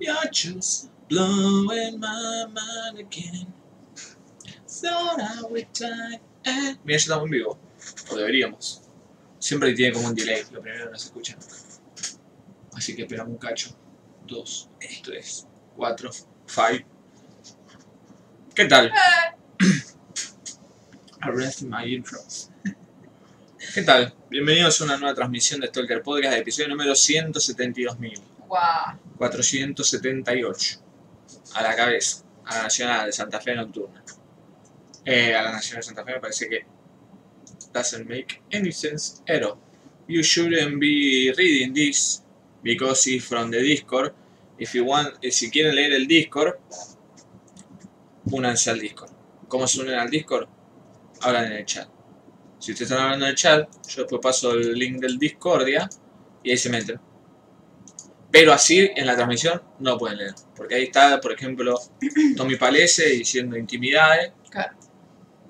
You're just blowing my mind again. Thought I would die. Eh. Mira, ya estamos en vivo. O deberíamos. Siempre tiene como un delay. Lo primero no se escucha. Así que esperamos un cacho. Dos, tres, cuatro, five. ¿Qué tal? Arrest my intro. ¿Qué tal? Bienvenidos a una nueva transmisión de Stalker Podcast, episodio número 172.000. Guau. 478 a la cabeza, a la Nacional de Santa Fe Nocturna. Eh, a la Nacional de Santa Fe me parece que doesn't make any sense at all. You shouldn't be reading this because it's from the Discord. If you want, eh, si quieren leer el Discord, únanse al Discord. ¿Cómo se unen al Discord? Hablan en el chat. Si ustedes están hablando en el chat, yo después paso el link del Discordia y ahí se meten. Pero así en la transmisión no pueden leer. Porque ahí está, por ejemplo, Tommy Palese diciendo intimidades. Claro.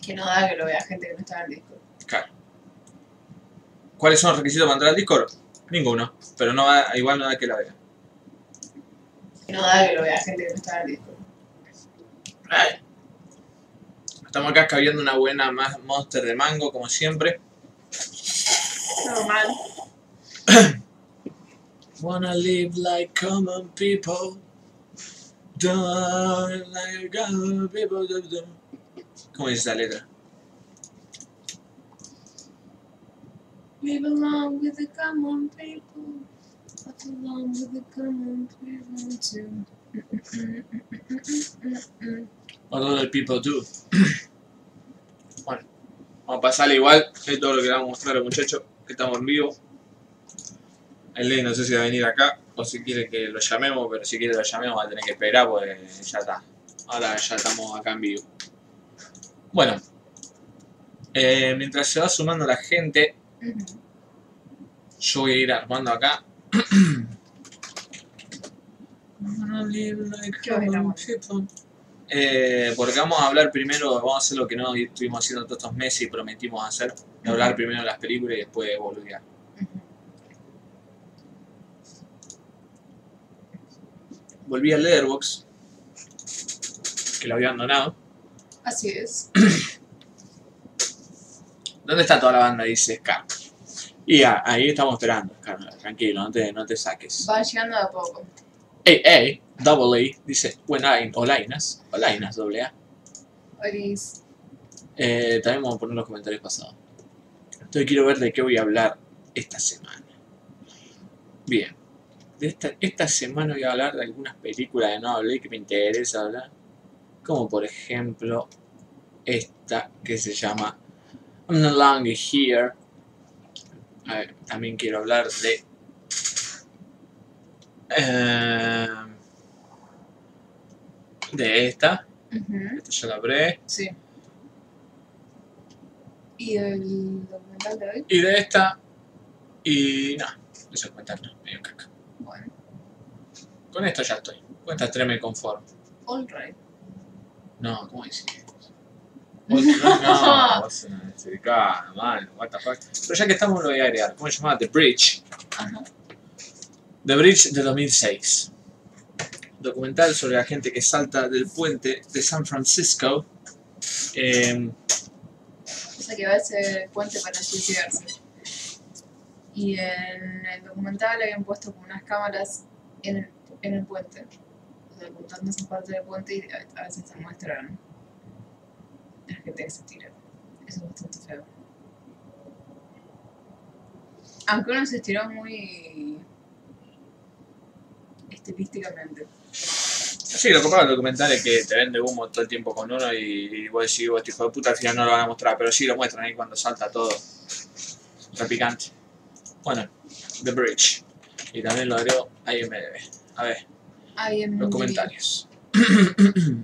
Que no da que lo vea gente que no está en el Discord. Claro. ¿Cuáles son los requisitos para entrar al Discord? Ninguno. Pero no da- igual no da que la vea. Que no da que lo vea gente que no está en el Discord. Ay. Estamos acá escabeando una buena más monster de mango, como siempre. Normal. Wanna live like common people. Don't like common people. do, do. ¿Cómo dice esa letra? We belong with the common people. I belong with the common people too. What other people do. bueno, vamos a pasarle igual. Es todo lo que vamos a mostrar al muchacho. Que estamos en vivo. El ley no sé si va a venir acá o si quiere que lo llamemos, pero si quiere lo llamemos va a tener que esperar porque ya está. Ahora ya estamos acá en vivo. Bueno, eh, mientras se va sumando la gente, yo voy a ir armando acá. Eh, porque vamos a hablar primero, vamos a hacer lo que no estuvimos haciendo todos estos meses y prometimos hacer, hablar primero de las películas y después boludear. Volví al Letterboxd, que lo había abandonado. Así es. ¿Dónde está toda la banda? Dice Scar. Y ah, ahí estamos esperando, Scar, tranquilo, no te, no te saques. Va llegando de a poco. AA, double A, dice Buenain, Olainas, Olainas, doble A. Olis. Eh, también vamos a poner los comentarios pasados. Entonces quiero ver de qué voy a hablar esta semana. Bien. De esta, esta semana voy a hablar de algunas películas que no hablé que me interesa hablar. Como por ejemplo esta que se llama I'm No Longer Here. A ver, también quiero hablar de... eh, de esta. Ujú. Esta ya la hablé. Sí. ¿Y el documental de hoy? Y de esta. Y no, eso medio caca. Bueno. Con esto ya estoy. Con estas tres me conformo. All right. No, ¿cómo decís? No, no, vos no man, what the fuck. Pero ya que estamos lo voy a agregar. ¿Cómo se llama? The Bridge. Ajá. The Bridge de 2006. Documental sobre la gente que salta del puente de San Francisco. Eh, O sea que va a ese puente para suicidarse. Y en el documental habían puesto como unas cámaras en el, en el puente. O sea, apuntando esa parte del puente y a, veces te muestran la gente que se tira. Eso es bastante feo. Aunque uno se estiró muy estilísticamente. Sí, lo que pasa del documental es que te vende humo todo el tiempo con uno y, y vos decís, vos, hijo de puta, al final no lo van a mostrar, pero sí lo muestran ahí cuando salta todo. Repicante. Bueno, The Bridge. Y también lo agrego a IMDb. A ver, Ahí en los comentarios.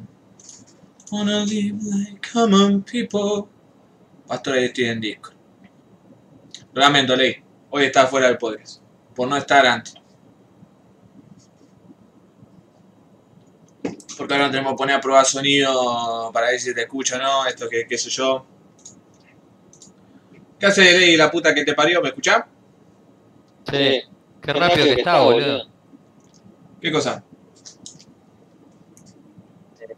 Wanna live like common people. Pastor, ahí estoy en disco. Lo lamento, Ley. Hoy está fuera del podcast. Por no estar antes. Porque ahora no tenemos que poner a prueba sonido para ver si te escucho o no, esto que qué sé yo. ¿Qué hace Ley, la puta que te parió? ¿Me escuchás? Sí, qué rápido que está, boludo. ¿Qué cosa?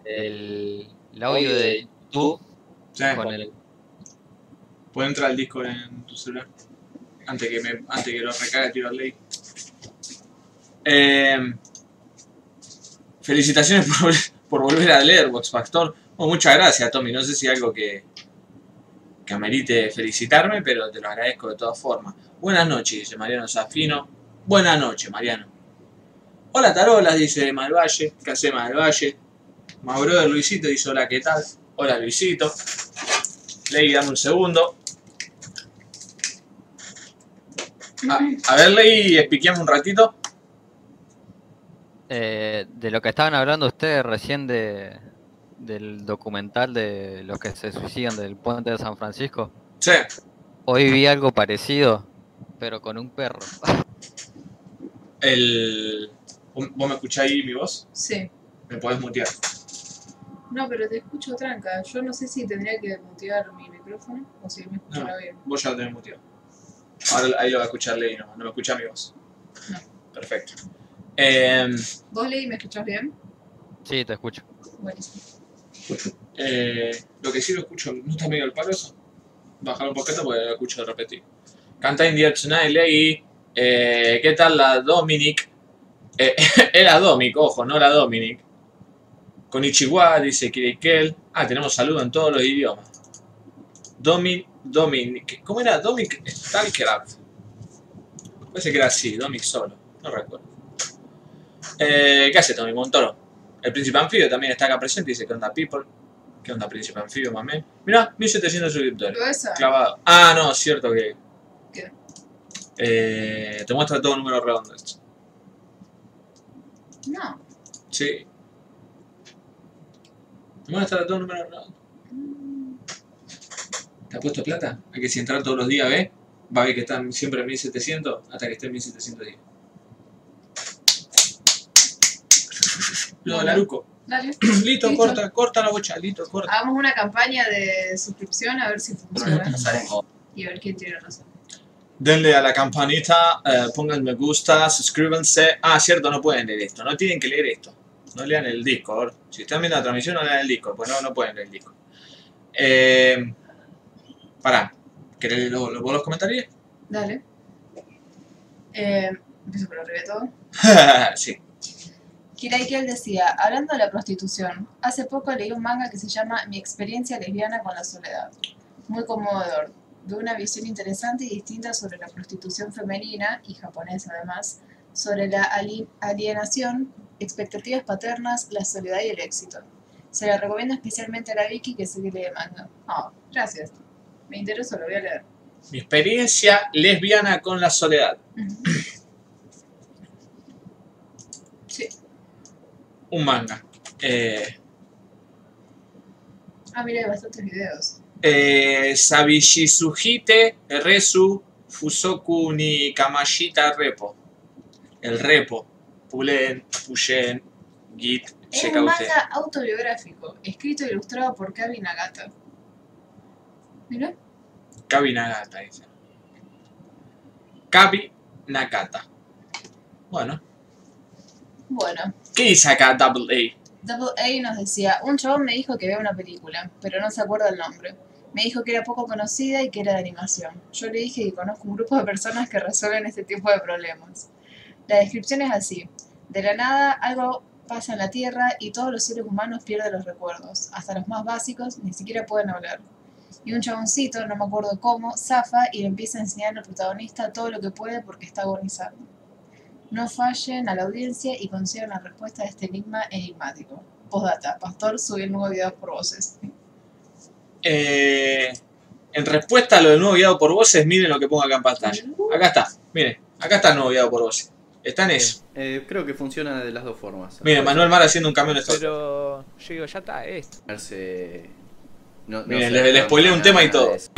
el, el audio de YouTube Sí, con el. puede entrar el disco en tu celular. Antes que, me, antes que lo recague, tiro al ley. Eh, felicitaciones por, por volver a leer Vox Factor. Bueno, muchas gracias, Tommy. No sé si algo que, que amerite felicitarme, pero te lo agradezco de todas formas. Buenas noches, dice Mariano Safino. Buenas noches, Mariano. Hola, Tarolas, dice Malvalle. ¿Qué hace Malvalle? Mauro Luisito dice hola, ¿qué tal? Hola, Luisito. Ley, dame un segundo. A, a ver, Ley, expliquemos un ratito. eh, de lo que estaban hablando ustedes recién de, del documental de los que se suicidan del puente de San Francisco. Sí. Hoy vi algo parecido, pero con un perro. El... ¿Vos me escucháis mi voz? Sí. Me podés mutear. No, pero te escucho tranca. Yo no sé si tendría que mutear mi micrófono o si me escuchará No. bien. Vos ya lo tenés muteado. Ahora ahí lo va a escuchar Ley, no, no me escucha mi voz. No. Perfecto. Eh, ¿Vos, Ley, me escuchás bien? Sí, te escucho. Buenísimo. eh, lo que sí lo escucho, ¿no está medio el palo eso? Bajar un poquito porque lo escucho de repetir. Canta in the Air Tonight, Ley. Eh, ¿Qué tal la Dominic? Eh, era Domic, ojo, no la Dominic. Con Ichiwa, dice Kirikel. Ah, tenemos saludo en todos los idiomas. Domic, Dominic. ¿Cómo era? Domic Stalkerap. Parece que era así, Domic solo. No recuerdo. Eh, ¿Qué hace Tommy Montoro? El príncipe anfibio también está acá presente. Dice, ¿qué onda, people? ¿Qué onda, príncipe anfibio, mamén? Mirá, 1700 suscriptores. Clavado. Ah, no, cierto que. ¿Qué? Eh, te muestra todo número redondo esto. No. Sí. Te muestra todo número redondo. Mm, ¿Te ha puesto plata? Hay que si entrar todos los días, ¿ves? Va a ver que están siempre en 1700 hasta que esté en 1710. No, Laruco. Dale. Listo, Listo. Corta, corta la bocha, listo, corta. Hagamos una campaña de suscripción a ver si funciona. Y a ver quién tiene razón. Denle a la campanita, eh, pongan me gusta, suscríbanse. Ah, cierto, no pueden leer esto, no tienen que leer esto. No lean el Discord. Si están viendo la transmisión, no lean el Discord, pues no, no pueden leer el Discord. Eh, pará, ¿querés leer los, los, vos los comentarios? Dale. Eh, empiezo por arriba todo. sí. Kiraikel decía, hablando de la prostitución, hace poco leí un manga que se llama Mi experiencia lesbiana con la soledad. Muy conmovedor, de una visión interesante y distinta sobre la prostitución femenina, y japonesa además, sobre la ali- alienación, expectativas paternas, la soledad y el éxito. Se la recomiendo especialmente a la Vicky que se lee manga. Ah, gracias. Me interesa, lo voy a leer. Mi experiencia lesbiana con la soledad. Ujú. Sí. Un manga. Eh, Ah, mira, hay bastantes videos. Eh, Sabishisuhite Resu Fusoku ni Kamashita Repo. El repo. Pulen, Pushen, Git, Es un manga autobiográfico, escrito e ilustrado por Kabi Nagata. Mira, Kabi Nagata, dice. Kabi Nagata. Bueno. bueno. ¿Qué dice acá Double A? Double A nos decía, un chabón me dijo que vea una película, pero no se acuerda el nombre. Me dijo que era poco conocida y que era de animación. Yo le dije que conozco un grupo de personas que resuelven este tipo de problemas. La descripción es así. De la nada algo pasa en la Tierra y todos los seres humanos pierden los recuerdos. Hasta los más básicos ni siquiera pueden hablar. Y un chaboncito, no me acuerdo cómo, zafa y le empieza a enseñar al protagonista todo lo que puede porque está agonizando. No fallen a la audiencia y consigan la respuesta de este enigma enigmático. Postdata, Pastor sube el nuevo video por voces. Eh, en respuesta a lo del nuevo guiado por voces, miren lo que pongo acá en pantalla. Acá está, miren. Acá está el nuevo guiado por voces. Está en eso. Eh, creo que funciona de las dos formas. Miren, Manuel Mar haciendo un camión de stock. Pero yo digo, ya está, esto. Ponerse- No, no Miren, sé, le- le no- spoileé un tema y todo. es-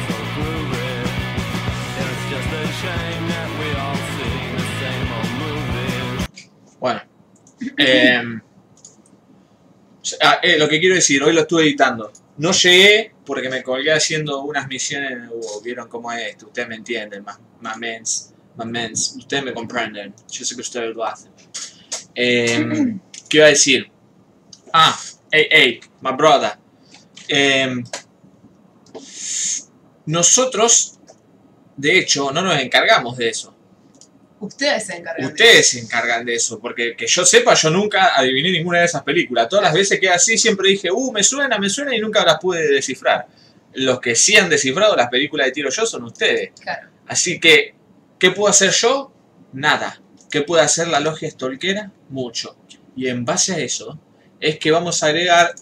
Bueno. Eh, ah, eh, lo que quiero decir, hoy lo estuve editando. No llegué porque me colgué haciendo unas misiones Hugo. Vieron cómo es esto. Ustedes me entienden, más mens, mens. Ustedes me comprenden. Yo sé que ustedes lo hacen. Eh, ¿Qué iba a decir? Ah, hey, hey, my brother. Em, nosotros, de hecho, no nos encargamos de eso. Ustedes se encargan de Ustedes se encargan de eso, porque que yo sepa, yo nunca adiviné ninguna de esas películas. Todas las veces que así siempre dije, uh, me suena, me suena y nunca las pude descifrar. Los que sí han descifrado las películas de tiro yo son ustedes. Claro. Así que, ¿qué puedo hacer yo? Nada. ¿Qué puede hacer la logia stalkera? Mucho. Y en base a eso, es que vamos a agregar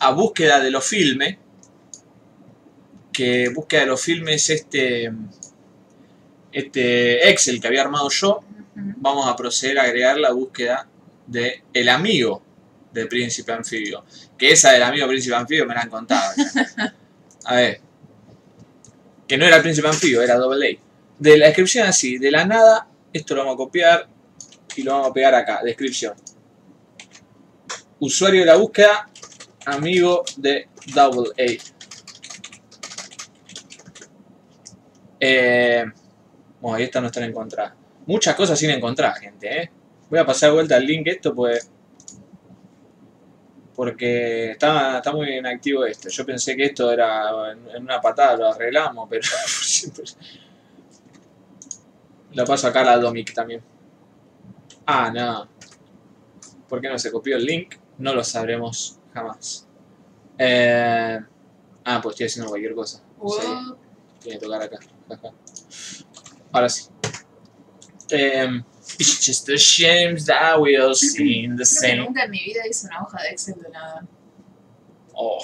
a búsqueda de los filmes, que búsqueda de los filmes este, este Excel que había armado yo, vamos a proceder a agregar la búsqueda de el amigo del príncipe anfibio. Que esa del amigo príncipe anfibio me la han contado. ya. A ver. Que no era el príncipe anfibio, era Double A. De la descripción así, de la nada, esto lo vamos a copiar y lo vamos a pegar acá, descripción. Usuario de la búsqueda, amigo de Double A. Eh, bueno, ahí está no están encontradas. Muchas cosas sin encontrar, gente, ¿eh? Voy a pasar de vuelta el link esto, pues... Porque está, está muy inactivo esto. Yo pensé que esto era en, en una patada, lo arreglamos, pero... Lo paso acá a la Domic también. Ah, no. ¿Por qué no se copió el link? No lo sabremos jamás. Eh, ah, pues estoy haciendo cualquier cosa. Sí. Wow. Tiene que tocar acá. Ahora sí. Em, it's just a shame that we all seen the Creo que same. nunca en mi vida hice una hoja de Excel de nada. Oh,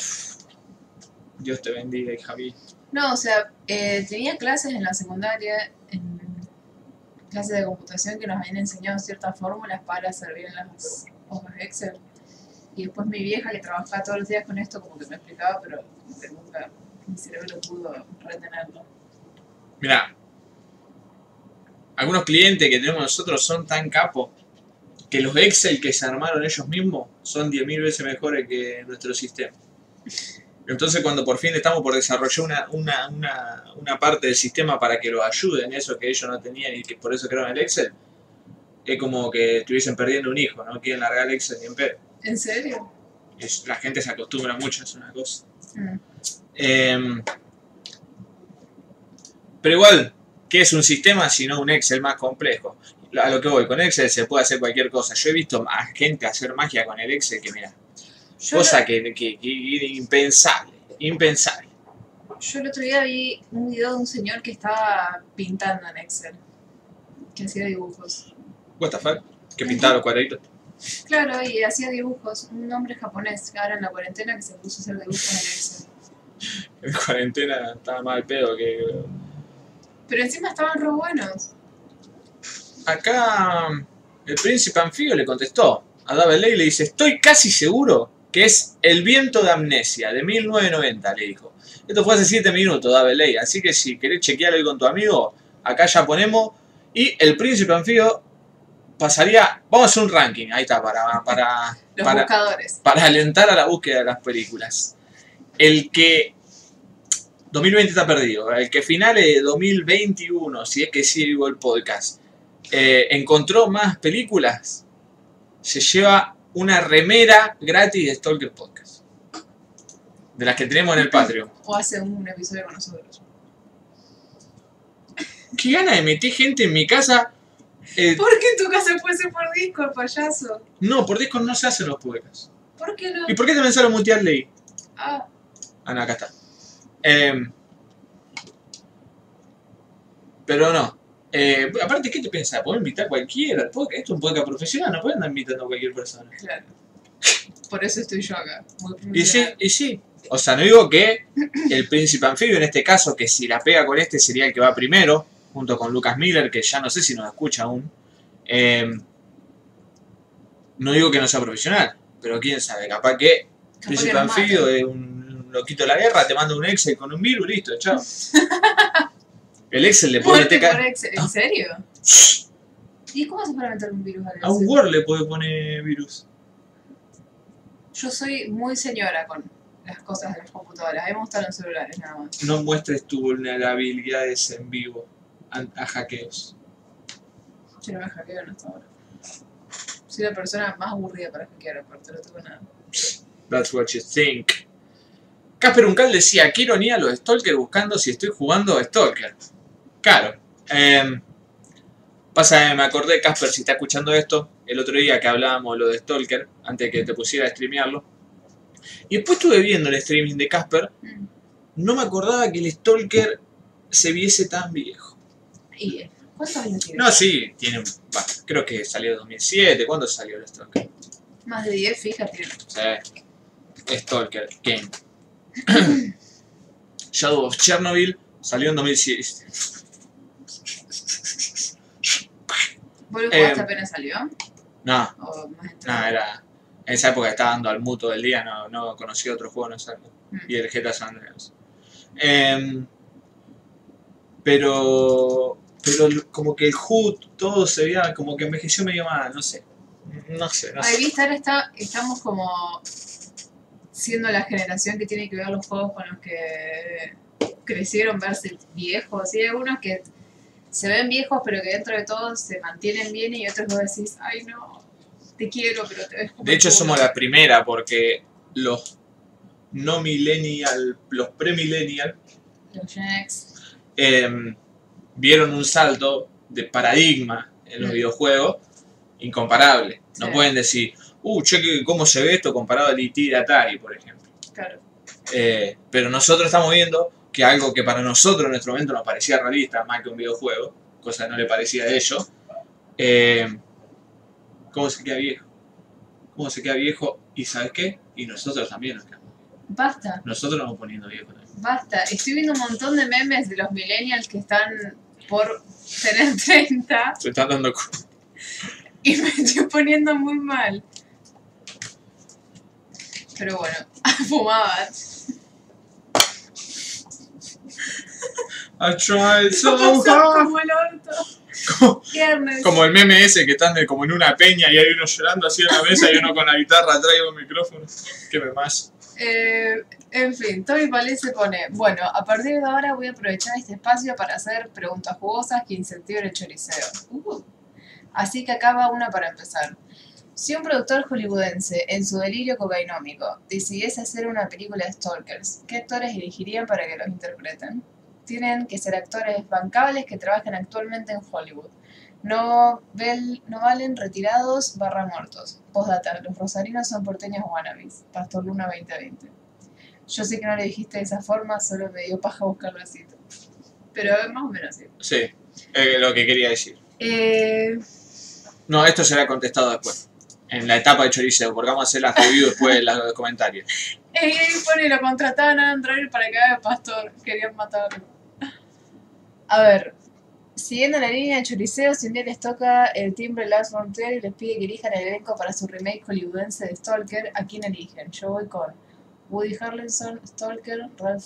Dios te bendiga, Javi. No, o sea, eh, tenía clases en la secundaria, en clases de computación que nos habían enseñado ciertas fórmulas para servir en las hojas de Excel. Y después mi vieja que trabajaba todos los días con esto como que me explicaba, pero nunca mi cerebro pudo retenerlo. Mira, algunos clientes que tenemos nosotros son tan capos que los Excel que se armaron ellos mismos son 10.000 veces mejores que nuestro sistema. Entonces cuando por fin estamos por desarrollar una, una, una, una parte del sistema para que los ayuden, eso que ellos no tenían y que por eso crearon el Excel, es como que estuviesen perdiendo un hijo, no quieren largar el Excel ni en pedo. ¿En serio? Es- la gente se acostumbra mucho, es una cosa. Mm. Em, pero igual, ¿qué es un sistema si no un Excel más complejo? A lo que voy, con Excel se puede hacer cualquier cosa. Yo he visto a gente hacer magia con el Excel que, mira, cosa que, que- que- impensable, impensable. yo el otro día vi un video de un señor que estaba pintando en Excel, que hacía dibujos. What the fuck? Que pintaba los cuadraditos. Claro, y hacía dibujos, un hombre japonés, que ahora en la cuarentena que se puso a hacer dibujos en Excel. En cuarentena estaba mal pedo que. Pero encima estaban re buenos. Acá el príncipe anfibio le contestó a David Ley y le dice, estoy casi seguro que es El viento de amnesia, de 1990, le dijo. Esto fue hace 7 minutos, David Ley, así que si querés chequearlo ahí con tu amigo, acá ya ponemos. Y el príncipe anfibio pasaría, vamos a hacer un ranking, ahí está, para, para, Los para, buscadores. para alentar a la búsqueda de las películas. El que 2020 está perdido, el que finale de 2021, si es que sigo el podcast, eh, encontró más películas, se lleva una remera gratis de Stalker Podcast. De las que tenemos en el Patreon. O hace un episodio con nosotros. Qué gana de meter gente en mi casa. Eh, ¿Por qué tu casa puede ser por Discord, payaso? no, por Discord no se hacen los podcasts. ¿Por qué no? ¿Y por qué te pensaron mutearle ahí? Ah, Ah, no, acá está. Em, pero no. Eh, aparte, ¿qué te pensás? ¿Podés invitar a cualquiera? Esto es un podcast profesional, no pueden andar invitando a cualquier persona. claro. Por eso estoy yo acá. Muy Y sí, y sí. O sea, no digo que el príncipe anfibio, en este caso, que si la pega con este sería el que va primero, junto con Lucas Miller, que ya no sé si nos escucha aún. Em, no digo que no sea profesional, pero quién sabe, capaz que Capaz Príncipe que anfibio es un loquito de la guerra, te manda un Excel con un virus, listo, chao. El Excel le puede Muerte meter por ca- Excel. ¿En serio? ¿Y cómo se para meter un virus al a un Excel? Word le puede poner virus. Yo soy muy señora con las cosas de las computadoras. A mí me gustan los celulares nada más. No muestres tus vulnerabilidades en vivo a, hackeos. Yo no me hackeo en hasta ahora. Soy la persona más aburrida para hackear, aparte no tengo nada. That's what you think. Casper Uncal decía, qué ironía los Stalker buscando si estoy jugando Stalker. Claro. em, pasa me acordé, Casper, si está escuchando esto, el otro día que hablábamos lo de Stalker, antes de que te pusiera a streamearlo. Y después estuve viendo el streaming de Casper, no me acordaba que el Stalker se viese tan viejo. ¿Y eh, cuántos años tiene? No, sí, tiene, bah, creo que salió en 2007, ¿cuándo salió el Stalker? Más de 10 fijas tiene. Sí. Stalker, Game. Shadow of Chernobyl salió en 2007. ¿Vos Eh, apenas salió? No, ¿O más no, era. En esa época estaba dando al mu todo el día, no, no conocía otro juego esa época. Mm. Y el GTA San Andreas. Em, pero. Pero como que el HUD, todo se veía como que envejeció medio mal, no sé. No sé, no Ay, sé. viste, ahora está, estamos como siendo la generación que tiene que ver los juegos con los que crecieron verse viejos. Y hay algunos que se ven viejos, pero que dentro de todo se mantienen bien, y otros vos decís, ay no, te quiero, pero te ves como De hecho, culo". somos la primera porque los no millennial, los pre-millennial, Los Gen X. em, vieron un salto de paradigma en los Mm. videojuegos incomparable. No Sí. pueden decir, uh, cheque cómo se ve esto comparado al IT de Atari, por ejemplo. Claro. Eh, pero nosotros estamos viendo que algo que para nosotros en nuestro momento nos parecía realista, más que un videojuego, cosa que no le parecía a ellos, eh, ¿cómo se queda viejo? ¿Cómo se queda viejo? ¿Y sabes qué? Y nosotros también nos quedamos. Basta, Nosotros nos vamos poniendo viejos también. basta. Estoy viendo un montón de memes de los millennials que están por tener 30 Se están dando cu- y me estoy poniendo muy mal. Pero bueno, fumaba. I tried so hard. como el orto. Como- Viernes. Como el meme ese que están de- como en una peña y hay uno llorando así en la mesa y uno con la guitarra y un micrófono. Qué me más. Eh, en fin, Tommy Palé se pone, bueno, a partir de ahora voy a aprovechar este espacio para hacer preguntas jugosas que incentiven el choriceo. Uh. Así que acá va una para empezar. Si un productor hollywoodense, en su delirio cocainómico, decidiese hacer una película de Stalkers, ¿qué actores elegirían para que los interpreten? Tienen que ser actores bancables que trabajen actualmente en Hollywood. No, vel- no valen retirados barra muertos. Postdata, los rosarinos son porteños wannabes. Pastor Luna 2020. Yo sé que no le dijiste de esa forma, solo me dio paja buscarlo así. Pero más o menos así. Sí, es lo que quería decir. Eh, No, esto será contestado después. En la etapa de choriceo, porque vamos a hacer las reviews después de los comentarios. eh, pone, lo contrataban a Android para que haga pastor. Querían matarlo. A ver. Siguiendo la línea de choriceo, si un día les toca el timbre Lars von y les pide que elijan el elenco para su remake hollywoodense de Stalker, ¿a quién eligen? Yo voy con Woody Harrelson, Stalker, Ralph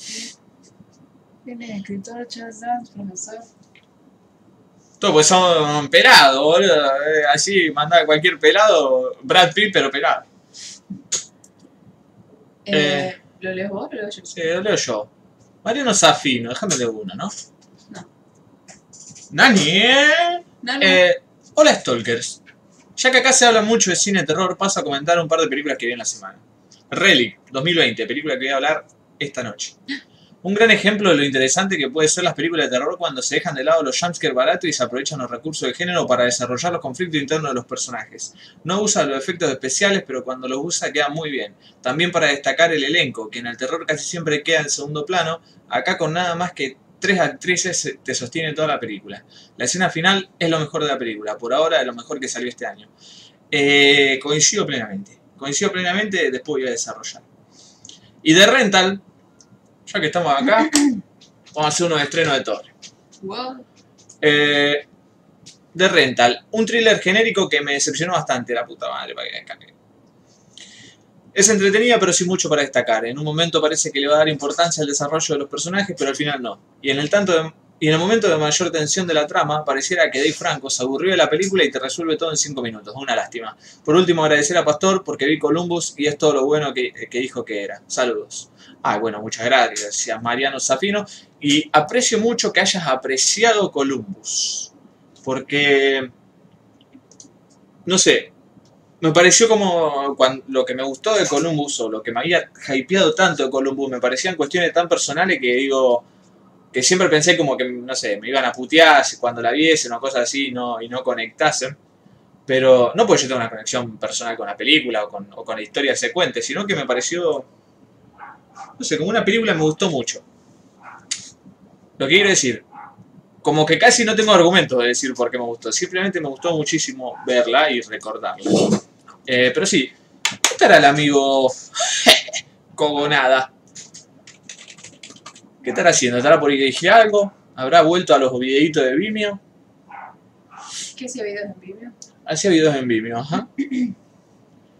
Fiennes. Escritor, Charles Dance, profesor. Todo pues son pelados, boludo. Eh, Así manda cualquier pelado, Brad Pitt, pero pelado. Eh, ¿Lo lees vos o lo leo yo? Sí, lo leo yo. Mariano Zafino, déjame leer uno, ¿no? No. Nani, ¿eh? No. Eh, hola Stalkers. Ya que acá se habla mucho de cine de terror, paso a comentar un par de películas que vi en la semana. Relic, 2020, película que voy a hablar esta noche. Un gran ejemplo de lo interesante que puede ser las películas de terror cuando se dejan de lado los jumpscares baratos y se aprovechan los recursos del género para desarrollar los conflictos internos de los personajes. No usa los efectos especiales, pero cuando los usa queda muy bien. También para destacar el elenco, que en el terror casi siempre queda en segundo plano, acá con nada más que tres actrices te sostiene toda la película. La escena final es lo mejor de la película, por ahora es lo mejor que salió este año. Eh, coincido plenamente, coincido plenamente, después voy a desarrollar. Y de Rental, ya que estamos acá, vamos a hacer unos estrenos de. Wow. Eh, de Rental, un thriller genérico que me decepcionó bastante, la puta madre, para que la cague. Es entretenida pero sin mucho para destacar. En un momento parece que le va a dar importancia al desarrollo de los personajes, pero al final no. Y en el, tanto de- y en el momento de mayor tensión de la trama, pareciera que Dave Franco se aburrió de la película y te resuelve todo en 5 minutos. Una lástima. Por último, agradecer a Pastor porque vi Columbus y es todo lo bueno que, que dijo que era. Saludos. Ah, bueno, muchas gracias, Mariano Zafino. Y aprecio mucho que hayas apreciado Columbus. Porque, no sé, me pareció como lo que me gustó de Columbus o lo que me había hypeado tanto de Columbus, me parecían cuestiones tan personales que digo, que siempre pensé como que, no sé, me iban a putear cuando la viesen o cosas así y no conectasen. Pero no porque yo tenga una conexión personal con la película o con, o con la historia secuente, sino que me pareció, no sé, como una película me gustó mucho. Lo que quiero decir, como que casi no tengo argumentos de decir por qué me gustó. Simplemente me gustó muchísimo verla y recordarla. Eh, pero sí, ¿qué estará el amigo Cogonada? ¿Qué estará haciendo? ¿Estará por dirigir algo? ¿Habrá vuelto a los videitos de Vimeo? ¿Qué hacía videos en Vimeo? Hacía videos en Vimeo, ajá.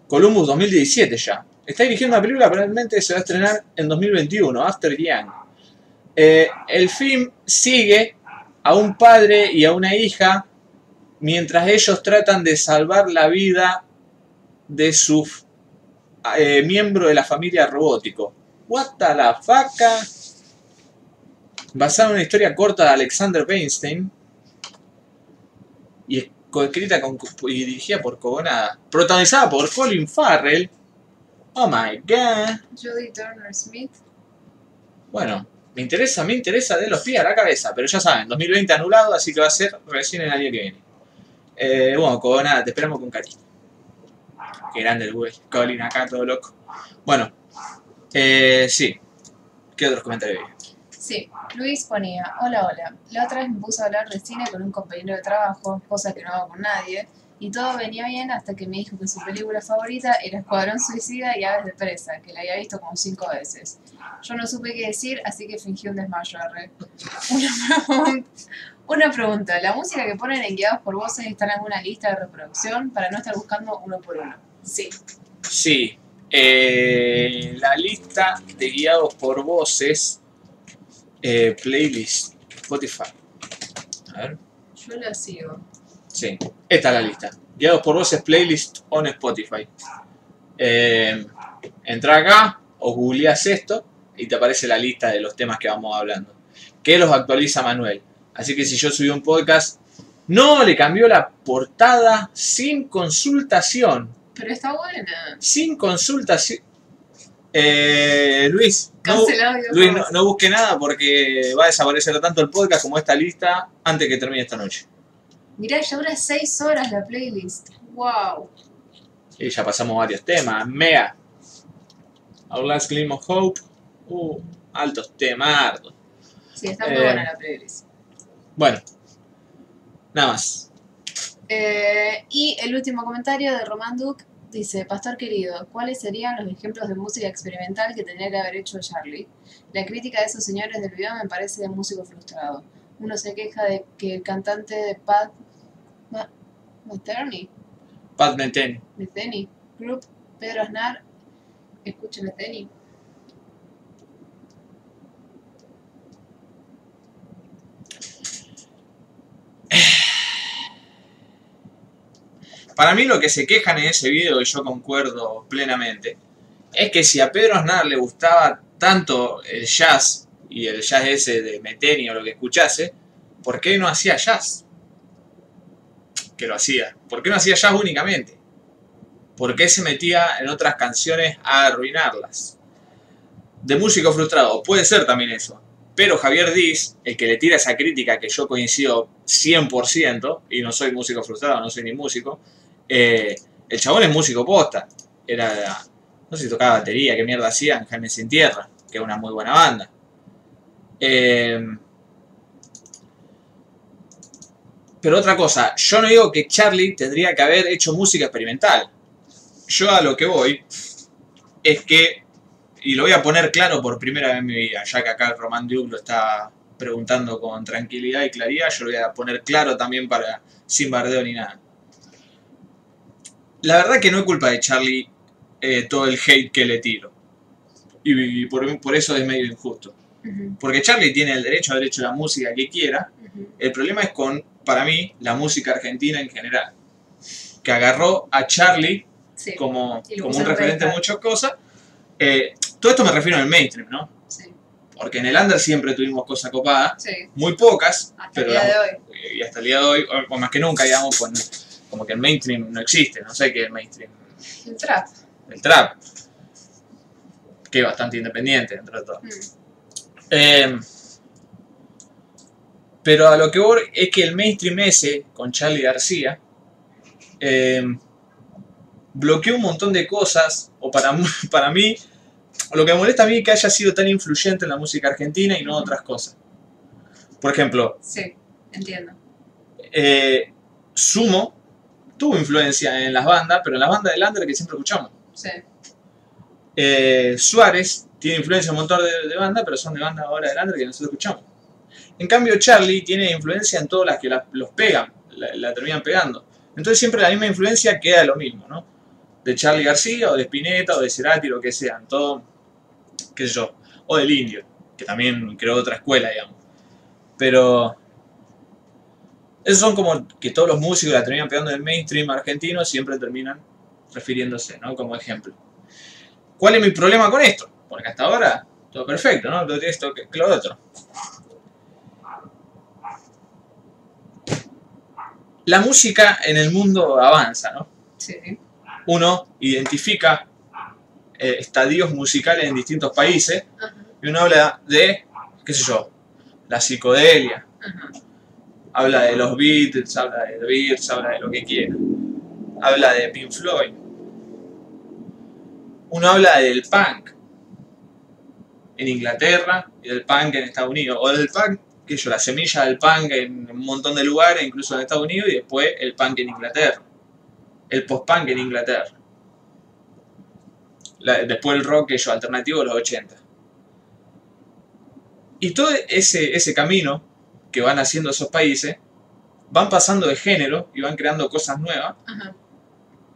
Columbus 2017 ya. Está dirigiendo una película, probablemente se va a estrenar en 2021, After Young. Eh, el film sigue a un padre y a una hija mientras ellos tratan de salvar la vida de su eh, miembro de la familia robótico. What the la faca. Basada en una historia corta de Alexander Weinstein y coescrita y dirigida por Cogonada. Protagonizada por Colin Farrell. Oh my god. Jodie Turner Smith. Bueno, me interesa, me interesa de los pies a la cabeza, pero ya saben, 2020 anulado, así que va a ser recién el año que viene. Eh, bueno, Cogonada, te esperamos con cariño. Qué grande el güey. Colin acá, todo loco. Bueno, eh, sí. ¿Qué otros comentarios hay? Sí, Luis ponía, hola, hola. La otra vez me puse a hablar de cine con un compañero de trabajo, cosa que no hago con nadie, y todo venía bien hasta que me dijo que su película favorita era Escuadrón Suicida y Aves de Presa, que la había visto como cinco veces. Yo no supe qué decir, así que fingí un desmayo. arre. Una, pregun- una pregunta, ¿la música que ponen en Guiados por Voces está en alguna lista de reproducción para no estar buscando uno por uno? Sí. Sí. eh, la lista de guiados por voces. eh, playlist. Spotify. A ver. Yo la sigo. Sí, esta es la lista. Guiados por voces playlist on Spotify. Eh, entra acá o googleás esto y te aparece la lista de los temas que vamos hablando. Que los actualiza Manuel. Así que si yo subí un podcast, no le cambió la portada sin consultación. Pero está buena. Sin consultación. Eh, Luis, no, Luis no busque nada porque va a desaparecer tanto el podcast como esta lista antes que termine esta noche. Mirá, ya dura 6 horas la playlist. Wow. Y ya pasamos varios temas. Mega. Our Last Gleam of Hope. Uh, altos temas. Sí, está muy Eh. buena la playlist. Bueno. Nada más. Eh, y el último comentario de Román Duke dice, Pastor querido, ¿cuáles serían los ejemplos de música experimental que tendría que haber hecho Charlie? La crítica de esos señores del video me parece de músico frustrado. Uno se queja de que el cantante de Pat Metheny, Pat Metheny. Metheny Group, Pedro Aznar, escuche Metheny. Para mí lo que se quejan en ese video, y yo concuerdo plenamente, es que si a Pedro Aznar le gustaba tanto el jazz y el jazz ese de Metheny o lo que escuchase, ¿por qué no hacía jazz? Que lo hacía. ¿Por qué no hacía jazz únicamente? ¿Por qué se metía en otras canciones a arruinarlas? De músico frustrado, puede ser también eso. Pero Javier Diz, el que le tira esa crítica que yo coincido 100%, y no soy músico frustrado, no soy ni músico, eh, el chabón es músico posta. Era, no sé si tocaba batería, qué mierda hacía en Jaime Sin Tierra, que es una muy buena banda. Eh, pero otra cosa, yo no digo que Charlie tendría que haber hecho música experimental. Yo a lo que voy es que, y lo voy a poner claro por primera vez en mi vida, ya que acá Román Duke lo está preguntando con tranquilidad y claridad, yo lo voy a poner claro también para sin bardeo ni nada. La verdad que no es culpa de Charlie eh, todo el hate que le tiro. Y, y por, por eso es medio injusto. Porque Charlie tiene el derecho a haber hecho la música que quiera. El problema es con, para mí, la música argentina en general. Que agarró a Charlie Sí, como, como un en referente en pedestal. muchas cosas. Eh, todo esto me refiero al mainstream, ¿no? sí, Porque en el under siempre tuvimos cosas copadas, sí. muy pocas, Hasta pero el día las- de hoy. y hasta el día de hoy, o, o más que nunca, digamos, con como que el mainstream no existe, no sé qué es el mainstream. El trap. El trap, que es bastante independiente dentro de todo. Mm. Eh, pero a lo que voy es que el mainstream ese, con Charlie García, eh, bloqueó un montón de cosas, o para, para mí, lo que me molesta a mí es que haya sido tan influyente en la música argentina y no otras cosas. Por ejemplo, Sí, entiendo. eh, Sumo tuvo influencia en las bandas, pero en las bandas de Lander que siempre escuchamos. Sí. Eh, Suárez tiene influencia en un montón de, de bandas, pero son de bandas ahora de Lander que nosotros escuchamos. En cambio, Charlie tiene influencia en todas las que los pegan, la, terminan pegando. Entonces siempre la misma influencia queda lo mismo, ¿no? De Charlie García, o de Spinetta, o de Cerati, lo que sean, todo, qué sé yo, o del Indio, que también creó otra escuela, digamos. Pero esos son como que todos los músicos la terminan pegando en el mainstream argentino, siempre terminan refiriéndose, ¿no? Como ejemplo. ¿Cuál es mi problema con esto? Porque hasta ahora todo perfecto, ¿no? Todo esto que lo otro. La música en el mundo avanza, ¿no? Sí. Uno identifica eh, estadios musicales en distintos países Ajá. y uno habla de, qué sé yo, la psicodelia, Ajá. habla de los Beatles, habla de The Beatles, habla de lo que quiera. Habla de Pink Floyd. Uno habla del punk en Inglaterra y del punk en Estados Unidos. O del punk, que yo, la semilla del punk en un montón de lugares, incluso en Estados Unidos, y después el punk en Inglaterra. El post-punk en Inglaterra. La- después el rock, que yo, alternativo de los 80. Y todo ese, ese camino que van haciendo esos países, van pasando de género y van creando cosas nuevas, Ajá.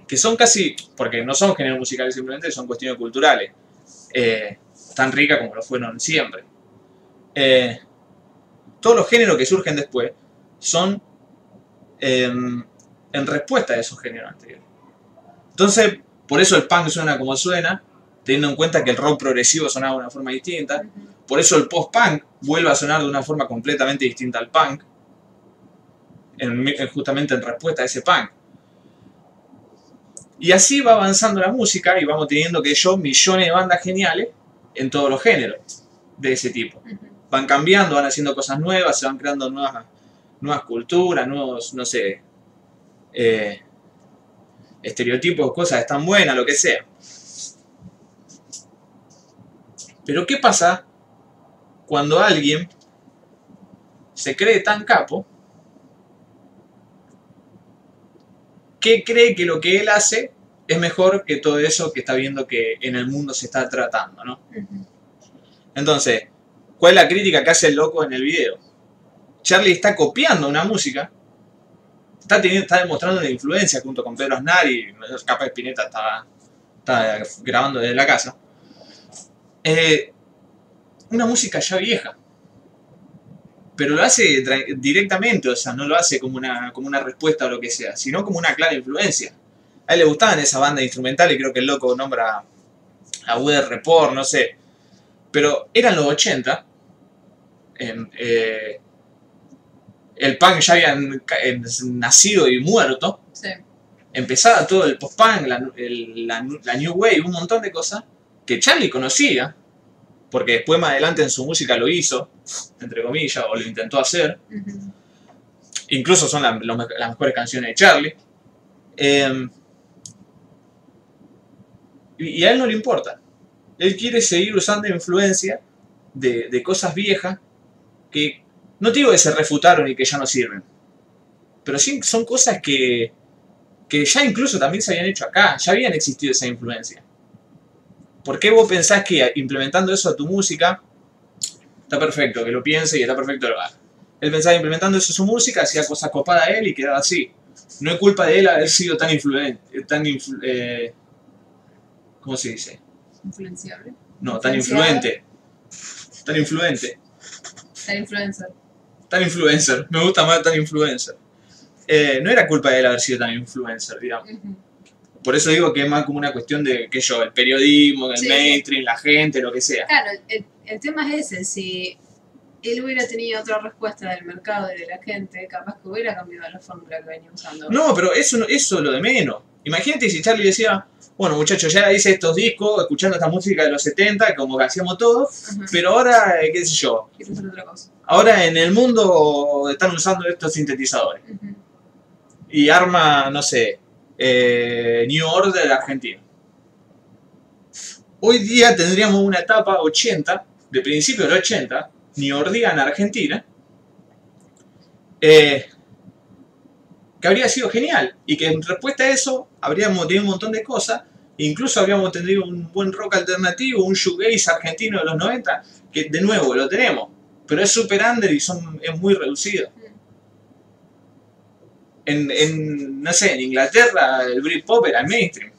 que son casi, porque no son géneros musicales simplemente, son cuestiones culturales, eh, tan ricas como lo fueron siempre. Eh, todos los géneros que surgen después son em, en respuesta a esos géneros anteriores. Entonces, por eso el punk suena como suena, teniendo en cuenta que el rock progresivo sonaba de una forma distinta, por eso el post-punk vuelve a sonar de una forma completamente distinta al punk, en- en- justamente en respuesta a ese punk. Y así va avanzando la música y vamos teniendo que yo millones de bandas geniales en todos los géneros de ese tipo. Van cambiando, van haciendo cosas nuevas, se van creando nuevas, nuevas culturas, nuevos, no sé, eh, estereotipos, cosas están buenas, lo que sea. Pero ¿qué pasa cuando alguien se cree tan capo que cree que lo que él hace es mejor que todo eso que está viendo que en el mundo se está tratando, ¿no? Entonces, ¿cuál es la crítica que hace el loco en el video? Charlie está copiando una música, está, demostrando una influencia junto con Pedro Aznar y capaz Spinetta está, grabando desde la casa. Eh, una música ya vieja. Pero lo hace directamente, o sea, no lo hace como una, como una respuesta o lo que sea, sino como una clara influencia. A él le gustaban esas bandas instrumentales, creo que el loco nombra a Weather Report, no sé. Pero eran los 80. Em, eh, el punk ya había ca- em, nacido y muerto. Sí. Empezaba todo el post-punk, la, el- la, la New Wave, un montón de cosas que Charlie conocía. Porque después más adelante en su música lo hizo, entre comillas, o lo intentó hacer. Incluso son la- lo me- las mejores canciones de Charlie. Em, y, y a él no le importa. Él quiere seguir usando influencia de, de cosas viejas que no te digo que se refutaron y que ya no sirven. Pero sí son cosas que, que ya incluso también se habían hecho acá, ya habían existido esa influencia. ¿Por qué vos pensás que implementando eso a tu música está perfecto, que lo piense y está perfecto lo haga? Él pensaba implementando eso a su música, hacía cosas copadas a él y quedaba así. No es culpa de él haber sido tan influente, tan influ- eh, ¿cómo se dice? Influenciable. No, tan influente. Tan influente. Tan influencer. Tan influencer. Me gusta más tan influencer. Eh, no era culpa de él haber sido tan influencer, digamos. Por eso digo que es más como una cuestión de, que yo, el periodismo, el Sí. mainstream, la gente, lo que sea. Claro, el, el tema es ese, si él hubiera tenido otra respuesta del mercado y de la gente, capaz que hubiera cambiado la fórmula que venía usando. No, pero eso, no- eso es lo de menos. Imagínate si Charlie decía, bueno muchachos, ya hice estos discos, escuchando esta música de los 70, como que hacíamos todo, Ajá. pero ahora, eh, qué sé yo, otra cosa. ahora en el mundo están usando estos sintetizadores. Y arma, no sé, eh, New Order Argentina. Hoy día tendríamos una etapa 80, de principio del 80, New Orleans Argentina, eh, que habría sido genial. Y que en respuesta a eso habríamos tenido un montón de cosas. Incluso habríamos tenido un buen rock alternativo, un shoegaze argentino de los 90, que de nuevo lo tenemos. Pero es super under y son, es muy reducido. En, en, no sé, en Inglaterra el Britpop era el mainstream,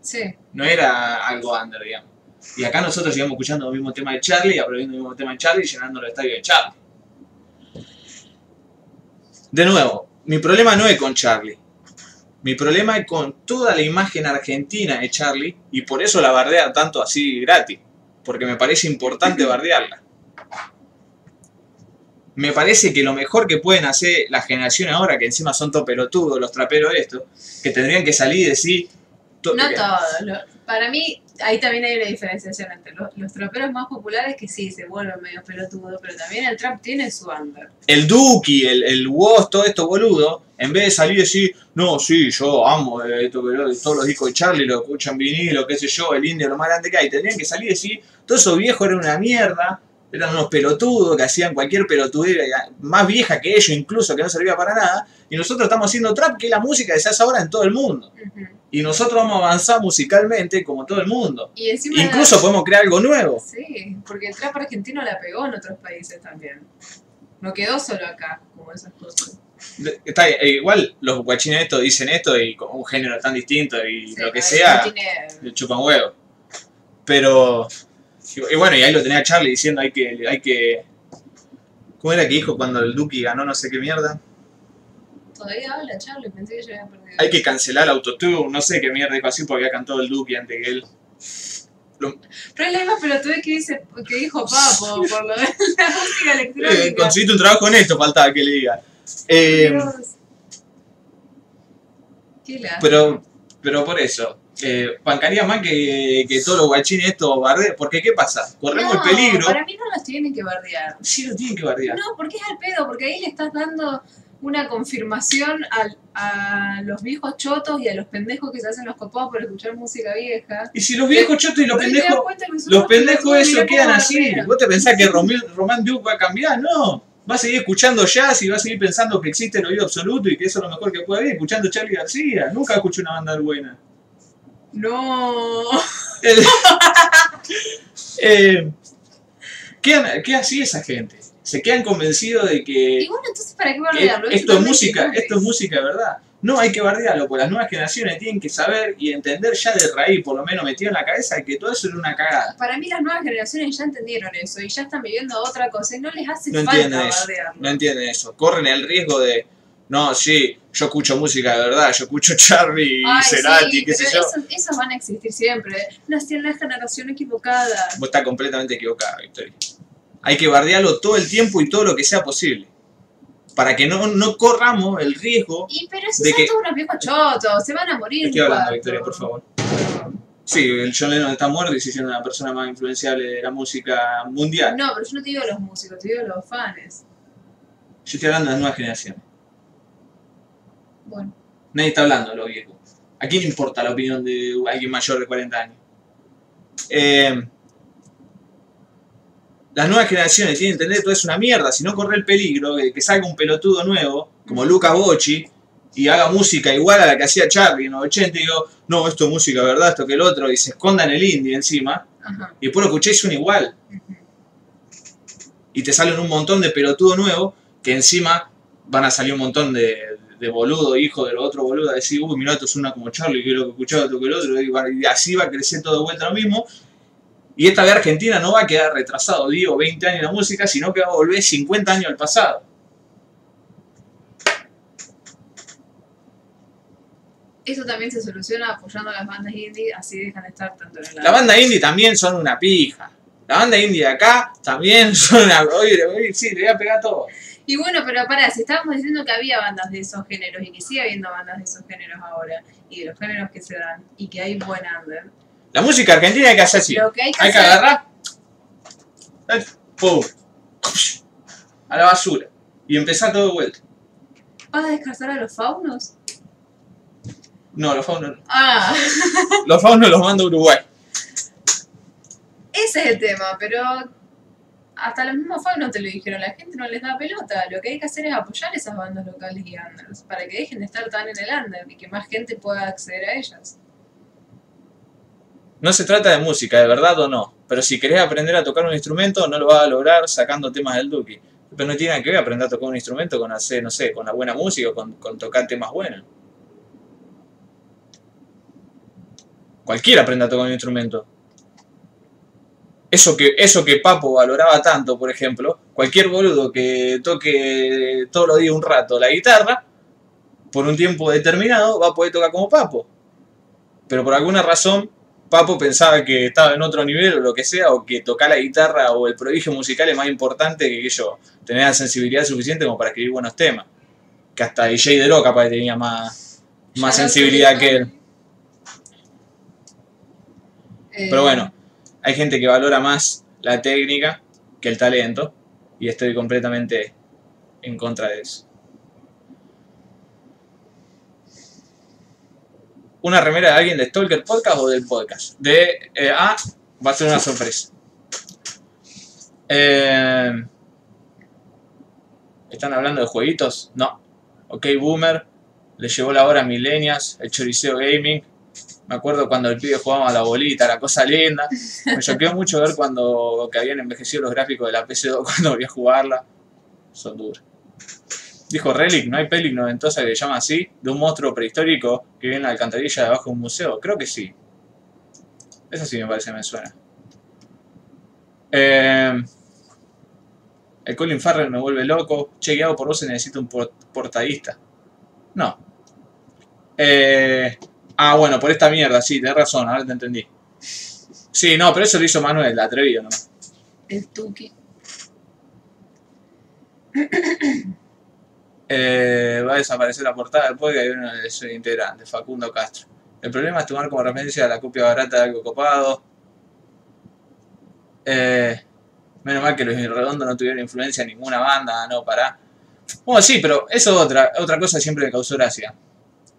Sí. no era algo under, digamos. Y acá nosotros seguimos escuchando el mismo tema de Charlie, aprendiendo el mismo tema de Charlie y llenando el estadio de Charlie. De nuevo, mi problema no es con Charlie. Mi problema es con toda la imagen argentina de Charlie y por eso la bardea tanto así gratis. Porque me parece importante bardearla. Me parece que lo mejor que pueden hacer las generaciones ahora, que encima son todos pelotudos, los traperos estos, que tendrían que salir y decir... No todos. lo- para mí, ahí también hay una diferenciación entre los, los traperos más populares que sí se vuelven medio pelotudos, pero también el trap tiene su under. el Duki, el, el Woz, todo esto boludo, en vez de salir y decir, no, sí, yo amo esto, lo- todos los discos de Charlie, lo escuchan vinilo, qué sé yo, el indio, lo más grande que hay, tendrían que salir y decir, todos esos viejos eran una mierda, eran unos pelotudos que hacían cualquier pelotudera, más vieja que ellos incluso, que no servía para nada, y nosotros estamos haciendo trap, que es la música que se hace ahora en todo el mundo. Y nosotros vamos a avanzar musicalmente como todo el mundo. Y Incluso podemos crear algo nuevo. Sí, porque el trap argentino la pegó en otros países también. No quedó solo acá, como esas cosas. Está, eh, igual los guachines estos dicen esto y con un género tan distinto y Sí, lo que sea, tiene- le chupan huevo. Pero, y, bueno, y ahí lo tenía Charlie diciendo hay que, hay que, ¿cómo era que dijo cuando el Duki ganó no sé qué mierda? Todavía habla Charlie, pensé que ya había perdido. Hay que cancelar Autotune, no sé qué mierda dijo así porque había cantado el Duki antes que él. Pero es la misma pelotude que, dice, que dijo Papo por lo de la música Eh, electrónica. conseguiste un trabajo en esto, faltaba que le diga. Eh, Dios. Qué lástima. pero, pero por eso, eh, bancaría más que, que todos los guachines estos bardeos, porque ¿qué pasa? Corremos No, el peligro. Para mí no los tienen que bardear. Sí lo tienen que bardear. No, porque es al pedo, porque ahí le estás dando una confirmación al- a los viejos chotos y a los pendejos que se hacen los copados por escuchar música vieja. Y si los viejos chotos y los pendejos, los pendejos mirá quedan así. bardean. ¿Vos te pensás que Romil- Román Duke va a cambiar? No. Va a seguir escuchando jazz y va a seguir pensando que existe el oído absoluto y que eso es lo mejor que puede haber, escuchando Charlie García. Nunca escuché una banda buena. No. Eh, ¿qué, ¿Qué hacía esa gente? Se quedan convencidos de que, Y bueno, entonces, ¿para qué bardearlo? esto es música, esto es música verdad. No hay que bardearlo, porque las nuevas generaciones tienen que saber y entender ya de raíz, por lo menos metido en la cabeza, que todo eso era una cagada. Para mí las nuevas generaciones ya entendieron eso y ya están viviendo otra cosa y no les hace No falta bardearlo. No entienden eso. Corren el riesgo de, no, sí, yo escucho música de verdad, yo escucho Charlie y Cerati, sí, qué sé yo. esos, van a existir siempre. Nació en la generación equivocada. Vos estás completamente equivocada, Victoria. Hay que bardearlo todo el tiempo y todo lo que sea posible. Para que no, no corramos el riesgo. Y pero esos De son que- todos unos viejos chotos, se van a morir. Estoy hablando, cuarto. Victoria, por favor. Sí, el John Lennon está muerto y se siendo la persona más influenciable de la música mundial. No, pero yo no te digo los músicos, te digo los fans. Yo estoy hablando de la nueva generación. Bueno, Nadie está hablando de los viejos. ¿A quién le importa la opinión de alguien mayor de 40 años? Eh, las nuevas generaciones tienen que entender que todo es una mierda. Si no corre el peligro de que salga un pelotudo nuevo, como Luca Bocci, y haga música igual a la que hacía Charlie en los 80 y digo, no, esto es música, ¿verdad? Esto que el otro, y se esconda en el indie encima, ajá. y después lo escucháis son igual. Y te salen un montón de pelotudos nuevos que encima van a salir un montón de, de boludo, hijo de los otros boludos, a decir, uy, mirá, esto suena como Charlie, que lo que escuchaba, esto que el otro, y así va a crecer todo de vuelta lo mismo. Y esta vez Argentina no va a quedar retrasado, digo, 20 años en la música, sino que va a volver 50 años al pasado. Eso también se soluciona apoyando a las bandas indie, así dejan de estar tanto en la... La banda indie también son una pija. La banda indie de acá también son una... Oye, oye, sí, le voy a pegar todo. Y bueno, pero pará, si estábamos diciendo que había bandas de esos géneros y que sigue habiendo bandas de esos géneros ahora y de los géneros que se dan y que hay buen under. La música argentina hay que hacer así. Lo que hay que Hay que hacer agarrar. ¡Pum! A la basura. Y empezar todo de vuelta. ¿Vas a descansar a los faunos? No, los faunos no. Ah, Los faunos los manda a Uruguay. ese es el tema, pero hasta los mismos faunos te lo dijeron, la gente no les da pelota. Lo que hay que hacer es apoyar esas bandas locales y unders para que dejen de estar tan en el under y que más gente pueda acceder a ellas. No se trata de música, de verdad o no. Pero si querés aprender a tocar un instrumento, no lo vas a lograr sacando temas del Duki. Pero no tiene nada que ver aprender a tocar un instrumento con hacer, no sé, con la buena música o con, con tocar temas buenos. Cualquiera aprende a tocar un instrumento. Eso que, eso que Papo valoraba tanto, por ejemplo, cualquier boludo que toque todos los días un rato la guitarra, por un tiempo determinado, va a poder tocar como Papo. Pero por alguna razón, Papo pensaba que estaba en otro nivel o lo que sea, o que tocar la guitarra o el prodigio musical es más importante que, yo, tener la sensibilidad suficiente como para escribir buenos temas. Que hasta DJ Dero capaz que tenía más, más sensibilidad que él. Eh, Pero bueno, hay gente que valora más la técnica que el talento, y estoy completamente en contra de eso. Una remera de alguien de Stalker Podcast o del podcast. De eh, A va a ser una sorpresa. Eh, ¿Están hablando de jueguitos? No. Ok, Boomer. Le llevó la hora a Millennials, el Choriceo Gaming. Me acuerdo cuando el pibe jugaba a la bolita, la cosa linda. Me choqueó mucho ver cuando que habían envejecido los gráficos de la PC2 cuando volví a jugarla. Son duros. Dijo Relic, ¿no hay peli noventosa que se llama así? De un monstruo prehistórico que vive en la alcantarilla de abajo de un museo. Creo que sí. Esa sí me parece me suena. Eh, el Colin Farrell me vuelve loco. Che, guiado por vos se necesita un por- portadista. No. Eh, ah, bueno, por esta mierda, sí, tenés razón, ahora te entendí. Sí, no, pero eso lo hizo Manuel, atrevido, ¿no? El Tuki. Eh, va a desaparecer la portada del podcast y uno de sus integrantes, Facundo Castro. El problema es tomar como referencia la copia barata de algo copado. Eh, menos mal que los redondos no tuvieron influencia en ninguna banda, no, para. Bueno, sí, pero eso es otra, otra cosa siempre me causó gracia.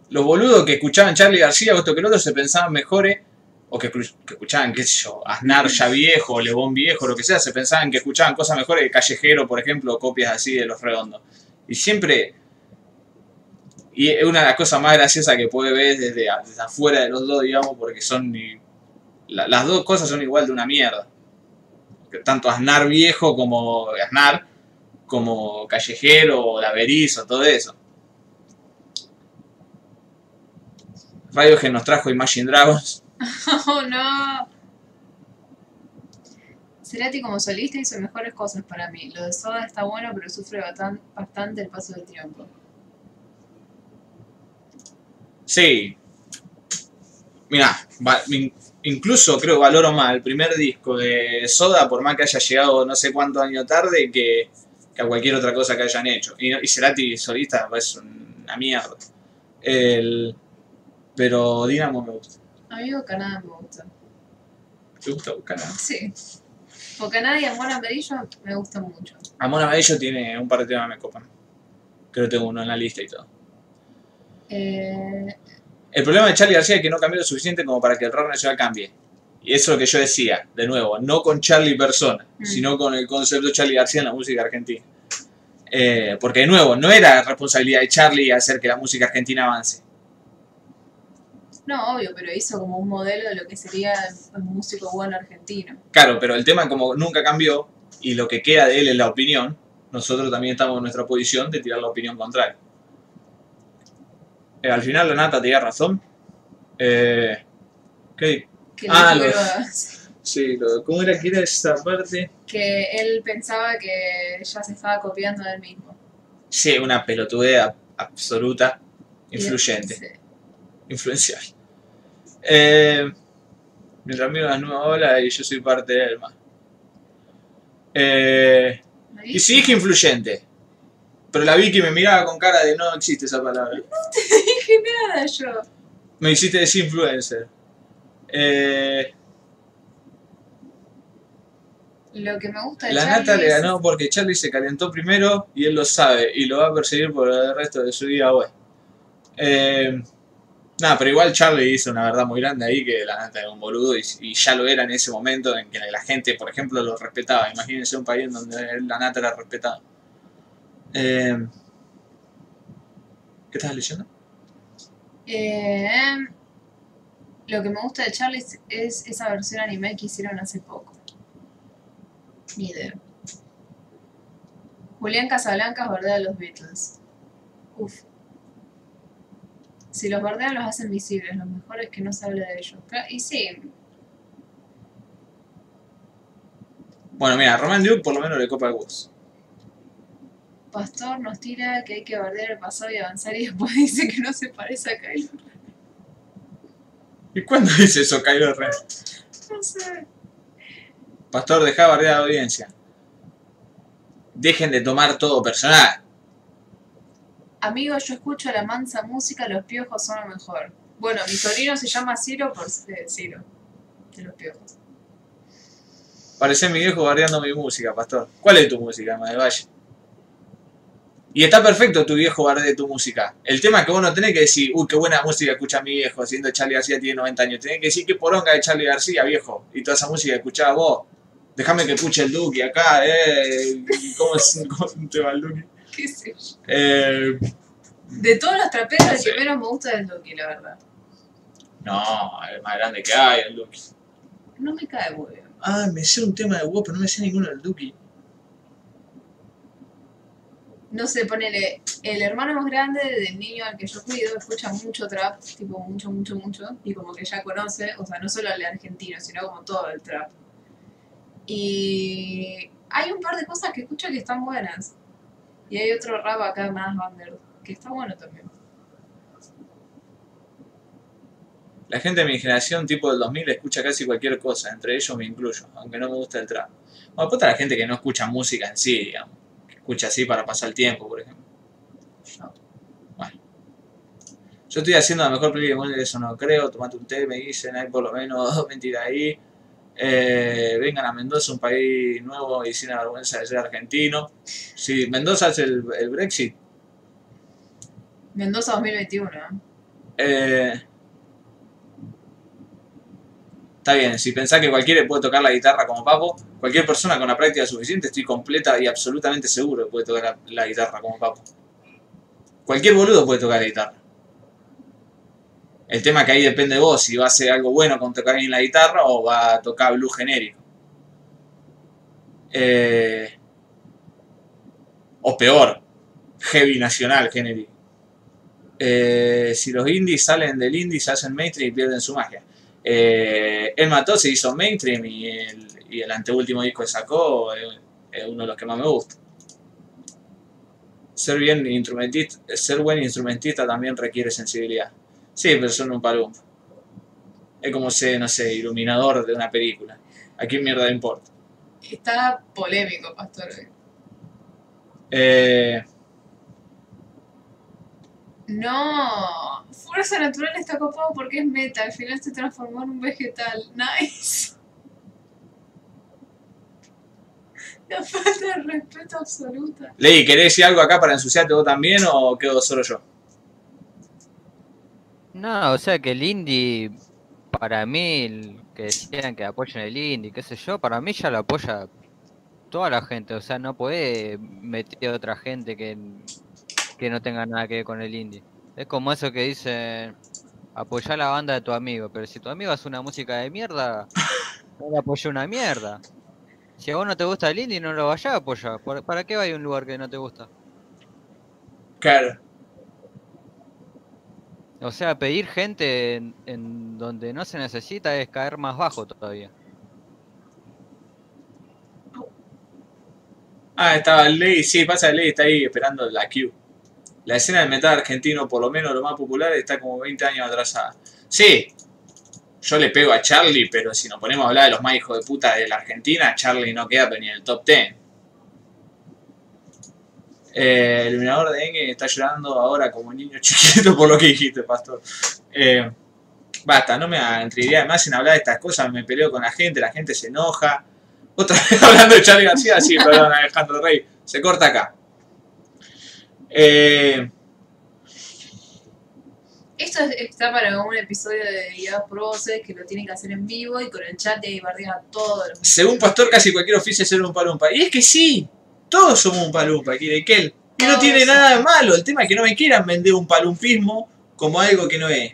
Los boludos que escuchaban Charlie García o esto que el otro se pensaban mejores, o que, escu- que escuchaban, qué sé yo, Aznar ya viejo, Lebón viejo, lo que sea, se pensaban que escuchaban cosas mejores que Callejero, por ejemplo, o copias así de los redondos. Y siempre. Y es una de las cosas más graciosas que puede ver desde, desde afuera de los dos, digamos, porque son. las dos cosas son igual de una mierda. Tanto Aznar viejo como Aznar, como Callejero, o Laverizo, todo eso. Radiohead nos trajo Imagine Dragons. Oh no. Cerati como solista hizo mejores cosas para mí. Lo de Soda está bueno, pero sufre bastante el paso del tiempo. Sí. Mira, incluso creo que valoro más el primer disco de Soda, por más que haya llegado no sé cuántos años tarde, que, que a cualquier otra cosa que hayan hecho. Y, y Cerati solista es una mierda. El, pero Dinamo me gusta. A mí Bocanada me gusta. ¿Te gusta Buchanan? Sí. Bocanada y Amor Amarillo me gustan mucho. Amor Amarillo tiene un par de temas que me copan. Creo que tengo uno en la lista y todo. Eh, El problema de Charlie García es que no cambió lo suficiente como para que el rock nacional cambie. Y eso es lo que yo decía, de nuevo, no con Charlie persona, Mm. sino con el concepto de Charlie García en la música argentina. Eh, porque de nuevo, no era responsabilidad de Charlie hacer que la música argentina avance. No, obvio, pero hizo como un modelo de lo que sería el músico bueno argentino. Claro, pero el tema como nunca cambió y lo que queda de él es la opinión, nosotros también estamos en nuestra posición de tirar la opinión contraria. Eh, al final la nata tenía razón. Eh, ¿qué? Que, Ah, dijo lo- que lo- Sí, lo- ¿cómo era que era esa parte? que él pensaba que ya se estaba copiando del mismo. Sí, una pelotudea absoluta, influyente, sí. influencial. Eh, mientras miro las nuevas olas y yo soy parte del mar. Eh, ¿Me y si dije influyente. Pero la Vicky me miraba con cara de no existe esa palabra. dije nada yo. Me hiciste decir influencer. Eh, Lo que me gusta de la Charlie nata le ganó porque Charlie se calentó primero y él lo sabe y lo va a perseguir por el resto de su vida web. Eh, nada, pero igual Charlie hizo una verdad muy grande ahí que la nata era un boludo y, ya lo era en ese momento en que la gente, por ejemplo, lo respetaba. Imagínense un país en donde la nata era respetada. Eh, ¿Qué estás leyendo? Eh, lo que me gusta de Charlie es, es esa versión anime que hicieron hace poco. Ni. Julián Casablancas bardea a los Beatles. Uf. Si los bardean los hacen visibles, lo mejor es que no se hable de ellos. Y sí, Bueno, mira, Roman Duke por lo menos le copa el Woz. Pastor nos tira que hay que bardear el pasado y avanzar y después dice que no se parece a Kylo. ¿Y cuándo dice eso Kylo Ren? No sé. Pastor, deja bardear a la audiencia. Dejen de tomar todo personal. Amigo, yo escucho la mansa música, los piojos son lo mejor. Bueno, mi sobrino se llama Ciro por eh, Ciro. De los piojos. Parece mi viejo bardeando mi música, Pastor. ¿Cuál es tu música, Madre Valle? Y está perfecto tu viejo bardee tu música. El tema es que vos no tenés que decir, uy, qué buena música escucha mi viejo, siendo Charlie García tiene 90 años. Tenés que decir qué poronga de Charlie García, viejo. Y toda esa música que escuchabas vos. Déjame que escuche el Duque acá, eh. ¿Cómo, es, cómo te va el Duque? ¿Qué sé yo? Eh, De todos los traperos, el Sí. que menos me gusta es el Duki, la verdad. no, el más grande que hay, el Duque. No me cae muy bien. Ah, me sé un tema de WoW, pero no me sé ninguno del Duque. No sé, ponele, el hermano más grande del niño al que yo cuido escucha mucho trap, tipo mucho, mucho, mucho, y como que ya conoce, o sea, no solo el argentino, sino como todo el trap. Y hay un par de cosas que escucho que están buenas. Y hay otro rap acá más bander, que está bueno también. La gente de mi generación, tipo del 2000, escucha casi cualquier cosa, entre ellos me incluyo, aunque no me gusta el trap. Bueno, puta la gente que no escucha música en sí, digamos. Que escucha así para pasar el tiempo, por ejemplo. Bueno. Yo estoy haciendo la mejor película mundo, eso no creo. Tomate un té, me dicen, hay por lo menos dos mentiras ahí. Eh, vengan a Mendoza, un país nuevo y sin vergüenza de ser argentino. Si Mendoza hace el, el Brexit, Mendoza 2021. ¿eh? Eh, está bien, si pensás que cualquiera puede tocar la guitarra como Papo, cualquier persona con la práctica suficiente, estoy completa y absolutamente seguro que puede tocar la, la guitarra como Papo. Cualquier boludo puede tocar la guitarra. El tema que ahí depende de vos, si va a ser algo bueno con tocar bien la guitarra o va a tocar blues genérico. Eh, o peor, heavy nacional genérico. Eh, si los indies salen del indie, se hacen mainstream y pierden su magia. Eh, él mató, se hizo mainstream y el, anteúltimo disco que sacó es, uno de los que más me gusta. Ser, bien ser buen instrumentista también requiere sensibilidad. Sí, pero son un palumbo. Es como ser, no sé, iluminador de una película. ¿A quién mierda le importa? Está polémico, Pastor. Eh, No, Fuerza Natural está copado porque es meta, al final se transformó en un vegetal. Nice. La falta de respeto absoluta. Ley, ¿querés decir algo acá para ensuciarte vos también o quedo solo yo? No, o sea que el indie, para mí, el que decían que apoyen el indie, qué sé yo, para mí ya lo apoya toda la gente. O sea, no puede meter a otra gente que, que no tenga nada que ver con el indie. Es como eso que dicen, apoyar la banda de tu amigo, pero si tu amigo hace una música de mierda, no le apoya una mierda. Si a vos no te gusta el indie, no lo vayas a apoyar. ¿Por- ¿Para qué va a ir a un lugar que no te gusta? Claro. O sea, pedir gente en, en donde no se necesita es caer más bajo todavía. Ah, estaba Ley, sí, pasa Ley, está ahí esperando la Q. La escena del metal argentino, por lo menos lo más popular, está como 20 años atrasada. Sí, yo le pego a Charlie, pero si nos ponemos a hablar de los más hijos de puta de la Argentina, Charlie no queda ni en el top 10. Eh, el iluminador de Enge está llorando ahora como un niño chiquito por lo que dijiste, pastor. Eh, basta, no me intrigaría además en hablar de estas cosas, me peleo con la gente, la gente se enoja. Otra vez hablando de Charlie García, sí, perdón, Alejandro Rey, se corta acá. Eh, Esto es- está para un episodio de Guiados por Voces que lo tienen que hacer en vivo y con el chat y ahí bardea a todos según Pastor, casi cualquier oficio es ser un palumpa. Y es que sí, todos somos un palumpa, Kira y Kel. Y no tiene nada de malo. El tema es que no me quieran vender un palumpismo como algo que no es.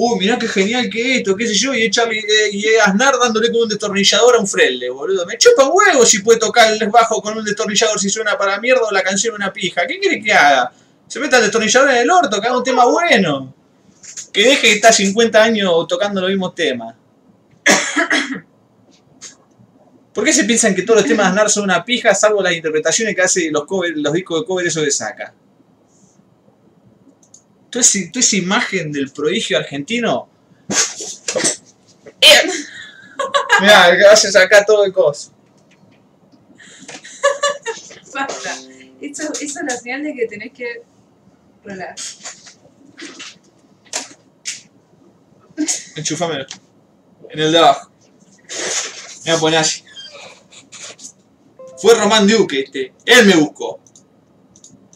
Uy, mirá qué genial que es esto, qué sé yo, y Charlie eh, y Aznar dándole con un destornillador a un frele, boludo. Me chupa un huevo si puede tocar el bajo con un destornillador si suena para mierda o la canción una pija. ¿Qué quiere que haga? Se meta el destornillador en el orto, que haga un tema bueno. Que deje de estar 50 años tocando los mismos temas. ¿Por qué se piensan que todos los temas de Aznar son una pija, salvo las interpretaciones que hace los, cover- los discos de cover, eso que saca? Toda, esa imagen del prodigio argentino. Mirá, que hace sacar todo el coso. Basta. Eso, eso es la señal de que tenés que rolar. Enchufámelo. En el de abajo. Me voy a poner así. Fue Román Duque este. Él me buscó.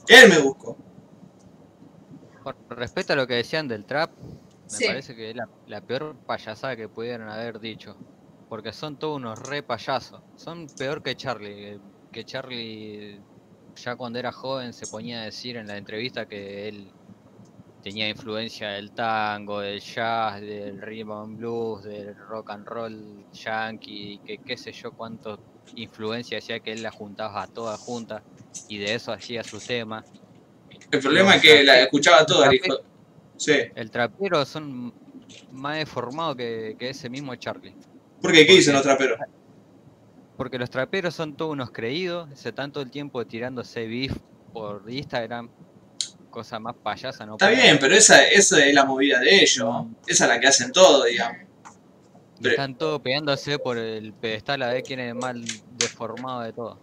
Él me buscó. Con respecto a lo que decían del trap, me Sí. parece que es la, la peor payasada que pudieron haber dicho. Porque son todos unos re payasos. Son peor que Charlie. que- Que Charlie ya cuando era joven se ponía a decir en la entrevista que él tenía influencia del tango, del jazz, del rhythm and blues, del rock and roll yankee, que qué sé yo cuánto influencia decía que él las juntaba a todas juntas y de eso hacía su tema. El problema es que la escuchaba toda, el hijo. Sí. El trapero son más deformados que, que ese mismo Charlie. ¿Por qué? ¿Qué dicen los traperos? Porque los traperos son todos unos creídos, se están todo el tiempo tirándose beef por Instagram, cosa más payasa, ¿no? Está bien, pero esa, esa es la movida de ellos. Esa es la que hacen todo, digamos. Y Están todos pegándose por el pedestal a ver quién es el más deformado de todo.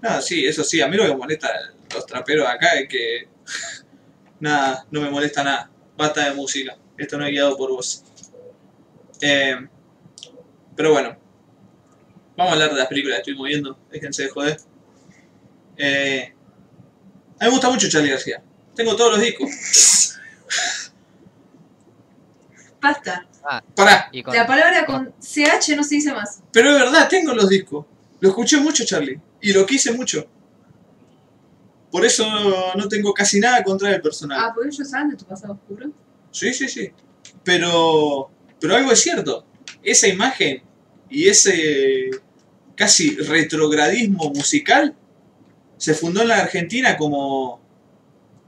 No, sí, eso sí. A mí lo que me molesta los traperos acá es que. nada, no me molesta nada. Basta de música. Esto no es guiado por vos. Eh, pero bueno. Vamos a hablar de las películas que estoy viendo. Déjense de joder. Eh, a mí me gusta mucho Charlie García. Tengo todos los discos. Basta. Pará, Y con- La palabra con CH no se dice más. pero es verdad, tengo los discos. Lo escuché mucho, Charlie. Y lo quise mucho. Por eso no tengo casi nada contra el personal. Ah, porque ellos saben de tu pasado oscuro. Sí, sí, sí. Pero, pero algo es cierto. Esa imagen y ese casi retrogradismo musical se fundó en la Argentina como,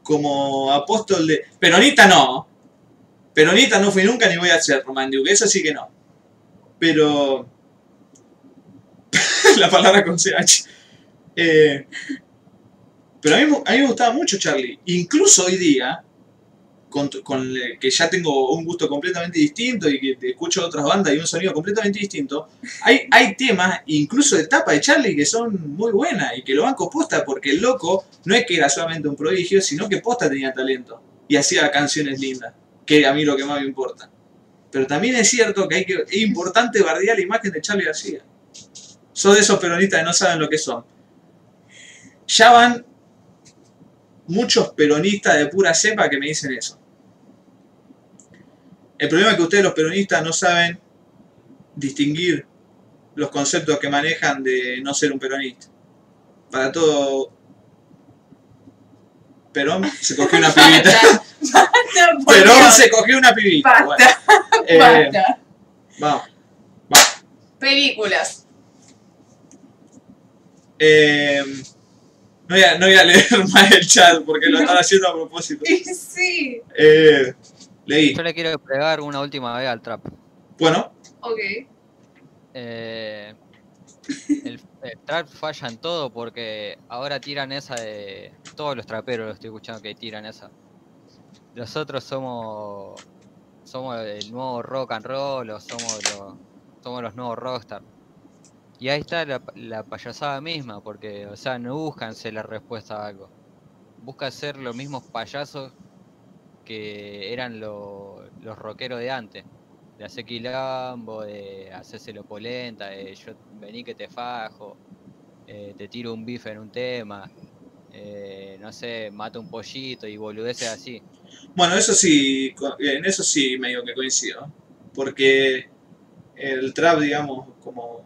como apóstol de... Peronita no. Peronita no fui nunca ni voy a ser Román Duque. Eso sí que no. Pero... la palabra con CH. Eh, pero a mí, me gustaba mucho Charlie. Incluso hoy día, con, que ya tengo un gusto completamente distinto y que escucho otras bandas y un sonido completamente distinto, hay, hay temas, incluso de etapa de Charlie, que son muy buenas y que lo van posta porque el loco no es que era solamente un prodigio, sino que posta tenía talento y hacía canciones lindas, que a mí lo que más me importa. Pero también es cierto que, hay que es importante bardear la imagen de Charlie García. Son de esos peronistas que no saben lo que son. Ya van muchos peronistas de pura cepa que me dicen eso. El problema es que ustedes los peronistas no saben distinguir los conceptos que manejan de no ser un peronista. Para todo... Perón se cogió una pibita. Basta, Perón Dios. se cogió una pibita. Bueno, Basta, eh, basta. vamos. Películas. Eh, no, voy a, no voy a leer más el chat porque lo están haciendo a propósito. Sí. Eh, leí. Yo le quiero pegar una última vez al trap. Bueno, Ok. Eh, el, el trap falla todo porque ahora tiran esa de. Todos los traperos lo estoy escuchando que tiran esa. nosotros somos somos el nuevo rock and roll o somos los, somos los nuevos rockstar. Y ahí está la, payasada misma, porque, o sea, no buscan ser la respuesta a algo. Buscan ser los mismos payasos que eran lo- los rockeros de antes. De hacer quilombo, de hacérselo polenta, de yo vení que te fajo, eh, te tiro un bife en un tema, eh, no sé, mata un pollito y boludeces así. Bueno, eso sí, en eso sí medio que coincido. Porque el trap, digamos, como,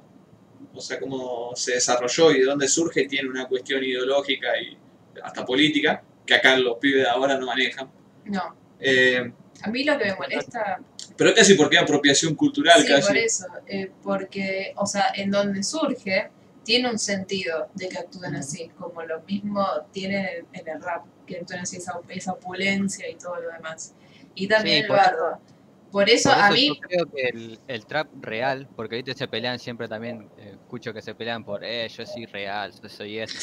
o sea, como se desarrolló y de dónde surge, tiene una cuestión ideológica y hasta política, que acá los pibes de ahora no manejan. No. Eh, A mí lo que me molesta pero casi porque es apropiación cultural, Sí, casi. por eso, eh, porque, o sea, en donde surge, tiene un sentido de que actúen así, como lo mismo tiene en, en el rap, que actúen así, esa, esa opulencia y todo lo demás. Y también Sí, el por bardo. Por eso, Por a eso mí, yo creo que el, el trap real, porque viste se pelean siempre también, eh, escucho que se pelean por, eh, yo soy real, yo soy eso.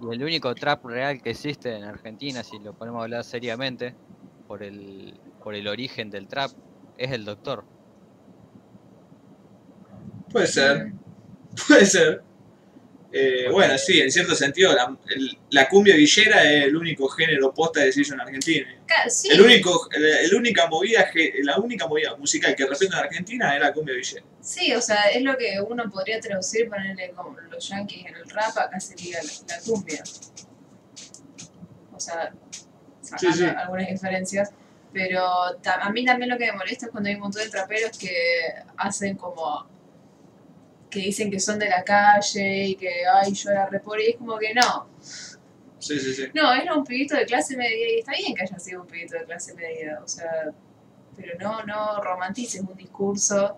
Y el único trap real que existe en Argentina, si lo ponemos a hablar seriamente, por el, por el origen del trap, es el doctor. Puede ser, puede ser. Eh, bueno, sí, en cierto sentido, la, el- la cumbia villera es el único género posta de sello en Argentina. sí, El único, el, el única movida, la única movida musical que representa en Argentina era la cumbia villera. sí, o sea, es lo que uno podría traducir, ponerle como los yankees en el rap, acá sería la, la cumbia. O sea, sacando Sí, sí. algunas diferencias. Pero a mí también lo que me molesta es cuando hay un montón de traperos que hacen como que dicen que son de la calle y que ay yo era re pobre", y es como que no, Sí, sí, sí. no, era un pibito de clase media y está bien que haya sido un pibito de clase media, o sea, pero no, no romantices un discurso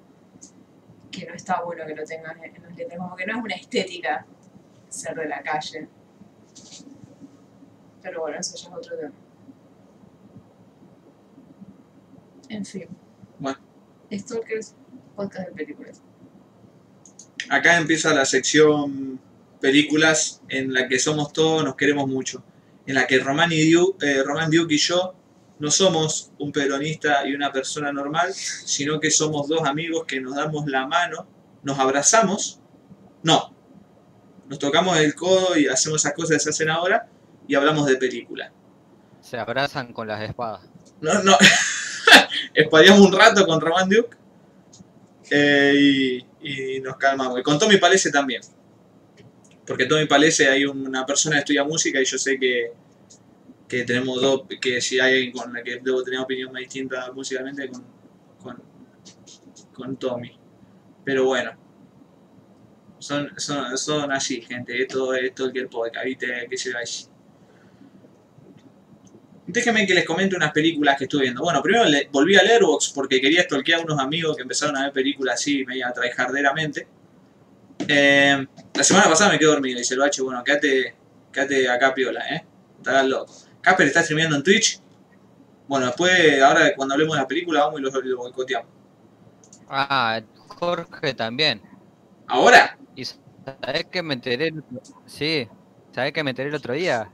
que no está bueno que lo tengas en las letras, como que no es una estética ser de la calle. Pero bueno, eso ya es otro tema. En fin. Bueno. Stalkers, podcast de películas. Acá empieza la sección películas en la que somos todos, nos queremos mucho. En la que Román, y Diu- eh, Román Duke y yo no somos un peronista y una persona normal, sino que somos dos amigos que nos damos la mano, nos abrazamos, no, nos tocamos el codo y hacemos esas cosas que se hacen ahora y hablamos de película. Se abrazan con las espadas. No, no. Espadeamos un rato con Román Duke eh, y, nos calmamos. Y con Tommy Palese también. Porque Tommy Palese hay una persona que estudia música y yo sé que, que tenemos dos, que si hay alguien con la que debo tener opinión más distinta musicalmente con, con, Tommy. Pero bueno. Son, son, son así, gente. Esto es todo el podcast, ¿viste? Que se vaya. Déjenme que les comente unas películas que estuve viendo. Bueno, primero le- volví a Letterboxd porque quería stalkear a unos amigos que empezaron a ver películas así, media traijarderamente. Eh, la semana pasada me quedé dormido y dice el bache, bueno, quédate, quédate acá piola, ¿eh? Hagas loco. Casper está streameando en Twitch. Bueno, después, ahora cuando hablemos de la película, vamos y lo, lo boicoteamos. Ah, Jorge también. ¿Ahora? ¿Y sabés que me enteré? el otro- Sí, ¿sabés que me enteré el otro día?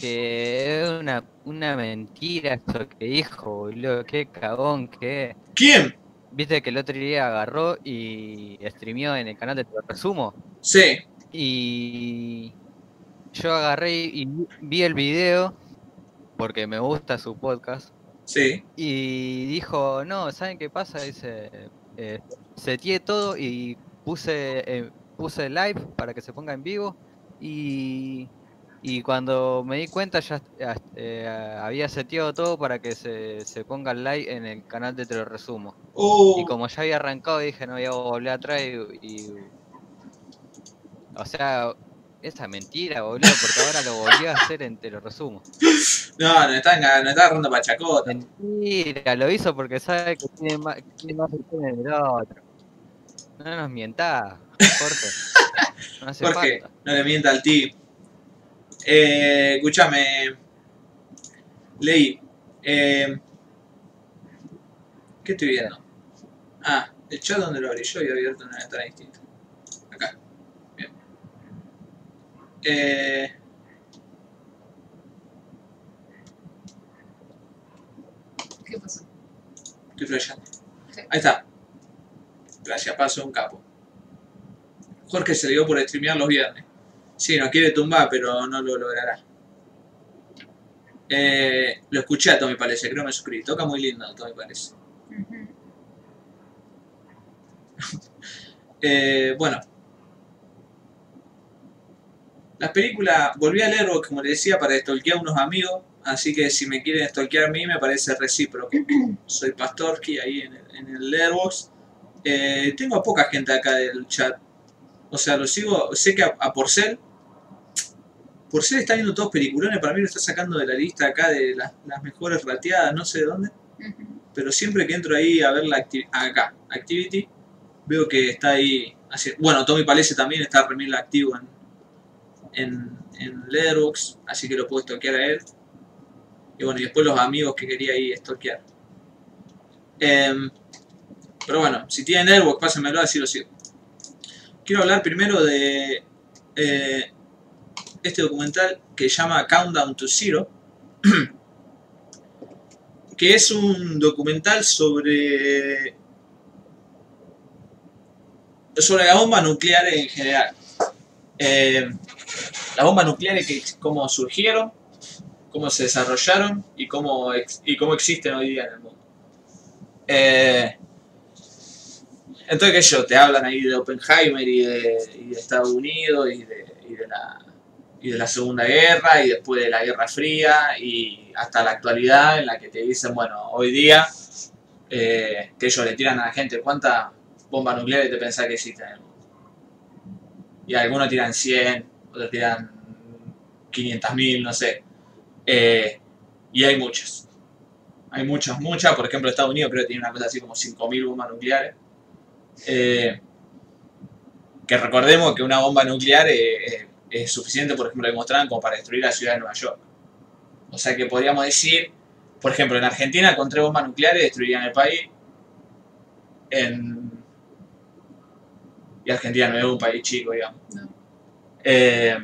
Que es una, una mentira eso que dijo, boludo. Qué cagón que. ¿Quién? Viste que el otro día agarró y streameó en el canal de Te resumo. Sí. Y yo agarré y vi- vi el video porque me gusta su podcast. Sí. Y dijo, no, ¿saben qué pasa? Dice, eh, seteé todo y puse, eh, puse live para que se ponga en vivo. Y, y cuando me di cuenta ya ya, eh, había seteado todo para que se, se ponga el live en el canal de Te lo resumo. Oh, Y como ya había arrancado, dije, no voy a volver atrás y... y- o sea, esa mentira, boludo, porque ahora lo volví a hacer en Te lo resumo. no, no está, no está agarrando pachacota. Mentira, lo hizo porque sabe que tiene más, tiene más opciones del otro. No nos mientas, Jorge. No hace Jorge, falta. no le mienta al tío. Eh, escúchame. Leí. Eh, ¿Qué estoy viendo? Ah, el chat donde lo abrí yo y abierto una ventana distinta. Acá. Bien. Eh, ¿Qué pasó? Estoy flasheando. Sí. Ahí está. Flashea, paso un capo. Jorge se dio por streamear los viernes. Sí, nos quiere tumbar, pero no lo logrará. Eh, lo escuché a Tommy Palese, creo que me suscribí. Toca muy lindo, Tommy Palese. Ujú. Eh, bueno. La película, volví a leer, como le decía, para stalkear a unos amigos. Así que si me quieren stalkear a mí, me parece recíproco. Soy Pastorski ahí en el, en el Letterboxd. Eh, tengo a poca gente acá del chat. O sea, lo sigo. Sé que a, a Porcel. Porcel está viendo todos peliculones. Para mí lo está sacando de la lista acá de las, las mejores rateadas, no sé de dónde. Pero siempre que entro ahí a ver la acti- acá, Activity, veo que está ahí. bueno, Tommy Palese también está remil activo en, en, en Letterboxd, así que lo puedo stalkear a él. Y bueno, y después los amigos que quería ahí stalkear. Em, pero bueno, si tienen Letterboxd, pásenmelo, así lo sigo. Quiero hablar primero de eh, este documental que se llama Countdown to Zero. que es un documental sobre sobre la bomba nuclear en general. Eh, las bombas nucleares, que, cómo surgieron, cómo se desarrollaron y cómo, ex- y cómo existen hoy día en el mundo. Eh, entonces, qué yo, te hablan ahí de Oppenheimer y de, y de Estados Unidos y de, y de la, y de la Segunda Guerra y después de la Guerra Fría y hasta la actualidad en la que te dicen, bueno, hoy día eh, que ellos le tiran a la gente, ¿cuántas bombas nucleares te pensás que existen en el mundo? Y algunos tiran 100, otros tiran 500.000, no sé. Eh, y hay muchas. Hay muchas, muchas. Por ejemplo, Estados Unidos creo que tiene una cosa así como 5.000 bombas nucleares. Eh, que recordemos que una bomba nuclear es suficiente, por ejemplo, demostraban como para destruir la ciudad de Nueva York. O sea que podríamos decir, por ejemplo, en Argentina con tres bombas nucleares destruirían el país. En... Y Argentina no es un país chico, digamos. No. Eh,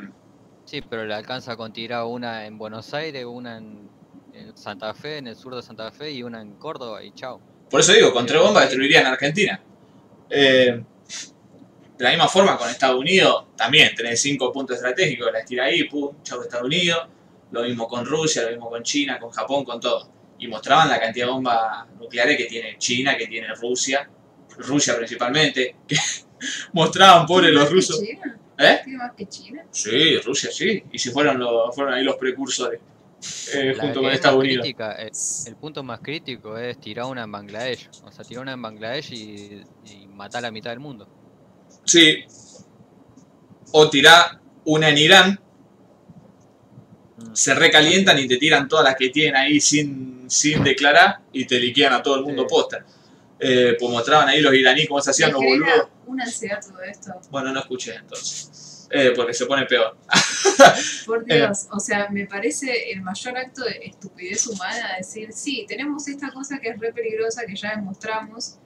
Sí, pero le alcanza con tirar una en Buenos Aires, una en, en Santa Fe, en el sur de Santa Fe y una en Córdoba y chao. por eso digo, con tres bombas destruirían Argentina. Eh, de la misma forma con Estados Unidos, también tenés cinco puntos estratégicos, la estira ahí, pum, chau Estados Unidos. Lo mismo con Rusia, lo mismo con China, con Japón, con todo. Y mostraban la cantidad de bombas nucleares que tiene China, que tiene Rusia, Rusia principalmente, que mostraban pobres ¿Tiene los rusos. China? ¿Eh? ¿Tiene más que China? Sí, Rusia sí. Y si fueron, los, fueron ahí los precursores, eh, junto con es Estados Unidos. crítica, el, el punto más crítico es tirar una en Bangladesh. O sea, tirar una en Bangladesh y, y matar a la mitad del mundo. Sí. O tirá una en Irán, se recalientan y te tiran todas las que tienen ahí sin, sin declarar y te liquean a todo el mundo Sí. posta. Eh, pues mostraban ahí los iraníes cómo se hacían los boludos. una ansiedad todo esto. Bueno, no escuché entonces. Eh, porque se pone peor. Por Eh. Dios, o sea, me parece el mayor acto de estupidez humana decir, sí, tenemos esta cosa que es re peligrosa, que ya demostramos,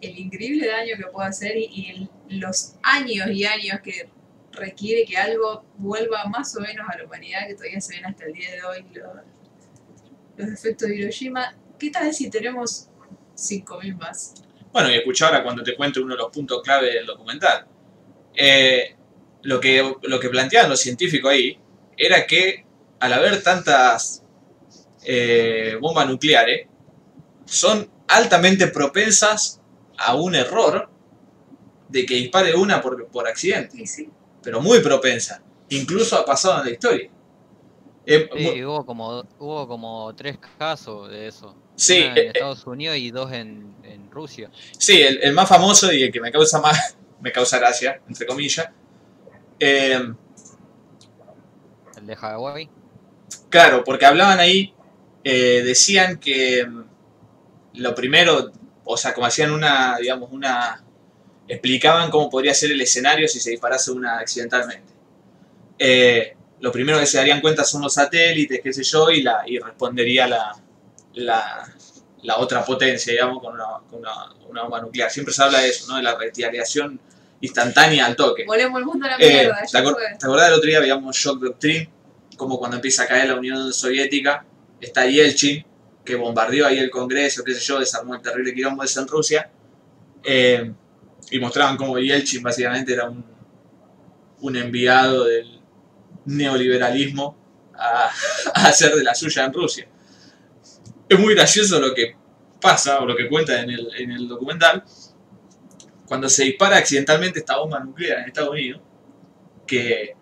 el increíble daño que puede hacer y, los años y años que requiere que algo vuelva más o menos a la humanidad, que todavía se ven hasta el día de hoy lo- los efectos de Hiroshima. ¿Qué tal si tenemos 5.000 más? Bueno, y escucha ahora cuando te cuente uno de los puntos clave del documental. Eh, lo, que, lo que planteaban los científicos ahí era que al haber tantas eh, bombas nucleares, son altamente propensas a un error de que dispare una por, por accidente, sí, pero muy propensa. Incluso ha pasado en la historia. Eh, Sí, hubo como, hubo como tres casos de eso. Sí, Una en eh, eh. Estados Unidos y dos en, en Rusia. Sí, el, el más famoso y el que me causa más, me causa gracia, entre comillas. Eh, El de Hawái. claro, porque hablaban ahí, eh, decían que mm, lo primero, o sea, como hacían una, digamos, una, explicaban cómo podría ser el escenario si se disparase una accidentalmente. Eh, lo primero que se darían cuenta son los satélites, qué sé yo, y, la, y respondería la, la, la otra potencia, digamos, con, una, con una, una bomba nuclear. Siempre se habla de eso, ¿no? De la retaliación instantánea al toque. volvemos el mundo a la Eh, mierda, ¿te, acor- fue. te acordás del otro día veíamos Shock Doctrine? Como cuando empieza a caer la Unión Soviética, está Yeltsin que bombardeó ahí el Congreso, qué sé yo, desarmó el terrible quilombo ese en Rusia. eh, y mostraban cómo Yeltsin básicamente era un, un enviado del neoliberalismo a, a hacer de la suya en Rusia. Es muy gracioso lo que pasa, o lo que cuenta en el, en el documental, cuando se dispara accidentalmente esta bomba nuclear en Estados Unidos, que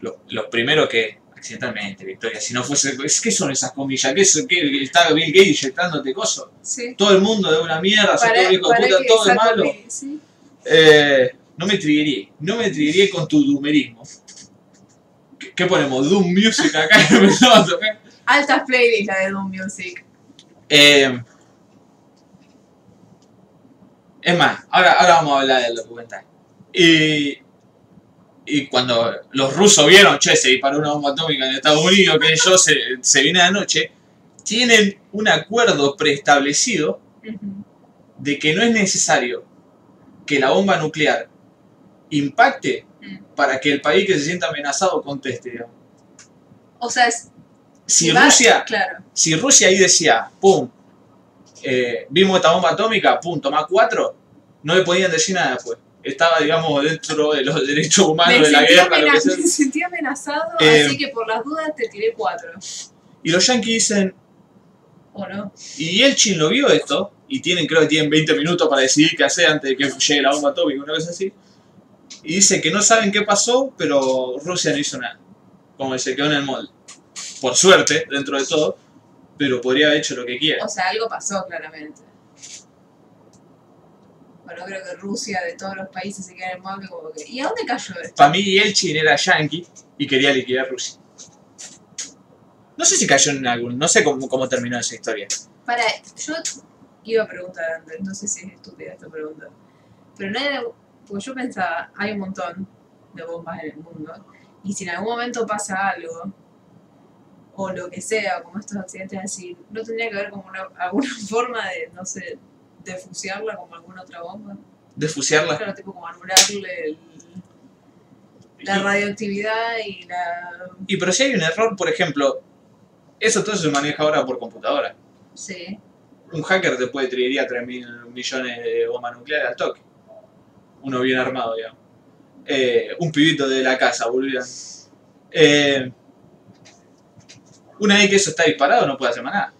lo- los primeros que accidentalmente, Victoria, si no fuese, es- ¿qué son esas comillas? ¿Qué, es, qué está Bill Gates inyectándote cosas? Sí. Todo el mundo de una mierda, sos todo hijo de para puta, que todo es malo. sí. Eh, no me triguería, no me triguería con tu doomerismo. ¿Qué, qué ponemos? Doom Music acá. Altas playlists la de Doom Music. Eh, es más, ahora, ahora vamos a hablar del documental. Y, y cuando los rusos vieron, che, se disparó una bomba atómica en Estados Unidos, que yo se, se viene de noche, tienen un acuerdo preestablecido de que no es necesario que la bomba nuclear impacte Mm. para que el país que se sienta amenazado conteste. digamos. O sea, es, Si va- Rusia, Claro. si Rusia ahí decía, pum, eh, vimos esta bomba atómica, pum, toma cuatro, no le podían decir nada después. Estaba, digamos, dentro de los derechos humanos Me de la guerra, lo que sea. me sentí amenazado, Eh, así que por las dudas te tiré cuatro. Y los yankees dicen, ¿O no? y Elchin lo vio esto, y tienen, creo que tienen 20 minutos para decidir qué hacer antes de que llegue la bomba atómica, una vez así. Y dice que no saben qué pasó, pero Rusia no hizo nada. Como que se quedó en el molde. Por suerte, dentro de todo, pero podría haber hecho lo que quiera. O sea, algo pasó claramente. Bueno, creo que Rusia, de todos los países, se queda en el como que... ¿Y a dónde cayó esto? Para mí Elchin era yankee y quería liquidar Rusia. No sé si cayó en algún... No sé cómo, cómo terminó esa historia. Para, yo iba a preguntar antes, no sé si es estúpida esta pregunta. Pero no era, porque yo pensaba, hay un montón de bombas en el mundo, y si en algún momento pasa algo, o lo que sea, como estos accidentes así, ¿no tendría que haber como una, alguna forma de, no sé, de fusiarla como alguna otra bomba? De fusiarla. Claro, tipo como anularle el- la radioactividad y la... Y pero si hay un error, por ejemplo, eso todo se maneja ahora por computadora. Sí, un hacker te puede triguería 3 mil millones de bombas nucleares al toque. Uno bien armado, digamos. Eh, un pibito de la casa, boludo. Eh, una vez que eso está disparado, no puede hacer más nada.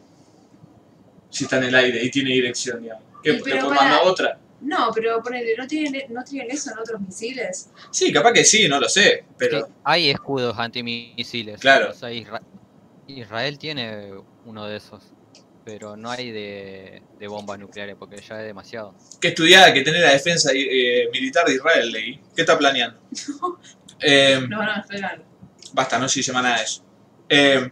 Si está en el aire y tiene dirección, digamos. ¿Qué, Y ¿Le pero puedo para- mandar otra? No, pero ponele, ¿no tienen, ¿no tienen eso en otros misiles? Sí, capaz que sí, no lo sé. Pero hay escudos antimisiles. Claro. O sea, Isra- Israel tiene uno de esos. Pero no hay de, de bombas nucleares porque ya es demasiado. que estudiar, que tener la defensa eh, militar de Israel, leí. ¿Qué está planeando? Eh, No, no, espera. basta, no se llama nada de eso. Eh,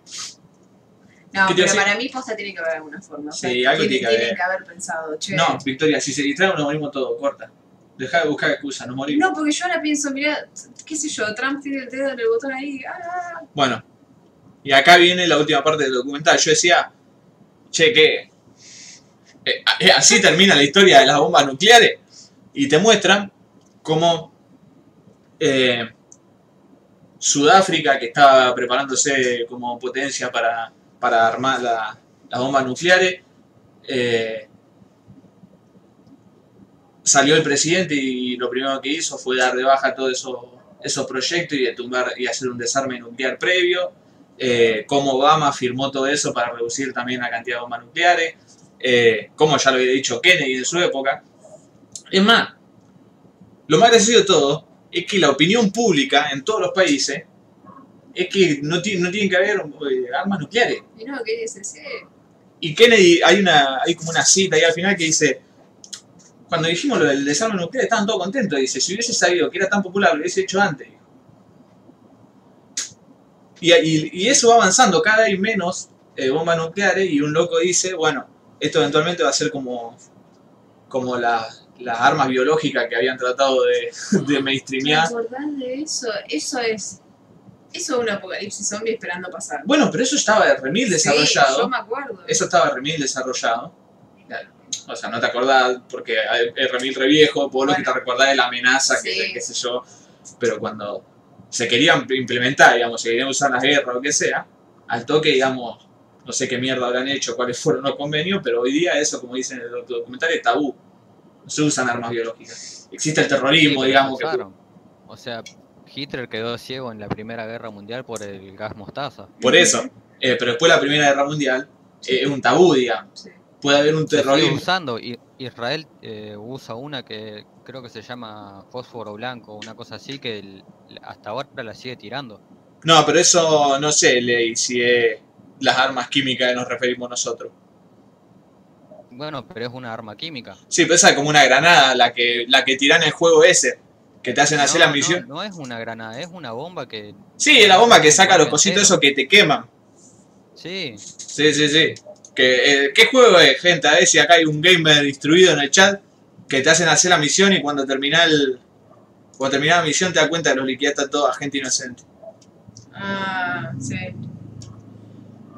No, ¿Qué te iba pero para mí posta tiene que haber alguna forma. O sea, Sí, algo tiene que haber. que haber pensado, che. No, Victoria, si se distrae nos morimos todos, corta. Deja de buscar excusas, nos morimos. No, porque yo ahora pienso, mira, qué sé yo, Trump tiene el dedo en el botón ahí. Ah, Bueno, y acá viene la última parte del documental. Yo decía, che, que eh, eh, así termina la historia de las bombas nucleares. Y te muestran cómo eh, Sudáfrica, que estaba preparándose como potencia para, para armar la- las bombas nucleares, eh, salió el presidente y lo primero que hizo fue dar de baja todos esos, proyectos y de tumbar y hacer un desarme nuclear previo. Eh, cómo Obama firmó todo eso para reducir también la cantidad de bombas nucleares. Eh, como ya lo había dicho Kennedy en su época. Es más, lo más gracioso de todo es que la opinión pública en todos los países es que no, no tienen que haber eh, armas nucleares. y no, ¿qué dice? Sí. Y Kennedy, hay una hay como una cita ahí al final que dice, cuando dijimos lo del desarme nuclear estaban todos contentos. Dice, si hubiese sabido que era tan popular, lo hubiese hecho antes. Y, y- y eso va avanzando, cada vez menos eh, bombas nucleares y un loco dice, bueno, esto eventualmente va a ser como, como la- las armas biológicas que habían tratado de, de ¿Te mainstreamear. acordás de eso? Eso es. Eso es un apocalipsis zombie esperando pasar. Bueno, pero eso estaba remil desarrollado. Sí, yo me acuerdo. Eso estaba remil desarrollado. O sea, no te acordás porque es remil re viejo, vos lo que te Bueno. recordás es la amenaza, que Sí. qué sé yo. Pero cuando se querían implementar, digamos, se querían usar las guerras o lo que sea, al toque, digamos, No sé qué mierda habrán hecho, cuáles fueron los convenios, pero hoy día eso, como dicen en el documental, es tabú. No se usan armas biológicas. Existe el Sí, terrorismo, pero digamos, que. O sea, Hitler quedó ciego en la Primera Guerra Mundial por el gas mostaza. por eso. Eh, pero después de la Primera Guerra Mundial eh, es un tabú, digamos. Sí. Puede haber un terrorismo. usando. Israel eh, usa una que creo que se llama fósforo blanco, una cosa así, que el- hasta ahora la sigue tirando. No, pero eso no sé, Ley, si es las armas químicas que nos referimos nosotros. Bueno, pero es una arma química. Sí, pero esa es como una granada, la que, la que tiran en el juego ese, que te hacen hacer la misión. No, no es una granada, es una bomba que... Sí, es la bomba que saca los cositos esos que te queman. Sí, Sí, sí, sí. Que, eh, ¿Qué juego es, gente? A ver si acá hay un gamer instruido en el chat que te hacen hacer la misión y cuando termina el, cuando termina la misión te das cuenta que los liquidaste a toda gente inocente. Ah, sí.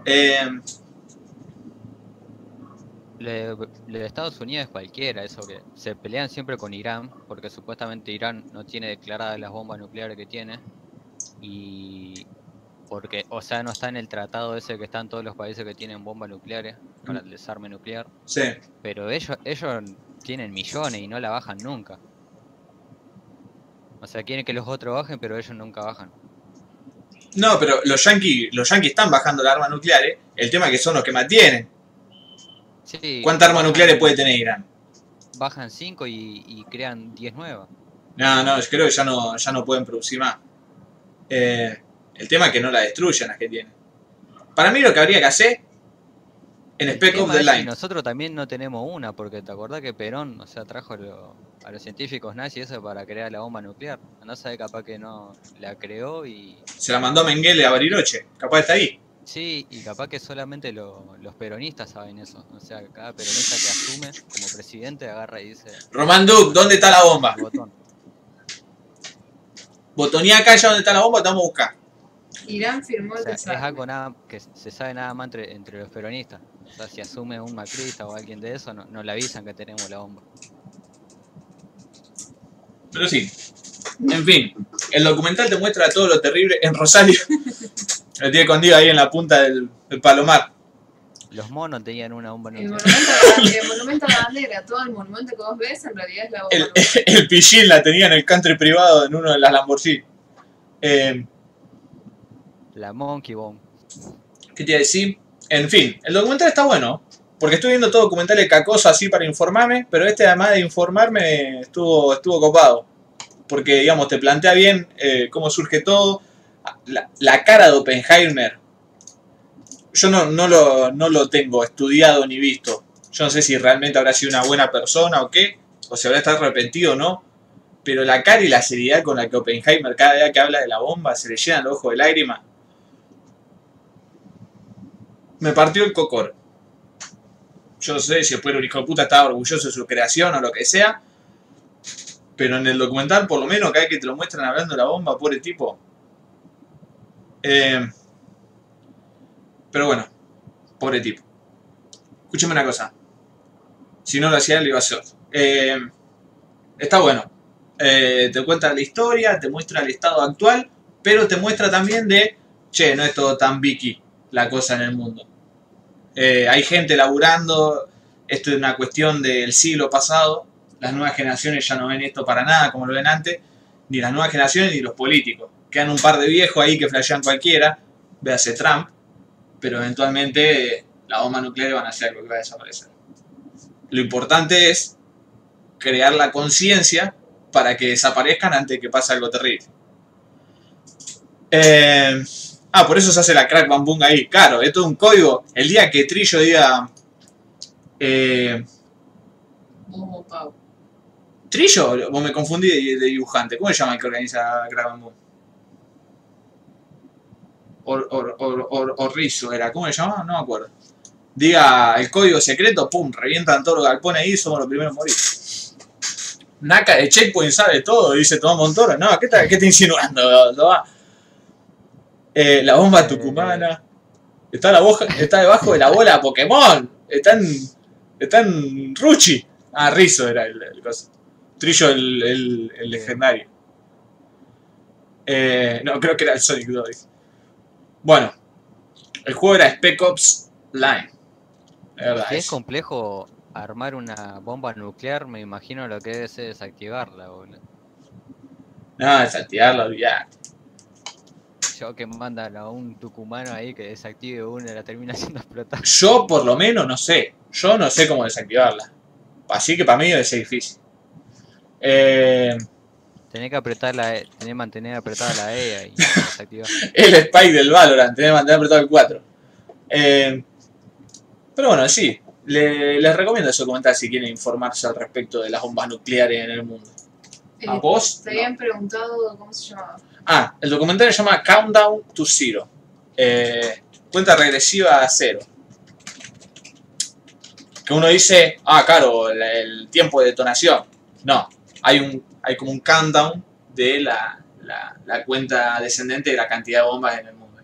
Eh, de Estados Unidos es cualquiera, eso que se pelean siempre con Irán, porque supuestamente Irán no tiene declaradas las bombas nucleares que tiene, y porque, o sea, no está en el tratado ese que están todos los países que tienen bombas nucleares para el desarme nuclear, sí. pero ellos, ellos tienen millones y no la bajan nunca. O sea, quieren que los otros bajen, pero ellos nunca bajan. No, pero los yankees, los yankees están bajando las armas nucleares. El tema es que son los que mantienen. Sí, ¿Cuántas armas nucleares puede tener Irán? Bajan 5 y, y crean 10 nuevas. No, no, yo creo que ya no, ya no pueden producir más. Eh, el tema es que no la destruyan las que tienen. Para mí lo que habría que hacer en Spec Ops The Line. Nosotros también no tenemos una, porque te acordás que Perón, o sea, trajo lo- a los científicos nazis eso para crear la bomba nuclear. No sabe capaz que no la creó y Se la mandó Mengele a Bariloche. Capaz está ahí. Sí, y capaz que solamente lo- los peronistas saben eso. O sea, cada peronista que asume como presidente agarra y dice Román Duke, ¿dónde está la bomba? botón. Botonía acá ya donde está la bomba, te vamos a buscar. Irán firmó O el sea, es algo nada que se sabe nada más entre, entre los peronistas. O sea, si asume un macrista o alguien de eso, no, no le avisan que tenemos la bomba. Pero sí. En fin, el documental te muestra todo lo terrible en Rosario. Lo tiene escondido ahí en la punta del, del palomar. Los monos tenían una bomba El nuclear. monumento, el monumento a la bandera, todo el monumento que vos ves en realidad es la bomba El, el pichín la tenía en el country privado en uno de las Lamborghini. Eh, La Monkey Bomb. ¿Qué te iba a decir? En fin, el documental está bueno. Porque estoy viendo todo documentales cacosos así para informarme, pero este además de informarme estuvo, estuvo copado. Porque, digamos, te plantea bien eh, cómo surge todo. La, cara de Oppenheimer. Yo no, no, lo, no lo tengo estudiado ni visto. Yo no sé si realmente habrá sido una buena persona o qué, o si habrá estado arrepentido o no. Pero la cara y la seriedad con la que Oppenheimer cada día que habla de la bomba se le llenan los ojos de lágrimas. Me partió el cocor. Yo no sé si después el hijo de puta estaba orgulloso de su creación o lo que sea. Pero en el documental, por lo menos, cada vez que te lo muestran hablando de la bomba, pobre tipo. Eh, pero bueno, pobre tipo. Escúchame una cosa. Si no lo hacía lo iba a hacer. Eh, está bueno. Eh, te cuenta la historia, te muestra el estado actual, pero te muestra también de, che, no es todo tan Vicky la cosa en el mundo. Hay gente laburando, esto es una cuestión del siglo pasado, las nuevas generaciones ya no ven esto para nada como lo ven antes, ni las nuevas generaciones ni los políticos. Quedan un par de viejos ahí que flashean cualquiera, véase Trump, pero eventualmente eh, la bomba nuclear van a ser algo que va a desaparecer. Lo importante es crear la conciencia para que desaparezcan antes de que pase algo terrible. Eh, ah, por eso se hace la crack bam boom ahí. Claro, es todo un código. El día que Trillo diga. Eh. ¿Trillo? Vos me confundí de, de dibujante. ¿Cómo se llama el que organiza Crack Bam Boom? Or, or, or, Orrizo era. ¿Cómo se llama? No me acuerdo. Diga el código secreto, pum, revientan todos los galpones ahí, somos los primeros en morir. Naka de Checkpoint sabe todo, dice Tomás Montoro. No, ¿qué está, qué está insinuando? Tomás? Eh, la bomba tucumana. Está, la boja- está debajo de la bola Pokémon. Están. Están Ruchi. Ah, Rizo era el, el coso. Trillo el, el- el legendario. Eh, no, creo que era el Sonic 2. Bueno, el juego era Spec Ops line. Si es complejo armar una bomba nuclear, me imagino lo que debe ser desactivarla, boludo. No, desactivarlo, olvidate. Yo que mandan a un tucumano ahí que desactive una y la termina haciendo explotar. Yo por lo menos no sé. Yo no sé cómo desactivarla. Así que para mí debe ser difícil. Eh, Tenés que apretar la E, tenés que mantener apretada la E y desactivar. el spike del Valorant, tenés que mantener apretado el 4. Eh, pero bueno, sí. le- les recomiendo ese documental si quieren informarse al respecto de las bombas nucleares en el mundo. ¿A Eh, vos? Te habían preguntado cómo se llamaba. Ah, el documental se llama Countdown to Zero. Eh, cuenta regresiva a cero. Que uno dice, ah, claro, el, el tiempo de detonación. No, hay un hay como un countdown de la, la, la cuenta descendente de la cantidad de bombas en el mundo.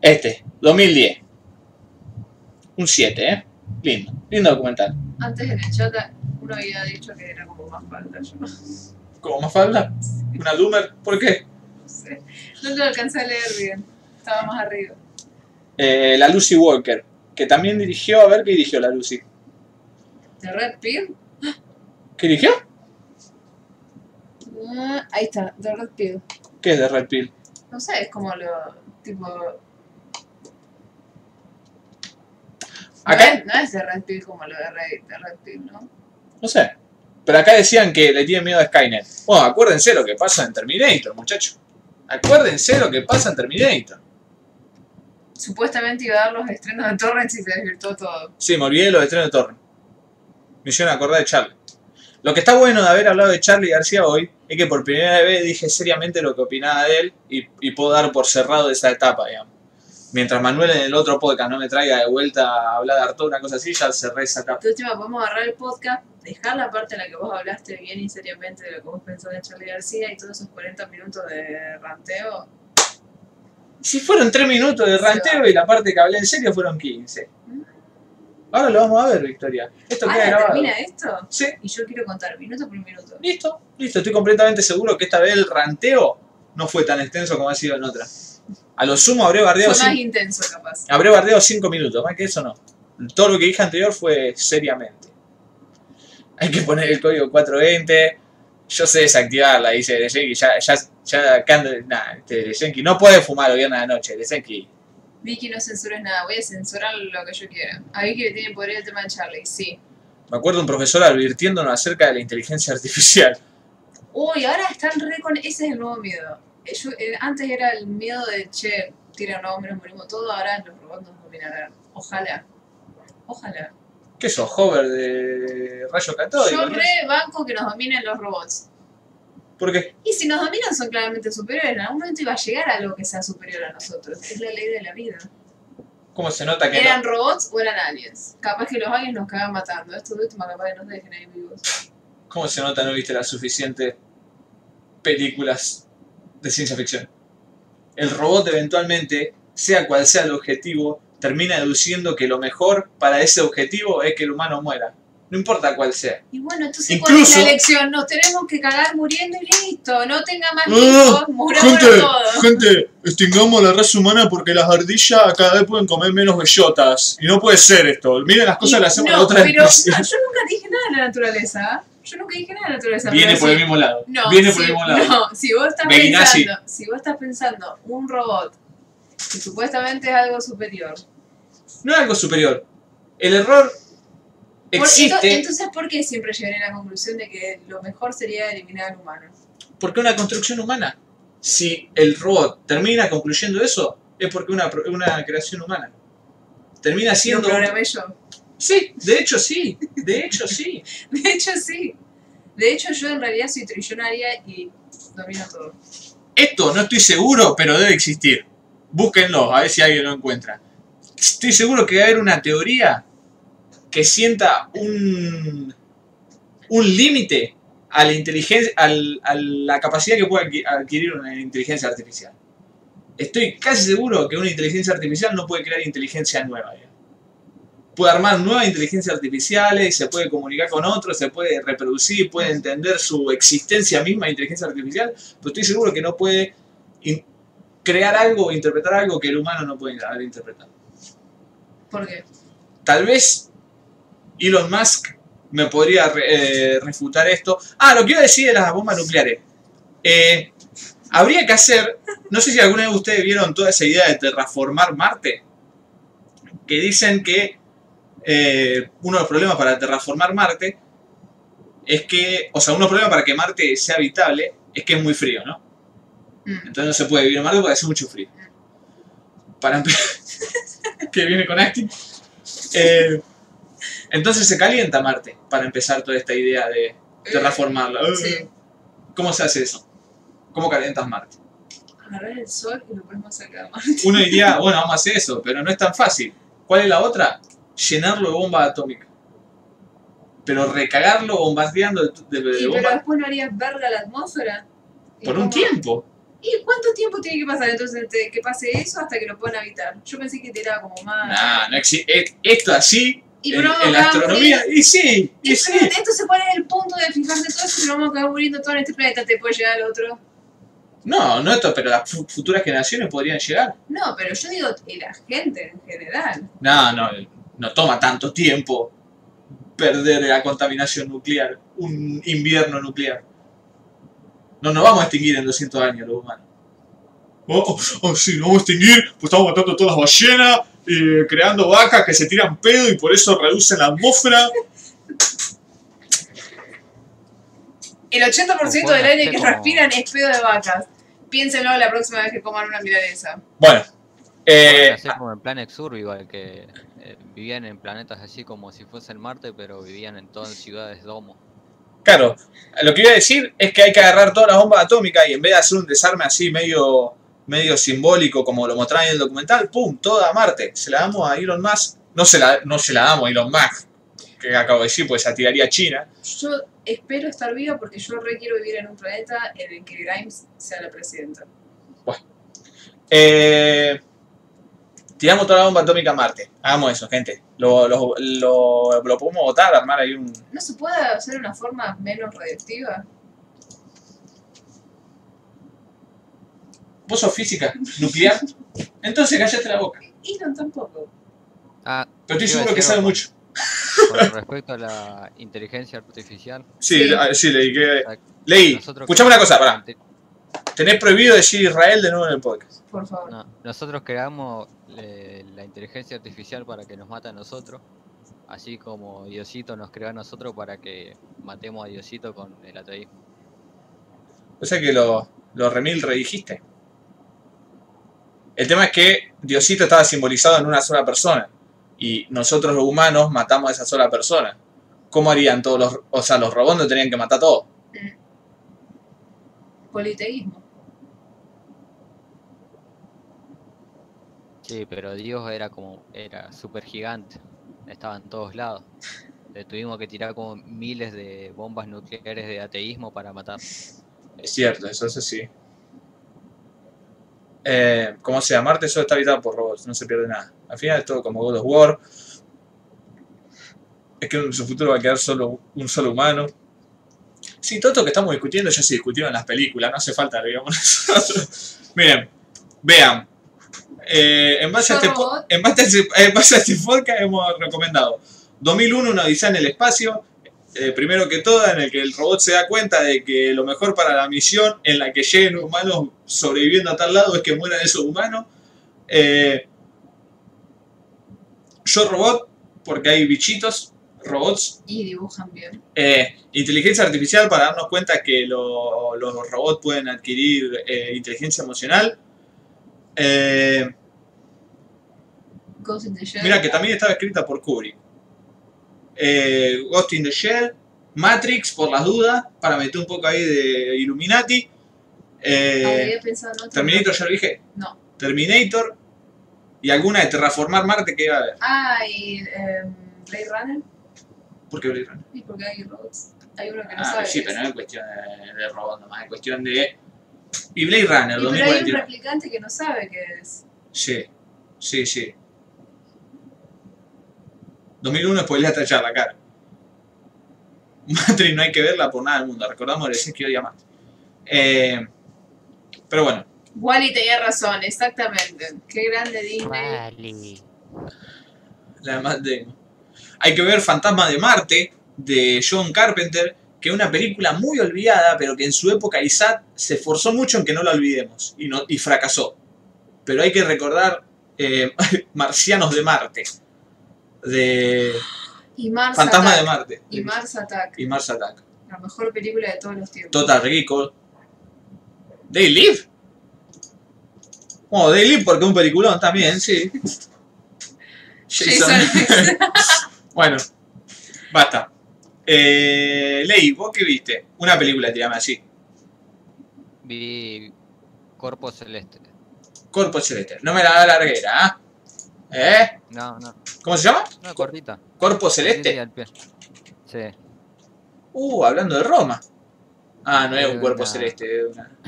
Este, 2010. Un 7, ¿eh? Lindo, lindo documental. Antes en el chat uno había dicho que era como más falta. Yo no ¿Cómo más falta? ¿Una Doomer? ¿Por qué? sé. No lo alcancé a leer bien. Estaba más arriba. Eh, la Lucy Walker, que también dirigió, a ver qué dirigió la Lucy. ¿De Red Pill? ¿Qué dirigió? Ah, ahí está, The Red Pill. ¿Qué es de Red Pill? No sé, es como lo. tipo. Acá- No es, no es de Red Pill como lo de Red, de Red Pill, ¿no? No sé. Pero acá decían que le tienen miedo a Skynet. Bueno, acuérdense lo que pasa en Terminator, muchachos. Acuérdense lo que pasa en Terminator. Supuestamente iba a dar los estrenos de Torrents y se desvirtuó todo. Sí, me olvidé de los estrenos de Torre. Me hicieron acordar de Charlie. Lo que está bueno de haber hablado de Charlie García hoy es que por primera vez dije seriamente lo que opinaba de él y, y puedo dar por cerrado esa etapa, digamos. Mientras Manuel en el otro podcast no me traiga de vuelta a hablar de Arturo, una cosa así, ya cerré esa etapa. De última, podemos agarrar el podcast, dejar la parte en la que vos hablaste bien y seriamente de lo que vos pensás de Charlie García y todos esos 40 minutos de ranteo. Si fueron 3 minutos de ranteo y la parte que hablé en serio fueron 15. Ahora lo vamos a ver, Victoria. Esto queda grabado. termina esto Sí, y yo quiero contar minuto por minuto. listo, listo. Estoy completamente seguro que esta vez el ranteo no fue tan extenso como ha sido en otra. A lo sumo habré bardeado, Fue más intenso, capaz. habré bardeado 5 minutos, más que eso no. Todo lo que dije anterior fue seriamente. Hay que poner el código 420. Yo sé desactivarla, dice Desenki. Ya, ya, ya, nah, este Desenki no puede fumar viernes de la noche. Desenki, Vicky, no censures nada, voy a censurar lo que yo quiera. A Vicky le tiene poder el tema de Charlie, sí. Me acuerdo un profesor advirtiéndonos acerca de la inteligencia artificial. Uy, ahora están re con. Ese es el nuevo miedo. Eh, yo- eh, antes era el miedo de che, tira un hombre, nos morimos todos, ahora los robots nos dominarán. Ojalá. Ojalá. ¿Qué sos, hover de rayo catódico? Yo ¿no? re banco que nos dominen los robots. ¿Por qué? Y si nos dominan son claramente superiores. En algún momento iba a llegar algo que sea superior a nosotros. Es la ley de la vida. ¿Cómo se nota que ¿Eran no? robots o eran aliens? Capaz que los aliens nos cagan matando. Estos últimos capaz que nos dejen ahí vivos. ¿Cómo se nota no viste las suficientes películas de ciencia ficción? El robot eventualmente, sea cual sea el objetivo, termina deduciendo que lo mejor para ese objetivo es que el humano muera. No importa cuál sea. Y bueno, entonces ¿cuál es Incluso- la elección? Nos tenemos que cagar muriendo y listo. No tenga más Ah, hijos, muramos todos. gente, extingamos la raza humana porque las ardillas cada vez pueden comer menos bellotas. Y no puede ser esto. Miren las cosas que le hacemos a no, otras pero no, especies. yo nunca dije nada de la naturaleza. ¿ah? Yo nunca dije nada de la naturaleza. Viene pero por el mismo lado. No, Viene si, por el mismo lado. No, si vos estás pensando, si vos estás pensando un robot que supuestamente es algo superior. No es algo superior. El error existe ento- entonces, ¿por qué siempre llegaré a la conclusión de que lo mejor sería eliminar al humano? porque una construcción humana. Si el robot termina concluyendo eso, es porque una, una creación humana. Termina Lo siendo... programé yo. Sí, de hecho sí. De hecho sí. De hecho, sí. De hecho, yo en realidad soy trillonaria y domino todo. Esto no estoy seguro, pero debe existir. Búsquenlo, a ver si alguien lo encuentra. Estoy seguro que va a haber una teoría que sienta un, un límite a la inteligencia, al- a la capacidad que puede adqui- adquirir una inteligencia artificial. Estoy casi seguro que una inteligencia artificial no puede crear inteligencia nueva. ¿ya? Puede armar nuevas inteligencias artificiales, se puede comunicar con otros, se puede reproducir, puede entender su existencia misma de inteligencia artificial, pero estoy seguro que no puede crear algo o interpretar algo que el humano no puede haber interpretado. ¿Por qué? Tal vez Elon Musk me podría eh, refutar esto. Ah, lo que iba a decir de las bombas nucleares. Eh, habría que hacer, no sé si alguna vez ustedes vieron toda esa idea de terraformar Marte, que dicen que eh, uno de los problemas para terraformar Marte es que, o sea, uno de los problemas para que Marte sea habitable es que es muy frío, ¿no? Mm. Entonces no se puede vivir en Marte porque hace mucho frío. Para empezar, que viene con acting. Eh, entonces se calienta Marte para empezar toda esta idea de terraformarla. Sí. ¿Cómo se hace eso? ¿Cómo calientas Marte? Agarrar el sol y lo pones más cerca de Marte. Uno diría, bueno, vamos a hacer eso, pero no es tan fácil. ¿Cuál es la otra? Llenarlo de bomba atómica. Pero recagarlo bombardeando de, de- de Y pero bomba después no harías verga la atmósfera. ¿Y por un cómo? tiempo. ¿Y cuánto tiempo tiene que pasar entonces que pase eso hasta que lo puedan habitar? Yo pensé que era como más. Nah, no existe. Esto así, y en, en la astronomía, y sí, Y y sí. pero esto se pone en el punto de fijarse todo eso, pero vamos a acabar muriendo todo en este planeta. ¿Te puede llegar al otro? No, no esto, pero las fu- futuras generaciones podrían llegar. No, pero yo digo, y la gente en general. No, no, no toma tanto tiempo perder la contaminación nuclear, un invierno nuclear. No nos vamos a extinguir en 200 años los humanos. Oh, oh, oh, sí, nos vamos a extinguir, pues estamos matando a todas las ballenas, eh, creando vacas que se tiran pedo y por eso reducen la atmósfera. El 80% O del aire que como- respiran es pedo de vacas. Piénsenlo la próxima vez que coman una milanesa. Bueno, eh, hacer como en Planet Survival, que eh, vivían en planetas así como si fuesen Marte, pero vivían en todas ciudades domo. Claro, lo que iba a decir es que hay que agarrar todas las bombas atómicas y en vez de hacer un desarme así medio, medio simbólico como lo mostraban en el documental, ¡pum! Toda Marte. Se la damos a Elon Musk. No se la, no se la damos a Elon Musk, que acabo de decir, pues se tiraría a China. Yo espero estar viva porque yo re quiero vivir en un planeta en el que Grimes sea la presidenta. Eh, tiramos toda la bomba atómica a Marte. Hagamos eso, gente. Lo, lo, lo, lo podemos votar, armar ahí un... ¿No se puede hacer una forma menos radiactiva? ¿Vos sos física nuclear? Entonces cállate la boca. Elon tampoco. Ah, Pero estoy seguro que sabe algo. mucho. con respecto a la inteligencia artificial, Sí, Sí. sí, leí que... Leí. Escuchame una cosa, pará. Tenés prohibido decir Israel de nuevo en el podcast. Por favor. no, nosotros creamos eh, la inteligencia artificial para que nos mate a nosotros, así como Diosito nos creó a nosotros para que matemos a Diosito con el ateísmo. O sea que lo, lo remil redijiste. El tema es que Diosito estaba simbolizado en una sola persona. Y nosotros los humanos matamos a esa sola persona. ¿Cómo harían todos los... O sea, los robots no tenían que matar a todos. Politeísmo. Sí, pero Dios era como, era súper gigante, estaba en todos lados. Le tuvimos que tirar como miles de bombas nucleares de ateísmo para matar. Es cierto, eso es así. Eh, como sea, Marte solo está habitado por robots, no se pierde nada. Al final es todo como God of War. Es que en su futuro va a quedar solo un solo humano. Sí, todo esto que estamos discutiendo ya se discutió en las películas, no hace falta, digamos nosotros. Miren, vean. Eh, en, base este en, base a este, en base a este podcast hemos recomendado 2001, una odisea en el espacio, eh, primero que todo, en el que el robot se da cuenta de que lo mejor para la misión en la que lleguen humanos sobreviviendo a tal lado es que mueran esos humanos. Eh, Yo Robot, porque hay bichitos, robots. Y dibujan bien. Eh, inteligencia artificial para darnos cuenta que lo- los robots pueden adquirir inteligencia emocional. Mira, que también estaba escrita por Kubrick. Eh, Ghost in the Shell, Matrix, por las dudas, para meter un poco ahí de Illuminati. Eh, pensado en otro. Terminator, ya lo dije. No. Terminator. Y alguna de Terraformar Marte que iba a haber. Ah, y em, Blade Runner. ¿Por qué Blade Runner? Sí, porque hay robots. Hay uno que no Ah, sabe. sí, pero no es cuestión de, de robot nomás, es cuestión de. Y Blade Runner, Y pero hay un 2041. replicante que no sabe qué es. Sí, sí, sí. 2001 spoilea tachar la cara. Matrix no hay que verla por nada del mundo. Recordamos el que odia más. Eh, pero bueno, Wally tenía razón, exactamente. Qué grande Disney. Vale. La de Matt Damon. Hay que ver Fantasma de Marte de John Carpenter, que es una película muy olvidada, pero que en su época Isaac se esforzó mucho en que no la olvidemos y, no, y fracasó. Pero hay que recordar eh, Marcianos de Marte, de Y Mars Fantasma de. Marte Y Mars Attack. y Mars Attack. La mejor película de todos los tiempos. Total Recall. They Live. Oh, They Live porque es un peliculón también, sí. Jason Jason. bueno, basta. Eh, Ley, ¿vos qué viste? Una película, tirame así. Vi Corpo Celeste. Corpo Celeste. No me la da larguera, ¿ah? ¿Eh? No, no. ¿Cómo se llama? No, cortita. Corpo Celeste. al pie. Sí. Uh, hablando de Roma. Ah, no es un Eh, cuerpo una- celeste. es una-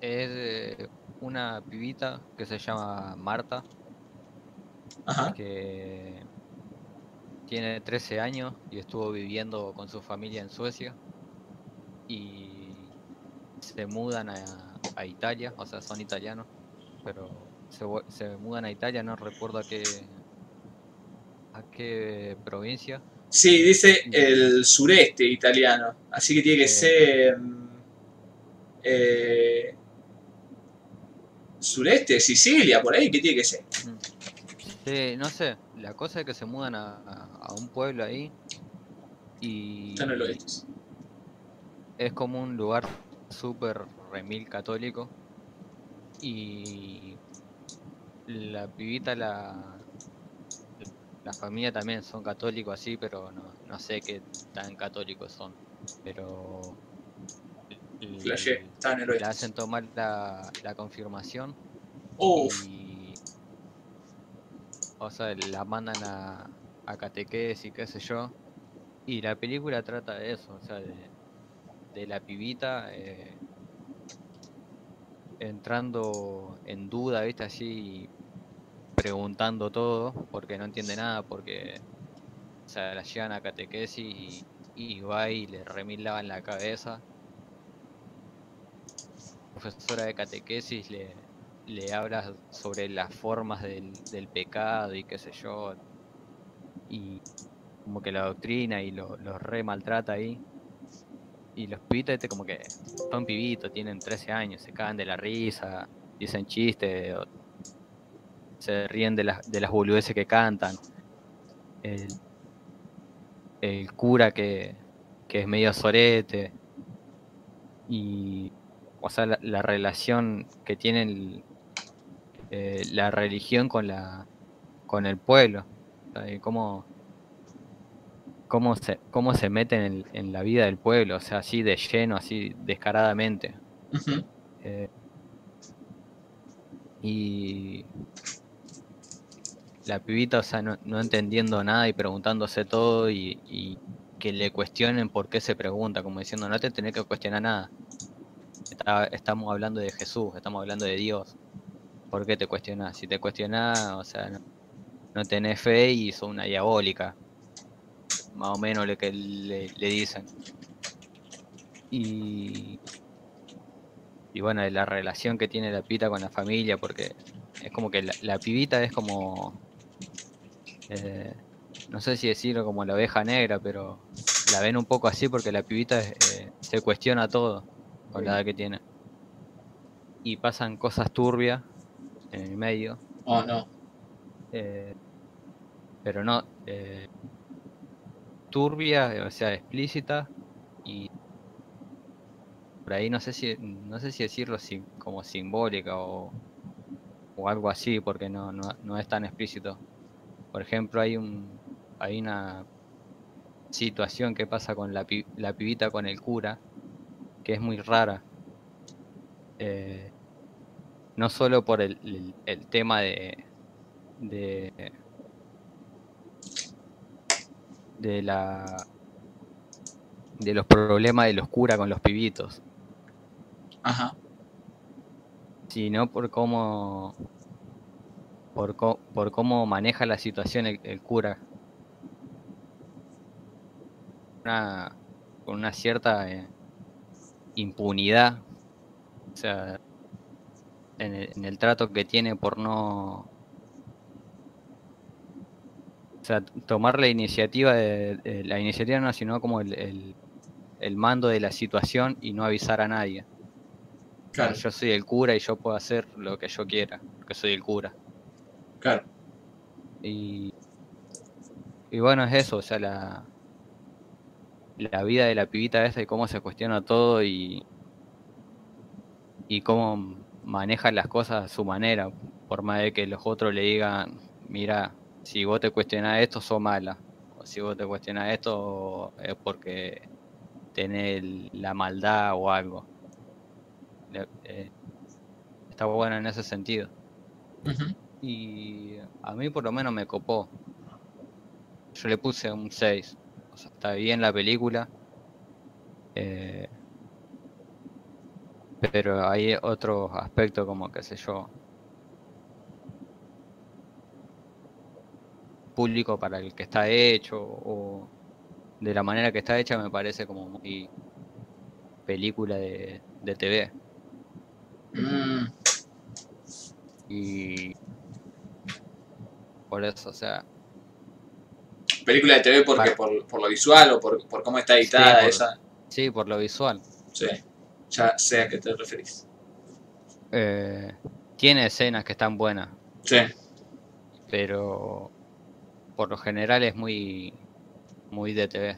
Es eh, una pibita que se llama Marta, Ajá. que tiene 13 años y estuvo viviendo con su familia en Suecia. Y se mudan a, a Italia, o sea, son italianos, pero se, se mudan a Italia, no recuerdo a qué, a qué provincia. Sí, dice el sureste italiano. Así que tiene que Eh. ser. mm, eh, sureste, Sicilia, por ahí, ¿qué tiene que ser? Sí, no sé, la cosa es que se mudan a, a- un pueblo ahí y Está en el oeste. es como un lugar súper remil católico y la pibita, la, la familia también son católicos así, pero no, no sé qué tan católicos son, pero Flashé, está en el le oeste. hacen tomar la, la confirmación Uf, y o sea la mandan a, a catequesis y qué sé yo. Y la película trata de eso o sea de, de la pibita eh, entrando en duda viste así preguntando todo porque no entiende nada porque o sea la llevan a catequesis y, y va y le remilaba en la cabeza profesora de catequesis le, le habla sobre las formas del, del pecado y qué sé yo. Y como que la doctrina y lo- re maltrata ahí. Y los pibitos, este, como que son pibitos, tienen 13 años, se cagan de la risa, dicen chistes, se ríen de las, de las boludeces que cantan. El, el cura que, que es medio sorete. Y o sea, la, la relación que tiene el- eh, la religión con la con el pueblo, o cómo, cómo se cómo se meten en, en la vida del pueblo, o sea, así de lleno, así descaradamente. Eh, y la pibita, o sea, no, no entendiendo nada y preguntándose todo y, y que le cuestionen por qué se pregunta, como diciendo, no te tenés que cuestionar nada. Está- estamos hablando de Jesús, estamos hablando de Dios. ¿Por qué te cuestionás? Si te cuestionás, o sea, no, no tenés fe y sos una diabólica. Más o menos lo que le, le dicen. Y, y bueno, de la relación que tiene la pibita con la familia, porque es como que la, la pibita es como, eh, no sé si decirlo como la oveja negra, pero la ven un poco así porque la pibita eh, se cuestiona todo con la edad que tiene. Y pasan cosas turbias en el medio, Oh, no. eh, pero no eh, turbia, o sea, explícita y por ahí no sé si no sé si decirlo sim- como simbólica o, o algo así porque no, no, no es tan explícito. Por ejemplo, hay un hay una situación que pasa con la, la pibita con el cura que es muy rara. Eh, no solo por el, el- el tema de, de de la de los problemas de los curas con los pibitos, Ajá. sino por cómo por, co- por cómo maneja la situación el, el cura. Una, con una cierta eh, impunidad. O sea, en el, en el trato que tiene por no... O sea, tomar la iniciativa, de, la iniciativa no, sino como el, el- el mando de la situación y no avisar a nadie. Claro, Yo soy el cura y yo puedo hacer lo que yo quiera, porque soy el cura. claro. Y, y bueno, es eso, o sea, la, la vida de la pibita esa y cómo se cuestiona todo y, y cómo maneja las cosas a su manera, por más de que los otros le digan, mira, si vos te cuestionás esto, sos mala, o si vos te cuestionás esto es porque tenés la maldad o algo. Eh, está bueno en ese sentido. Y a mí por lo menos me copó. Yo le puse un 6. O sea, está bien la película. eh, pero hay otros aspectos como, qué sé yo. Público para el que está hecho o de la manera que está hecha me parece como muy película de, de TV. Mm, Y por eso, o sea, película de TV porque por, por lo visual o por, por cómo está editada por- esa. sí, por lo visual. Sí, ya sé a qué te referís. Eh, tiene escenas que están buenas, Sí, pero por lo general es muy muy de TV.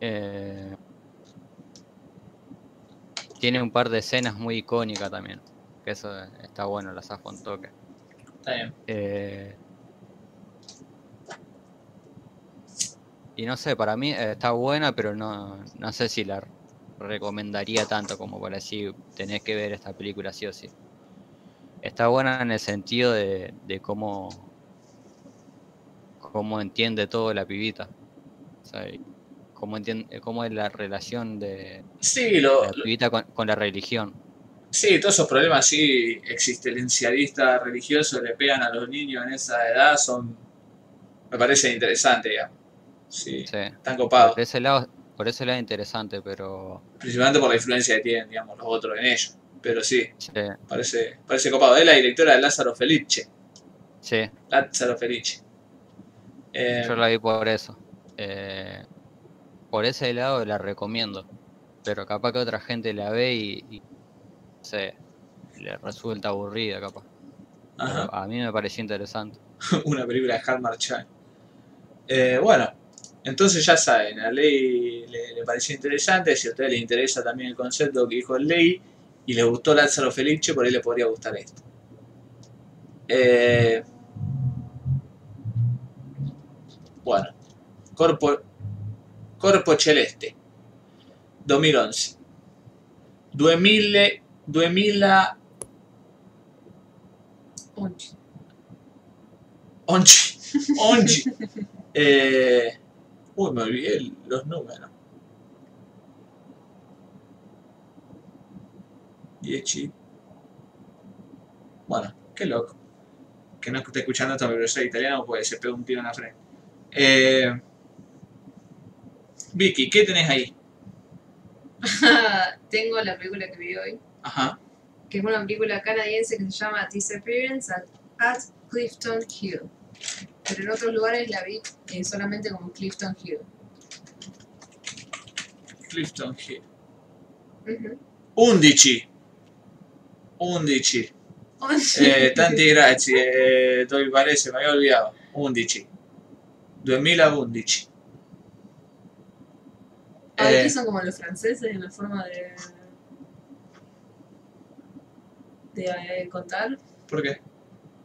Eh, tiene un par de escenas muy icónicas también, que eso está bueno, las zafo un toque. está bien. Eh, y no sé, para mí eh, está buena, pero no, no sé si la recomendaría tanto como para decir tenés que ver esta película sí o sí. Está buena en el sentido de, de cómo, cómo entiende todo la pibita. O sea, cómo, entiende, cómo es la relación de Sí, lo, la pibita con, con la religión. sí, todos esos problemas así existencialistas religiosos le pegan a los niños en esa edad son, me parece interesante, digamos. Sí, Sí. están copados. Por ese lado, por ese lado es interesante, pero Principalmente por la influencia que tienen, digamos, los otros en ellos. Pero sí, sí, parece, parece copado. Es la directora de Lázaro Felice. sí, Lázaro Felice. Eh, Yo la vi por eso. Eh, por ese lado la recomiendo. Pero capaz que otra gente la ve y, y, sé, le resulta aburrida capaz. ajá. A mí me pareció interesante. una película de Hallmark Channel. Eh, bueno, entonces ya saben, a Ley le, le pareció interesante, si a ustedes les interesa también el concepto que dijo Ley y les gustó Lázaro Felice, por ahí les podría gustar esto. Eh, bueno, Corpo, Corpo Celeste, 2011. 2000, 2000 Onchi. Onchi. Onchi. Eh, uy, me olvidé los números. Dieci. Bueno, qué loco. Que no esté escuchando profesor de italiano porque se pega un tiro en la frente. Eh, Vicky, ¿qué tenés ahí? Tengo la película que vi hoy, Ajá. que es una película canadiense que se llama Disappearance at, at Clifton Hill. Pero en otros lugares la vi eh, solamente como Clifton Hill. Clifton Hill. Ujú. 11. 11. Onchi. Eh, tanti grazie, eh, Toby Palese, mi avevo olvidato. 11. 2011. Ah, Eh, aquí son como los franceses en la forma de. de eh, contar. ¿Por qué?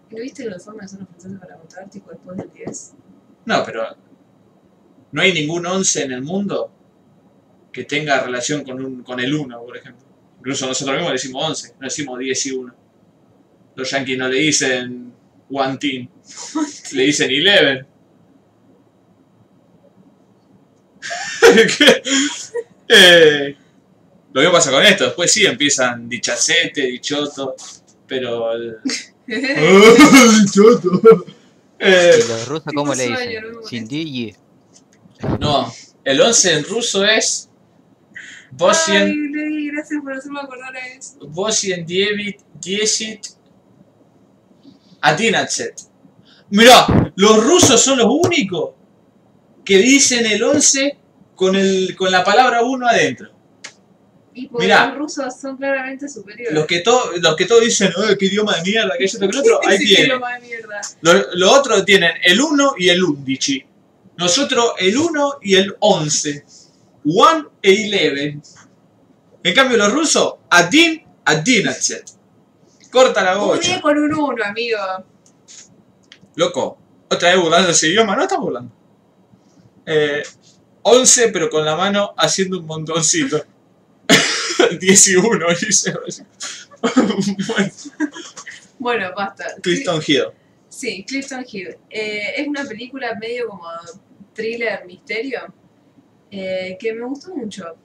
¿No viste la forma que son los franceses para contar, tipo después del 10? No, pero no hay ningún 11 en el mundo que tenga relación con, un, con el 1, por ejemplo. Incluso nosotros mismos le decimos 11, no decimos 10 y 1. Los yankees no le dicen one team, le dicen 11. Eh, lo mismo pasa con esto, después sí empiezan dichacete, dichoto, pero... el- dichoto. Eh, ¿Y los rusos cómo le dicen? no me Sindigi. No, el 11 en ruso es Ay, Bosien leí gracias por hacerme acordar a eso. Bosien, Dievit, Diesit, Atinatset. Mirá, los rusos son los únicos que dicen el 11 con, el, con la palabra 1 adentro. Y porque Mirá. los rusos son claramente superiores. Los que, to- los que todos dicen, "Eh, qué idioma de mierda, que eso, que el otro, ahí Sí, tienen. Los lo otros tienen el 1 y el undici. Nosotros el 1 y el 11. 1 e 11. En cambio los rusos, Adin, Adinatset. Corta la Un bocha. 10 con un 1, amigo. Loco, otra vez burlando ese idioma, no estás burlando. Eh, 11 pero con la mano haciendo un montoncito. 10 y 1, dice. bueno, Bueno, basta. Clifton Hill. Sí, Clifton Hill. Eh, es una película medio como thriller, misterio, eh, que me gustó mucho.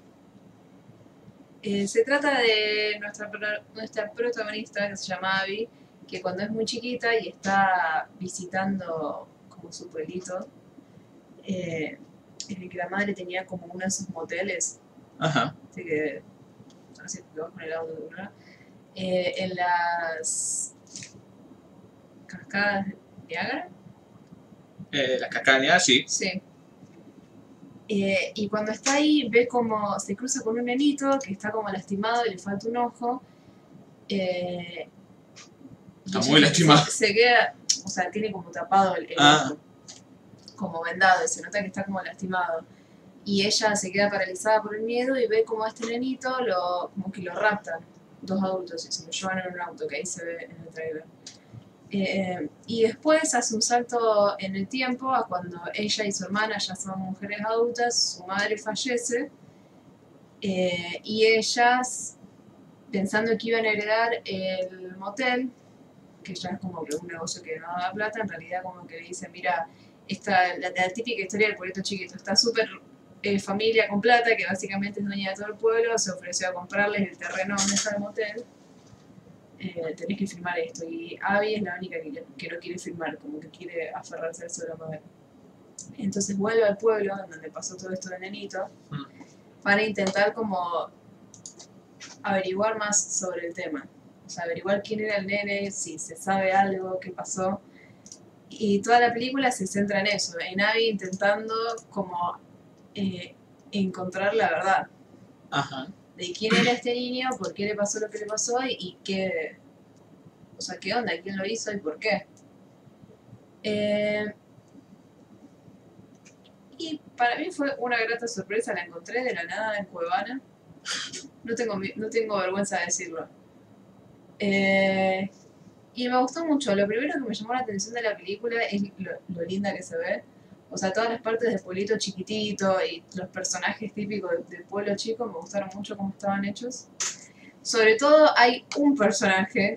Eh, se trata de nuestra, pro- nuestra protagonista, que se llama Abby, que cuando es muy chiquita y está visitando como su pueblito, eh, en que la madre tenía como uno de esos moteles, Ajá. así que así que vas con el auto de una, eh, en las cascadas de Niágara. Eh, la cascaña, sí. Sí. Eh, y cuando está ahí, ve como se cruza con un nenito que está como lastimado y le falta un ojo. eh, Está muy se- lastimado. Se, queda, o sea, tiene como tapado el, el Ah. ojo, como vendado, y se nota que está como lastimado. Y ella se queda paralizada por el miedo y ve como a este nenito lo, como que lo raptan dos adultos y se lo llevan en un auto, que ahí se ve en el trailer. Eh, y después hace un salto en el tiempo a cuando ella y su hermana ya son mujeres adultas, su madre fallece eh, y ellas, pensando que iban a heredar el motel, que ya es como que un negocio que no da plata, en realidad como que le dicen, mira, esta, la, la típica historia del pueblito chiquito, está súper eh, familia con plata, que básicamente es dueña de todo el pueblo, se ofreció a comprarles el terreno donde está el motel eh, tenés que firmar esto. Y Abby es la única que, que no quiere firmar, como que quiere aferrarse al suelo madre. Entonces vuelve al pueblo, donde pasó todo esto de nenito, Mm. para intentar como averiguar más sobre el tema. O sea, averiguar quién era el nene, si se sabe algo, qué pasó. Y toda la película se centra en eso, en Abby intentando como eh, encontrar la verdad Ajá. de quién era este niño, por qué le pasó lo que le pasó y, y qué, o sea, qué onda, quién lo hizo y por qué. Eh, y para mí fue una grata sorpresa, la encontré de la nada en Cuevana. No tengo, no tengo vergüenza de decirlo. Eh, y me gustó mucho. Lo primero que me llamó la atención de la película es lo, lo linda que se ve. O sea, todas las partes del pueblito chiquitito y los personajes típicos del- pueblo chico me gustaron mucho cómo estaban hechos. Sobre todo hay un personaje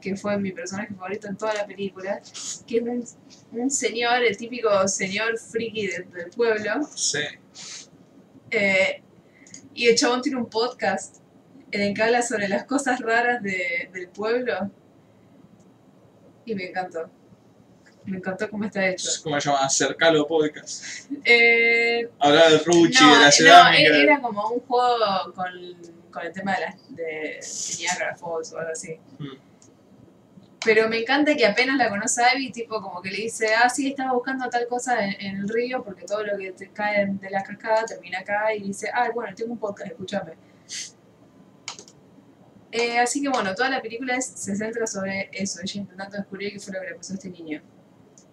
que fue mi personaje favorito en toda la película, que es un, un señor, el típico señor friki del, del pueblo. Sí. eh, y el chabón tiene un podcast en el que habla sobre las cosas raras de- del pueblo. Y me encantó. Me encantó cómo está hecho. ¿Cómo se llama? Acercalo podcast. Eh, Hablar del Ruchi, no, de la no, cerámica. e- era como un juego con, con el tema de, las de Niagara Falls o algo así. Mm. Pero me encanta que apenas la conoce a Abby, tipo como que le dice, ah, sí, estaba buscando tal cosa en, en el río porque todo lo que te cae de la cascada termina acá y dice, ah, bueno, tengo un podcast, escúchame. Eh, así que bueno, toda la película es- se centra sobre eso, ella intentando descubrir qué fue lo que le pasó a este niño.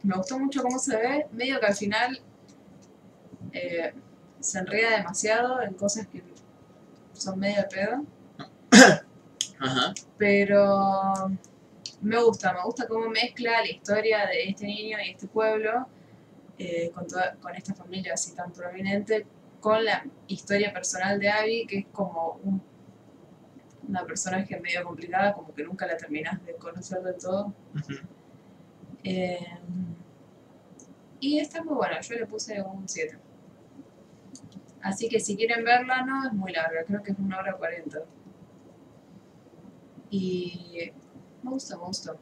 Me gustó mucho cómo se ve, medio que al final eh, se enreda demasiado en cosas que son medio de pedo, Ajá. pero me gusta, me gusta cómo mezcla la historia de este niño y este pueblo eh, con, toda- con esta familia así tan prominente, con la historia personal de Abby, que es como un- una personaje medio complicada, como que nunca la terminas de conocer del todo. Eh, y está muy buena, yo le puse un 7. Así que si quieren verla, no es muy larga, creo que es una hora 40. Y me gusta, me gusta.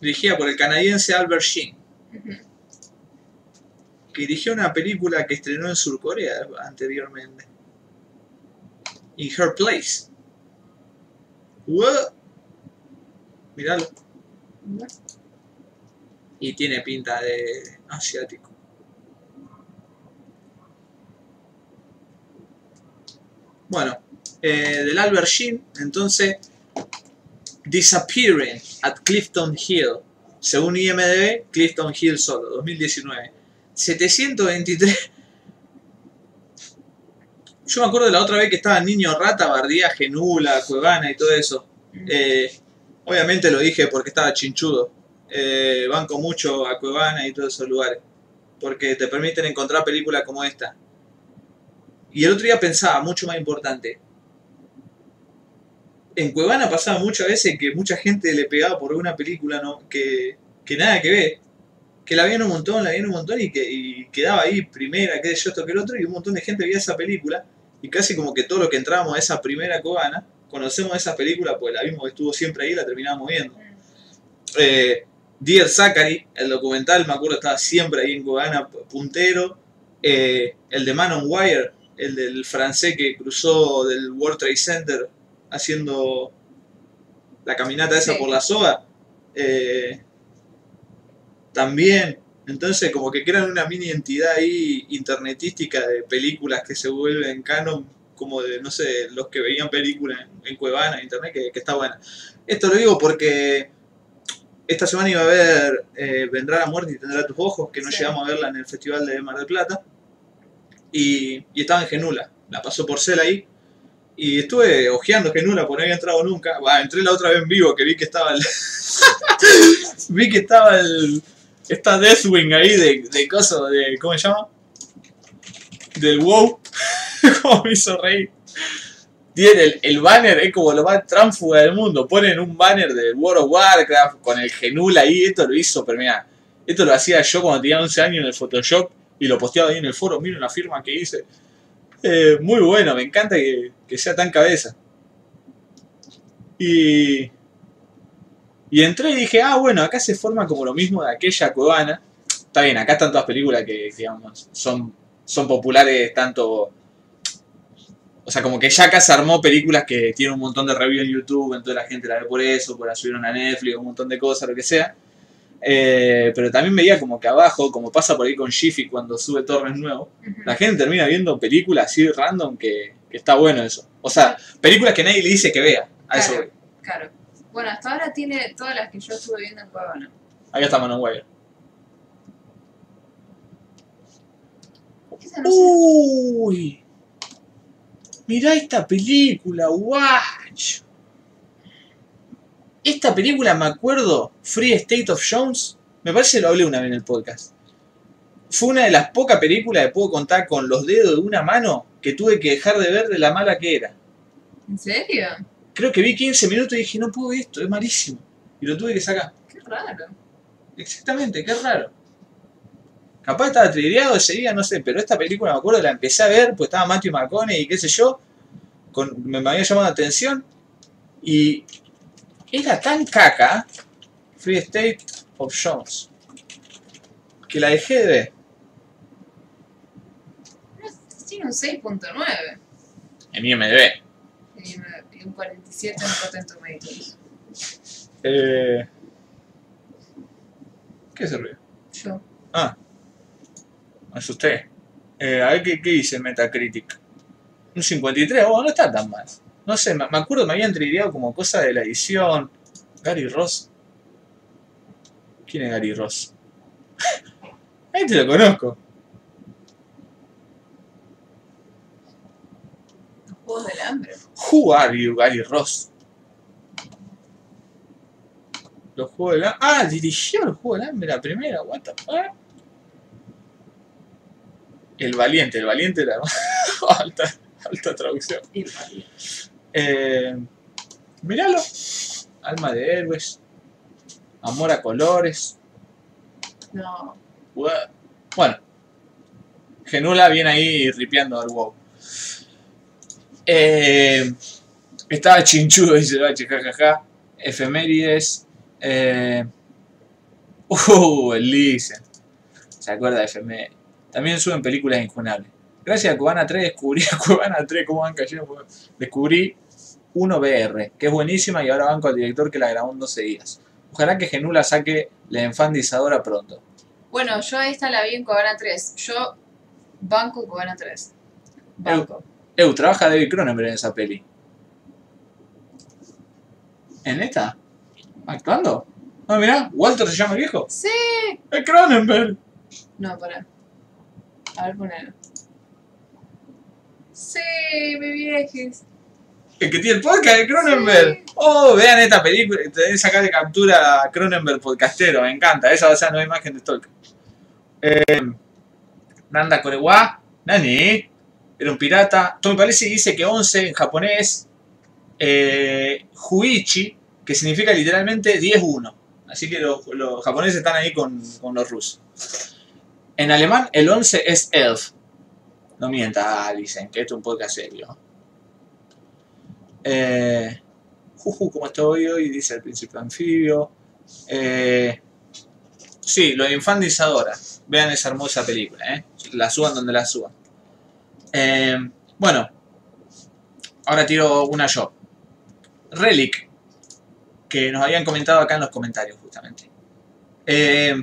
Dirigida por el canadiense Albert Sheen, que dirigió una película que estrenó en Surcorea anteriormente. In Her Place. What? Miralo. Y tiene pinta de asiático. Bueno, eh, del Albert Sheen, entonces, Disappearing at Clifton Hill. Según IMDb, Clifton Hill solo, 2019. 723. Yo me acuerdo de la otra vez que estaba Niño Rata, Bardía, Genula, Cuevana y todo eso. Eh, obviamente lo dije porque estaba chinchudo. Eh, banco mucho a Cuevana y todos esos lugares. Porque te permiten encontrar películas como esta. Y el otro día pensaba, mucho más importante. En Cuevana pasaba muchas veces que mucha gente le pegaba por una película no, que, que nada que ver. Que la veían un montón, la veían un montón y que y quedaba ahí primera, que yo, esto, que el otro. Y un montón de gente veía esa película. Y casi como que todo lo que entramos a esa primera Cuevana, conocemos esa película, pues la vimos, estuvo siempre ahí y la terminamos viendo. Eh, Dear Zachary, el documental, me acuerdo, estaba siempre ahí en Cuevana, puntero. Eh, el de Man on Wire, el del francés que cruzó del World Trade Center haciendo la caminata esa Sí. por la soga. eh, también, entonces como que crean una mini entidad ahí internetística de películas que se vuelven canon, como de, no sé, los que veían películas en, en Cuevana, en internet, que, que está buena. Esto lo digo porque esta semana iba a ver eh, Vendrá la muerte y tendrá tus ojos, que no Sí. llegamos a verla en el Festival de Mar del Plata. Y, y estaba en Genula, la pasó por Cel ahí. Y estuve ojeando Genula, porque no había entrado nunca. Bah, entré la otra vez en vivo, que vi que estaba el... vi que estaba el... Esta Deathwing ahí de, de coso, de... ¿Cómo se llama? Del WoW. como me hizo reír. Tiene el, el banner, es como lo más tránfuga del mundo. Ponen un banner del World of Warcraft con el Genula ahí. Esto lo hizo, pero mira, esto lo hacía yo cuando tenía 11 años en el Photoshop y lo posteaba ahí en el foro. Miren la firma que hice. Eh, muy bueno, me encanta que, que sea tan cabeza. Y, y entré y dije, ah, bueno, acá se forma como lo mismo de aquella cuevana. Está bien, acá están todas películas que, digamos, son, son populares tanto... O sea, como que ya acá se armó películas que tienen un montón de reviews en YouTube, entonces la gente la ve por eso, por la subieron a Netflix, un montón de cosas, lo que sea. Eh, pero también veía como que abajo, como pasa por ahí con Jiffy cuando sube torres nuevos, Ujú. la gente termina viendo películas así random que, que está bueno eso. O sea, películas que nadie le dice que vea. A eso voy. Claro. Bueno, hasta ahora tiene todas las que yo estuve viendo en Cuevana. Ahí está Manon Wire. Esa no sé. Uy. Mirá esta película, guacho. Esta película me acuerdo, Free State of Jones, me parece que lo hablé una vez en el podcast. Fue una de las pocas películas que puedo contar con los dedos de una mano que tuve que dejar de ver de la mala que era. ¿En serio? Creo que vi 15 minutos y dije, no puedo ver esto, es malísimo. Y lo tuve que sacar. Qué raro. Exactamente, qué raro. Capaz estaba trilleado ese día, no sé, pero esta película me acuerdo, la empecé a ver, pues estaba Matthew McConaughey y qué sé yo, con, me, me había llamado la atención y era tan caca, Free State of Jones, que la dejé de ver. Tiene un 6.9 En IMDb. y me- y un 47 en Rotten Tomatoes. Eh, ¿Qué se ríe? Yo. Ah, me asusté. Eh, a ver qué, qué dice Metacritic. Un 53, oh, no está tan mal. No sé, me, me acuerdo me habían trilleado como cosa de la edición. Gary Ross. ¿Quién es Gary Ross? Ahí te lo conozco. Juegos del Hambre. Who are you, Gary Ross? Los juegos del hambre. Ah, dirigió el juego del hambre la primera, what the fuck? El valiente, el valiente era alta, alta traducción. Y vale. Eh, míralo. Alma de héroes. Amor a colores. No. What? Bueno. Genula viene ahí ripeando al wow. Eh, estaba chinchudo, dice Bache, jajaja. Efemérides. Eh, uh, el Listen. ¿Se acuerda de efemérides? También suben películas injunables. Gracias a Cubana 3 descubrí a Cubana 3, cómo van cayendo. Descubrí 1BR, que es buenísima y ahora banco al director que la grabó en 12 días. Ojalá que Genula saque la enfandizadora pronto. Bueno, yo esta la vi en Cobana 3. Yo banco Cobana 3. Banco. Eu, trabaja David Cronenberg en esa peli. ¿En esta? ¿Actuando? Ah, mirá, Walter se llama el viejo. Sí. ¡Es Cronenberg! No, para. A ver, ponelo. Sí, mi viejes. El que tiene el podcast de Cronenberg. Sí. Oh, vean esta película. Tenés sacar de captura a Cronenberg podcastero. Me encanta. Esa va a ser la nueva imagen de Stalker. Eh, Nanda Korewa. Nani. Era un pirata. Tommy Palesi dice que 11 en japonés. Eh, Huichi, que significa literalmente 10-1. Así que los, los japoneses están ahí con, los rusos. En alemán, el 11 es Elf. No mienta, dicen que esto es un podcast serio. Eh, Juju, ¿cómo estoy hoy? Dice el príncipe anfibio. Eh, sí, lo de Infandizadora. Vean esa hermosa película, ¿eh? La suban donde la suban. Eh, bueno, ahora tiro una yo. Relic, que nos habían comentado acá en los comentarios, justamente. Eh,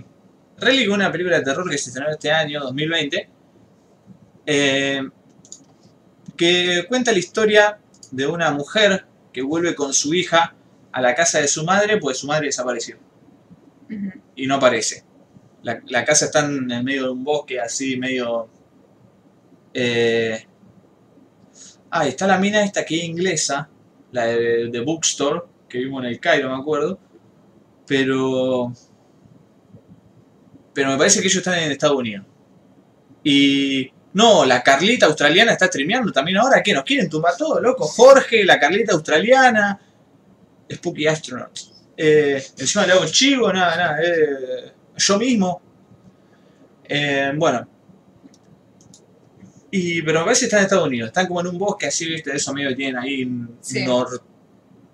Relic es una película de terror que se estrenó este año, 2020, eh, que cuenta la historia de una mujer que vuelve con su hija a la casa de su madre, pues su madre desapareció y no aparece. La, la casa está en el medio de un bosque así, medio... Eh... Ah, está la mina esta que es inglesa, la de, Bookstore, que vimos en el Cairo, me acuerdo. Pero... Pero me parece que ellos están en Estados Unidos. Y... No, la Carlita australiana está streameando también ahora. ¿Qué? ¿Nos quieren tumbar todo, loco? Jorge, la Carlita australiana. Spooky Astronaut. Eh, encima le hago chivo, nada, nada. eh, yo mismo. Bueno. Y, pero me parece que están en Estados Unidos. Están como en un bosque así, viste, de eso medio que tienen ahí Sí. nor,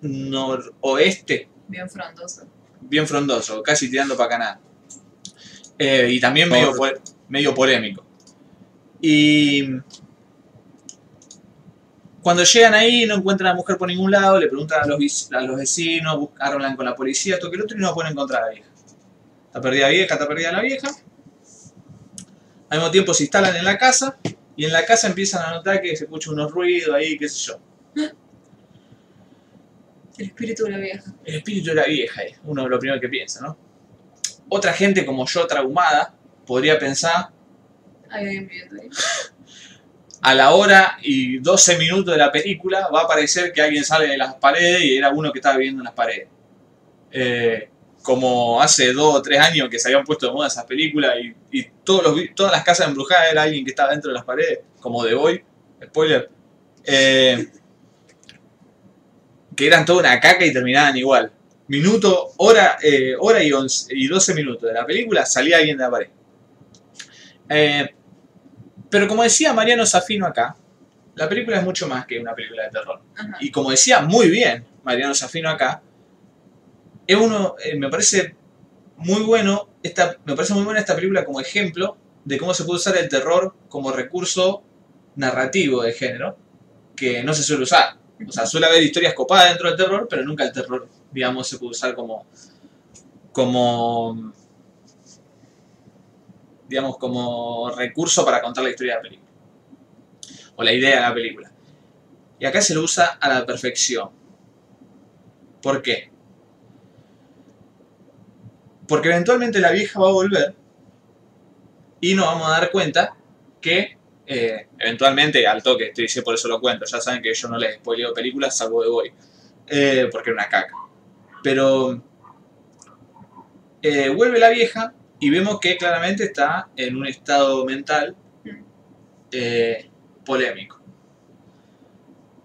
noroeste, Bien frondoso. bien frondoso, casi tirando para Canadá. Eh, y también medio, po- medio polémico. Y cuando llegan ahí no encuentran a la mujer por ningún lado, le preguntan a los, a los vecinos, buscan, hablan con la policía, todo que el otro y no pueden encontrar a la vieja. Está perdida la vieja, está perdida la vieja. Al mismo tiempo se instalan en la casa y en la casa empiezan a notar que se escuchan unos ruidos ahí, qué sé yo. El espíritu de la vieja. El espíritu de la vieja es uno de lo primero que piensa, ¿no? Otra gente como yo, traumada, podría pensar Hay alguien viviendo ahí. a la hora y 12 minutos de la película va a parecer que alguien sale de las paredes y era uno que estaba viviendo en las paredes. Eh, como hace dos o tres años que se habían puesto de moda esas películas y, y todos los, todas las casas embrujadas era alguien que estaba dentro de las paredes, como The Boy, spoiler, eh, que eran toda una caca y terminaban igual. Minuto, hora, eh, hora y, 11 y 12 minutos de la película salía alguien de la pared. Eh, pero como decía Mariano Safino acá, la película es mucho más que una película de terror. Ajá. Y como decía muy bien Mariano Safino acá, es uno, eh, me parece muy bueno, esta, me parece muy buena esta película como ejemplo de cómo se puede usar el terror como recurso narrativo de género, que no se suele usar. O sea, suele haber historias copadas dentro del terror, pero nunca el terror, digamos, se puede usar como, como, digamos, como recurso para contar la historia de la película. O la idea de la película. Y acá se lo usa a la perfección. ¿Por qué? Porque eventualmente la vieja va a volver y nos vamos a dar cuenta que eh, eventualmente al toque, estoy diciendo por eso lo cuento, ya saben que yo no les spoileo películas salvo de Boy, eh, porque era una caca. Pero eh, vuelve la vieja y vemos que claramente está en un estado mental polémico.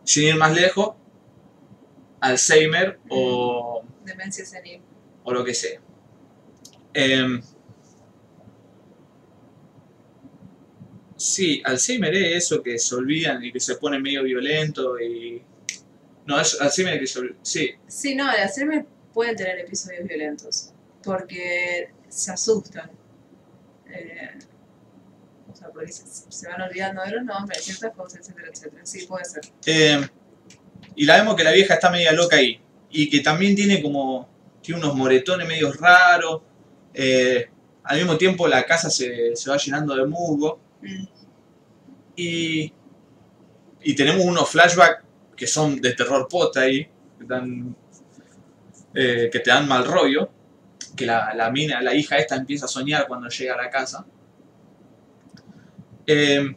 Sin ir más lejos, Alzheimer o, Demencia senil. o lo que sea. Em, sí, Alzheimer es eso que se olvidan y que se pone medio violento y... No, es Alzheimer que se. Sí, Sí, no, de hacerme pueden tener episodios violentos. Porque se asustan. Eh, O sea, porque se, se van olvidando de los nombres, ciertas cosas, etcétera, etcétera. Sí, puede ser. Eh, y la vemos que la vieja está media loca ahí. Y que también tiene como. Tiene unos moretones medio raros. Eh, al mismo tiempo la casa se, se va llenando de musgo. Mm. Y. Y tenemos unos flashbacks que son de terror pota ahí. Que, dan, eh, que te dan mal rollo. Que la, la mina, la hija esta empieza a soñar cuando llega a la casa. Eh,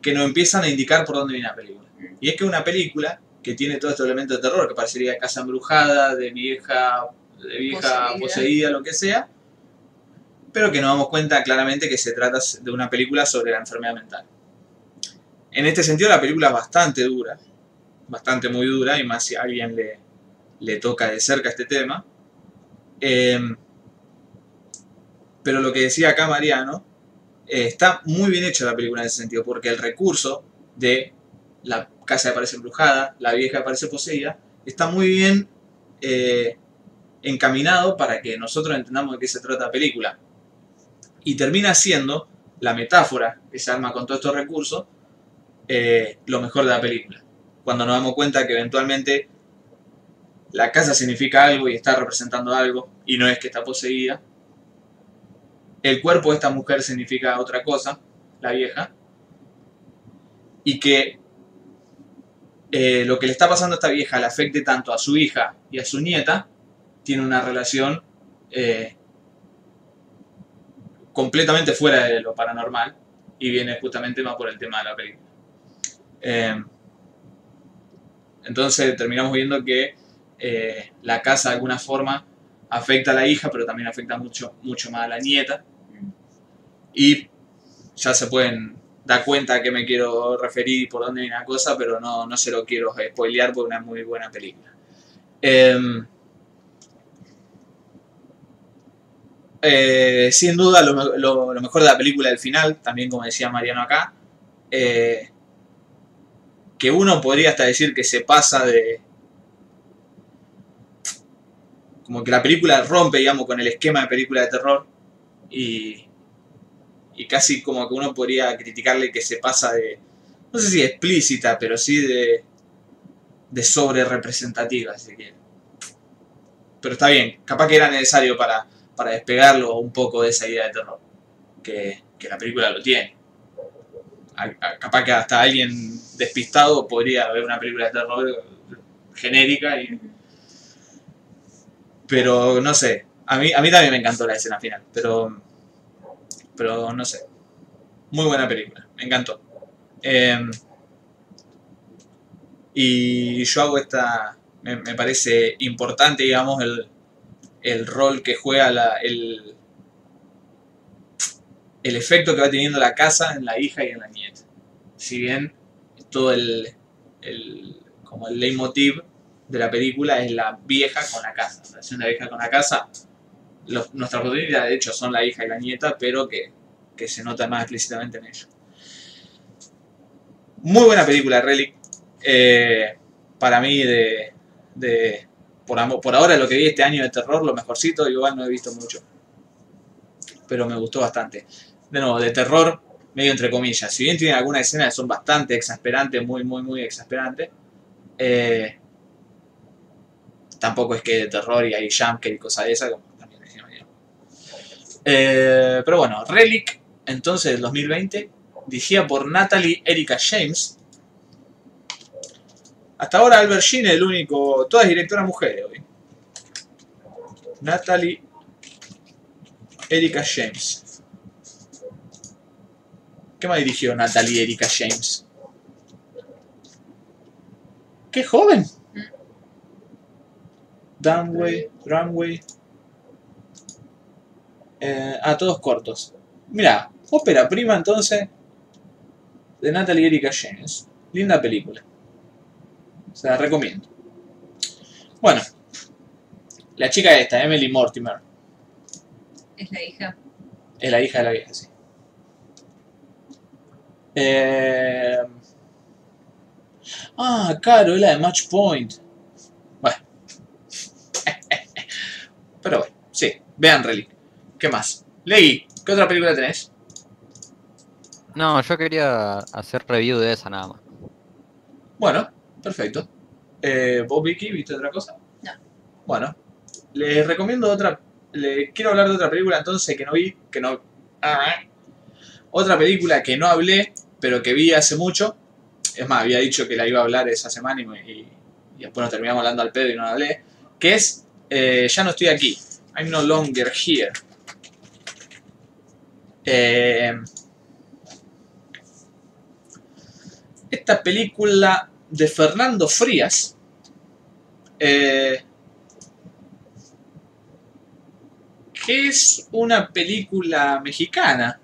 que nos empiezan a indicar por dónde viene la película. Y es que es una película que tiene todo este elemento de terror, que parecería casa embrujada, de vieja, de vieja Poseída. poseída. lo que sea, pero que nos damos cuenta claramente que se trata de una película sobre la enfermedad mental. En este sentido la película es bastante dura, bastante muy dura, y más si a alguien le, le toca de cerca este tema. Em, pero lo que decía acá Mariano, eh, está muy bien hecha la película en ese sentido, porque el recurso de la casa que parece embrujada, la vieja que parece poseída, está muy bien eh, encaminado para que nosotros entendamos de qué se trata la película. Y termina siendo la metáfora que se arma con todos estos recursos eh, lo mejor de la película. Cuando nos damos cuenta que eventualmente la casa significa algo y está representando algo, y no es que está poseída, el cuerpo de esta mujer significa otra cosa, la vieja, y que eh, lo que le está pasando a esta vieja le afecte tanto a su hija y a su nieta, tiene una relación eh, completamente fuera de lo paranormal y viene justamente más por el tema de la película. Eh, entonces terminamos viendo que eh, la casa de alguna forma afecta a la hija, pero también afecta mucho, mucho más a la nieta. Y ya se pueden dar cuenta a qué me quiero referir y por dónde viene la cosa, pero no, no se lo quiero spoilear porque es una muy buena película. Em, eh, sin duda lo, me- lo- lo mejor de la película es el final, también como decía Mariano acá, eh, que uno podría hasta decir que se pasa de... Como que la película rompe, digamos, con el esquema de película de terror y, y casi como que uno podría criticarle que se pasa de, no sé si explícita, pero sí de, de sobre representativa, si quiere. Pero está bien, capaz que era necesario para, para despegarlo un poco de esa idea de terror, que, que la película lo tiene. Capaz que hasta alguien despistado podría ver una película de terror genérica y... Pero no sé, a mí, a mí también me encantó la escena final, pero pero no sé. Muy buena película, me encantó. Eh, y yo hago esta, me, me parece importante, digamos, el, el rol que juega la, el, el efecto que va teniendo la casa en la hija y en la nieta. Si bien todo el, el como el leitmotiv de la película es la vieja con la casa. La relación de la vieja con la casa nuestras protagonistas de hecho son la hija y la nieta, pero que, que se nota más explícitamente en ello. Muy buena película, Relic. Eh, para mí, de, de por, por ahora lo que vi este año de terror, lo mejorcito, igual no he visto mucho. Pero me gustó bastante. De nuevo, de terror, medio entre comillas. Si bien tiene algunas escenas que son bastante exasperantes, muy, muy, muy exasperantes, eh, tampoco es que de terror y hay jumpscare y cosas de esas, como también decía. Eh, pero bueno, Relic, entonces del 2020, dirigida por Natalie Erika James. Hasta ahora Albert Sheen es el único, todas directoras mujeres hoy. Natalie Erika James. ¿Qué más dirigió Natalie Erika James? ¡Qué joven! Dunway, Runway. Eh, ah, todos cortos. Mira, ópera prima entonces de Natalie Erika James. Linda película. Se la recomiendo. Bueno, la chica esta, Emily Mortimer, Es la hija. es la hija de la vieja, sí. Eh, Ah, claro, es la de Match Point. Bueno. Pero bueno, sí, vean Relic. ¿Qué más? Leí ¿Qué otra película tenés? No, yo quería hacer review de esa nada más. Bueno, perfecto. Eh, ¿Vos, Vicky, viste otra cosa? No. Bueno, les recomiendo otra. Les quiero hablar de otra película entonces que no vi, que no. Ah, otra película que no hablé, pero que vi hace mucho. Es más, había dicho que la iba a hablar esa semana y, me- y- y después nos terminamos hablando al pedo y no la hablé. Que es eh, Ya no estoy aquí. I'm no longer here. Eh, esta película de Fernando Frías. eh, que es una película mexicana,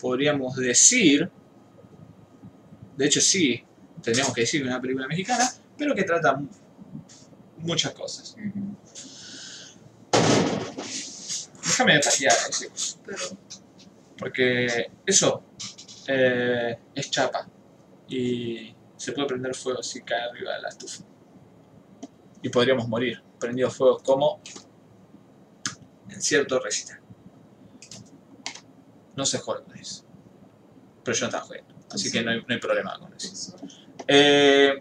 podríamos decir. De hecho, sí, tendríamos que decir una película mexicana, pero que trata mu- muchas cosas. Déjame pasear ese coso, Pero porque eso eh, es chapa y se puede prender fuego si cae arriba de la estufa. Y podríamos morir prendido fuego como en cierto recital. No sé jugar con eso. Pero yo no estaba jugando. Así que no hay, no hay problema con eso. Eh,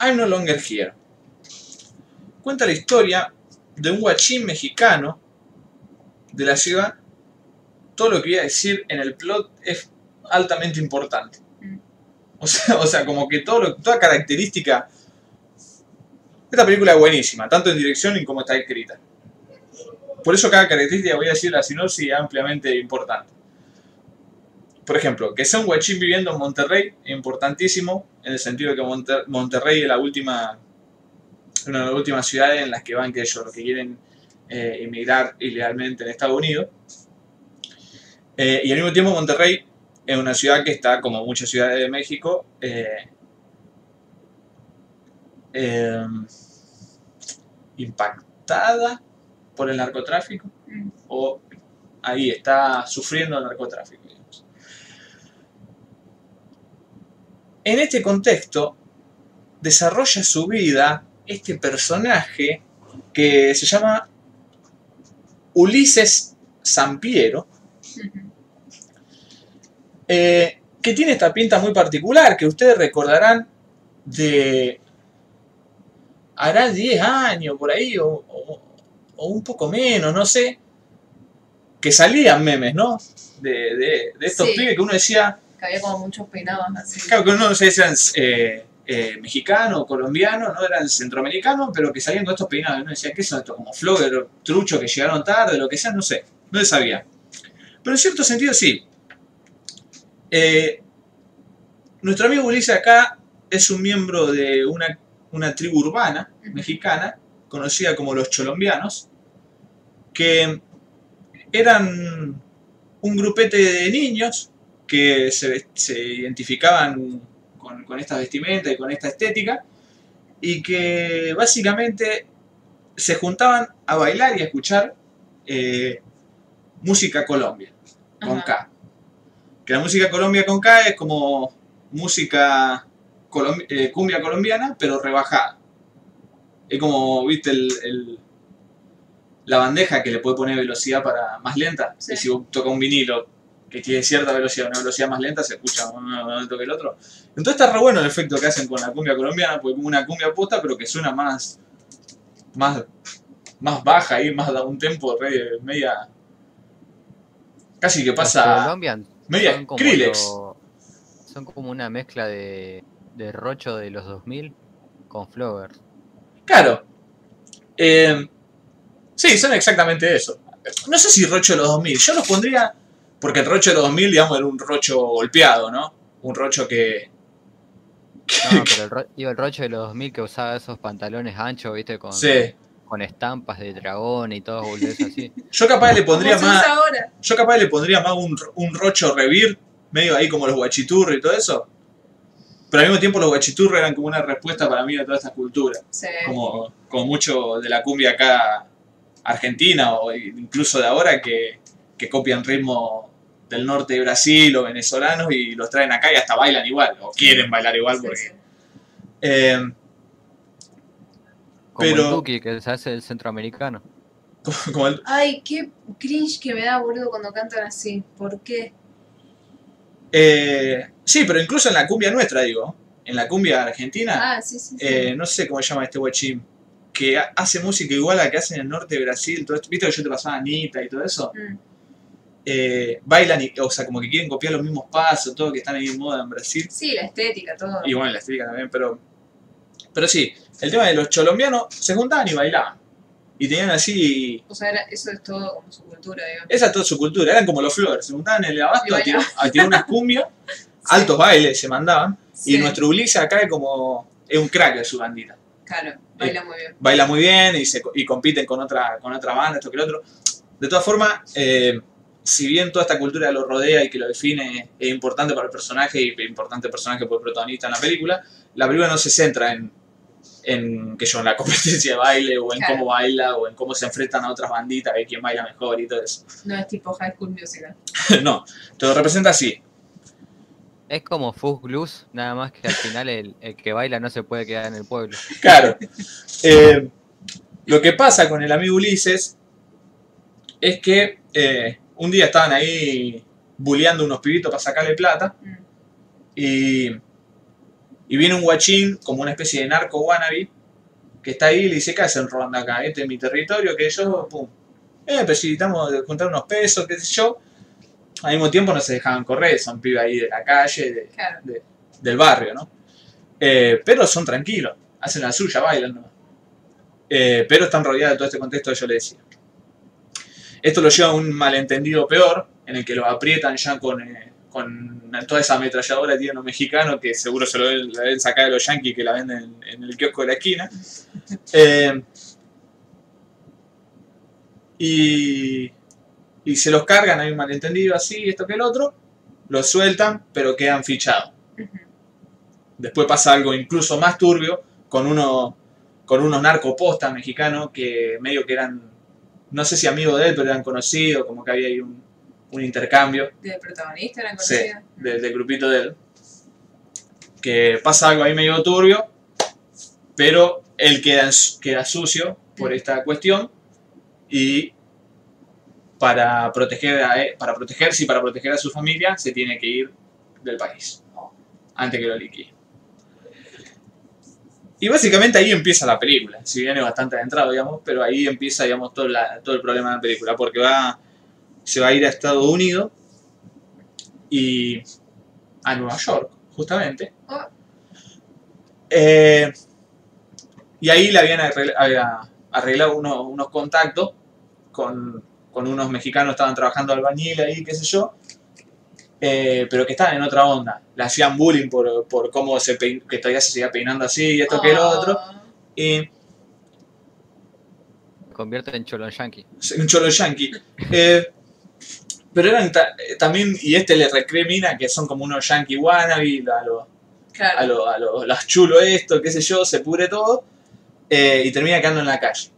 I'm no longer here. Cuenta la historia de un guachín mexicano de la ciudad. Todo lo que voy a decir en el plot es altamente importante. O sea, como que todo toda característica. Esta película es buenísima, tanto en dirección como está escrita. Por eso cada característica voy a decir la sinopsis es ampliamente importante. Por ejemplo, que sea un guachín viviendo en Monterrey es importantísimo en el sentido de que Monter- Monterrey es la última, una de las últimas ciudades en las que van que ellos los que quieren eh, emigrar ilegalmente en Estados Unidos. Eh, y al mismo tiempo Monterrey es una ciudad que está, como muchas ciudades de México, eh, eh, impactada por el narcotráfico Mm. o ahí está sufriendo el narcotráfico. digamos. En este contexto, desarrolla su vida este personaje que se llama Ulises Sampiero. Eh, que tiene esta pinta muy particular que ustedes recordarán de hará 10 años por ahí o, o- o un poco menos, no sé, que salían memes, ¿no? De, de- de estos Sí. pibes que uno decía, Que había como muchos peinados así. claro que uno no sé si eran eh, eh, mexicanos, colombianos, no eran centroamericanos, pero que salían con estos peinados, uno decía, ¿qué son estos? Como flogger, truchos que llegaron tarde, lo que sea, no sé, no se sabía. Pero en cierto sentido sí. Eh, nuestro amigo Ulises acá es un miembro de una, una tribu urbana mexicana, conocida como los cholombianos, que eran un grupete de niños que se, se identificaban con, con esta vestimenta y con esta estética, y que básicamente se juntaban a bailar y a escuchar eh, música Colombia, con Ajá. K. Que la música Colombia con K es como música eh, cumbia colombiana, pero rebajada. Es como, viste, el, el- la bandeja que le puede poner velocidad para más lenta. Sí. Y si vos tocas un vinilo que tiene cierta velocidad, una velocidad más lenta, se escucha más alto que el otro. Entonces está re bueno el efecto que hacen con la cumbia colombiana, porque es como una cumbia posta, pero que suena más, más, más baja y más da un tempo re- media. Casi que pasa Colombian media son como, Skrillex. lo- son como una mezcla de, de Rocho de los 2000 con Flower. Claro. Eh, sí, son exactamente eso. No sé si Rocho de los 2000. Yo los pondría. Porque el Rocho de los 2000, digamos, era un Rocho golpeado, ¿no? Un Rocho que. No, pero el, ro- digo, el Rocho de los 2000 que usaba esos pantalones anchos, viste, con, Sí. Con estampas de dragón y todo boludeces así. Yo capaz le pondría ¿Cómo se más. ahora? Yo capaz le pondría más un, un Rocho Revir, medio ahí como los guachiturros y todo eso. Pero al mismo tiempo los guachiturros eran como una respuesta para mí a toda esta cultura. Sí. como, como mucho de la cumbia acá argentina o incluso de ahora que, que copian ritmo del norte de Brasil o venezolanos y los traen acá y hasta bailan igual o quieren bailar igual Sí, porque sí. eh, Como Pero- el Tuki que se hace el centroamericano. Como, el- Ay, qué cringe que me da, boludo, cuando cantan así. ¿Por qué? eh, sí, pero incluso en la cumbia nuestra, digo. En la cumbia argentina, Ah, sí, sí, sí. eh, no sé cómo se llama este guachín, que ha- hace música igual a la que hacen en el norte de Brasil, todo esto. ¿Viste que yo te pasaba Anita y todo eso? Mm. Eh, bailan, y, o sea, como que quieren copiar los mismos pasos, todo que están ahí en moda en Brasil. Sí, la estética, todo. Y bueno, la estética también, pero. Pero sí, el tema de los colombianos se juntaban y bailaban. Y tenían así. O sea, era- eso es todo como su cultura, digo. Esa es toda su cultura, eran como los flores, se juntaban en el abasto a tirar, a tirar unas cumbias, altos bailes se mandaban. Sí, Y nuestro Ulises acá es como. es un crack de su bandita. Claro, baila muy bien. Baila muy bien y, se, y compiten con otra, con otra banda, esto que lo otro. De todas formas, eh, si bien toda esta cultura lo rodea y que lo define es importante para el personaje y importante el personaje por el protagonista en la película, la película no se centra en, en que yo, en la competencia de baile o en Claro. cómo baila o en cómo se enfrentan a otras banditas, de quién baila mejor y todo eso. No es tipo High School Musical. no, te lo representa así. Es como Footloose, nada más que al final el, el que baila no se puede quedar en el pueblo. Claro. Eh, lo que pasa con el amigo Ulises es que eh, un día estaban ahí bulleando unos pibitos para sacarle plata Mm. y, y viene un guachín como una especie de narco wannabe que está ahí y le dice, ¿qué hacen robando acá? Este es mi territorio, que yo, pum. Eh, pero si necesitamos juntar unos pesos, qué sé yo. Al mismo tiempo no se dejaban correr, son pibes ahí de la calle, de, Claro. de- del barrio, ¿no? Eh, pero son tranquilos, hacen la suya, bailan nomás. Eh, pero están rodeados de todo este contexto que yo le decía. Esto lo lleva a un malentendido peor, en el que los aprietan ya con, eh, con toda esa ametralladora los mexicanos, que seguro se lo deben, la deben sacar de los yankees que la venden en, el kiosco de la esquina. Eh, y, y se los cargan, hay un malentendido así, esto que el otro, los sueltan, pero quedan fichados. Después pasa algo incluso más turbio con uno con unos narcopostas mexicanos que medio que eran, no sé si amigos de él, pero eran conocidos, como que había ahí un, un intercambio ¿Del protagonista eran Sí, del, del grupito de él. Que pasa algo ahí medio turbio, pero él queda, queda sucio por esta cuestión y para proteger a él- para protegerse y para proteger a su familia se tiene que ir del país antes que lo liquide. Y básicamente ahí empieza la película, si bien es bastante adentrado, digamos, pero ahí empieza, digamos, todo, la- todo el problema de la película, porque va, se va a ir a Estados Unidos y a Nueva York, justamente. Eh, y ahí le habían arregl- había arreglado uno- unos contactos con, con unos mexicanos que estaban trabajando albañil ahí, qué sé yo, eh, pero que estaban en otra onda. Le hacían bullying por, por cómo se pein- que todavía se seguía peinando así y esto que lo otro. Oh, Y Convierte en Cholon Yankee. un cholo yankee. Eh, pero eran ta- eh, también, y este le recrimina que son como unos yankee wannabe, a los Claro. a lo, a lo- las chulo esto, qué sé yo, se pudre todo eh, y termina quedando en la calle.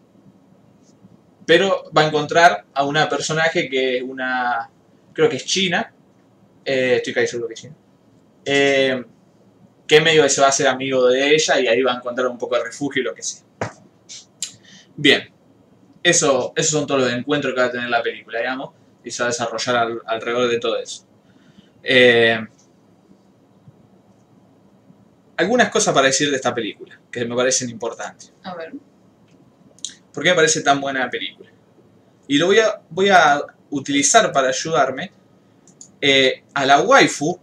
Pero va a encontrar a una personaje que es una, creo que es china, eh, estoy casi seguro que es china, eh, que medio se va a hacer amigo de ella y ahí va a encontrar un poco de refugio y lo que sea. Bien, eso, esos son todos los encuentros que va a tener la película, digamos, y se va a desarrollar al- alrededor de todo eso. Eh, algunas cosas para decir de esta película, que me parecen importantes. A ver. ¿Por qué me parece tan buena la película? Y lo voy a, voy a utilizar para ayudarme eh, a la waifu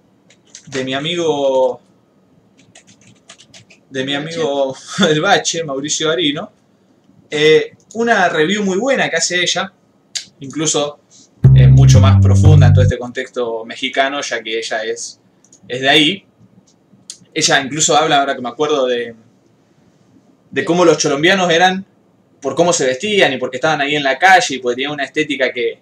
de mi amigo de mi amigo el Bache, Mauricio Arino, eh, una review muy buena que hace ella, incluso mucho más profunda en todo este contexto mexicano, ya que ella es, es de ahí. Ella incluso habla, ahora que me acuerdo, de, de cómo los colombianos eran por cómo se vestían y porque estaban ahí en la calle y porque tenían una estética que,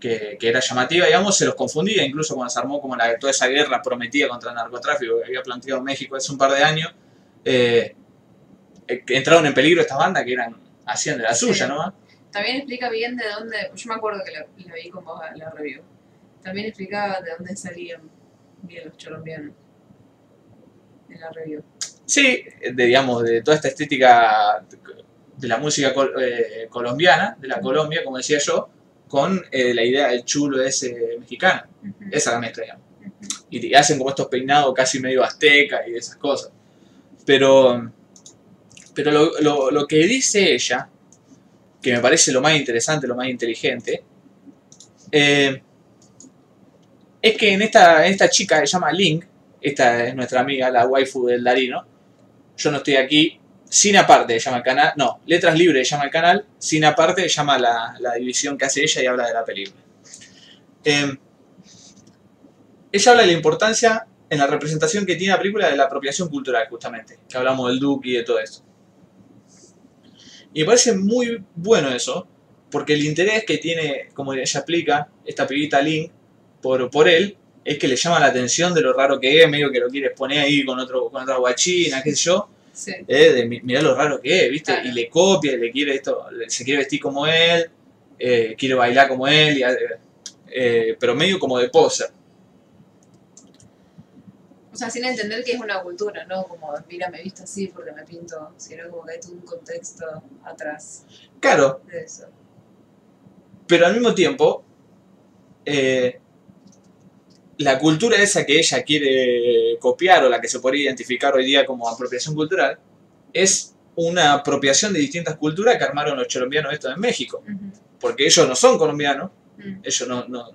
que, que era llamativa, digamos, se los confundía, incluso cuando se armó como la, toda esa guerra prometida contra el narcotráfico que había planteado México hace un par de años, eh, eh, entraron en peligro estas bandas que eran hacían de la suya, ¿no? También explica bien de dónde. Yo me acuerdo que la, la vi con vos la review. También explicaba de dónde salían bien los colombianos. En la review. Sí, de, digamos, de toda esta estética de la música col- eh, colombiana, de la Colombia, como decía yo, con eh, la idea del chulo ese mexicano. Esa es la mezcla, digamos. Y, y hacen como estos peinados casi medio azteca y esas cosas. Pero, pero lo, lo- lo que dice ella, que me parece lo más interesante, lo más inteligente, eh, es que en esta, esta chica que se llama Link, esta es nuestra amiga, la waifu del Darino, yo no estoy aquí, sin aparte llama el canal, no, letras libres llama el canal, sin aparte llama la, la división que hace ella y habla de la película. Eh, ella habla de la importancia en la representación que tiene la película de la apropiación cultural, justamente, que hablamos del Duque y de todo eso. Y me parece muy bueno eso, porque el interés que tiene, como ella explica, esta pibita Link, por, por él, es que le llama la atención de lo raro que es, medio que lo quiere poner ahí con, otro, con otra guachina, qué sé yo, Sí. eh, de mirá lo raro que es, ¿viste? Claro. Y le copia, y le quiere esto, se quiere vestir como él, eh, quiere bailar como él, y, eh, pero medio como de poser. O sea, sin entender que es una cultura, ¿no? Como, mira, me he visto así porque me pinto, sino como que hay todo un contexto atrás Claro, de eso. pero al mismo tiempo, eh, la cultura esa que ella quiere copiar o la que se podría identificar hoy día como apropiación cultural, es una apropiación de distintas culturas que armaron los colombianos esto en México. Porque ellos no son colombianos, mm, ellos no, no,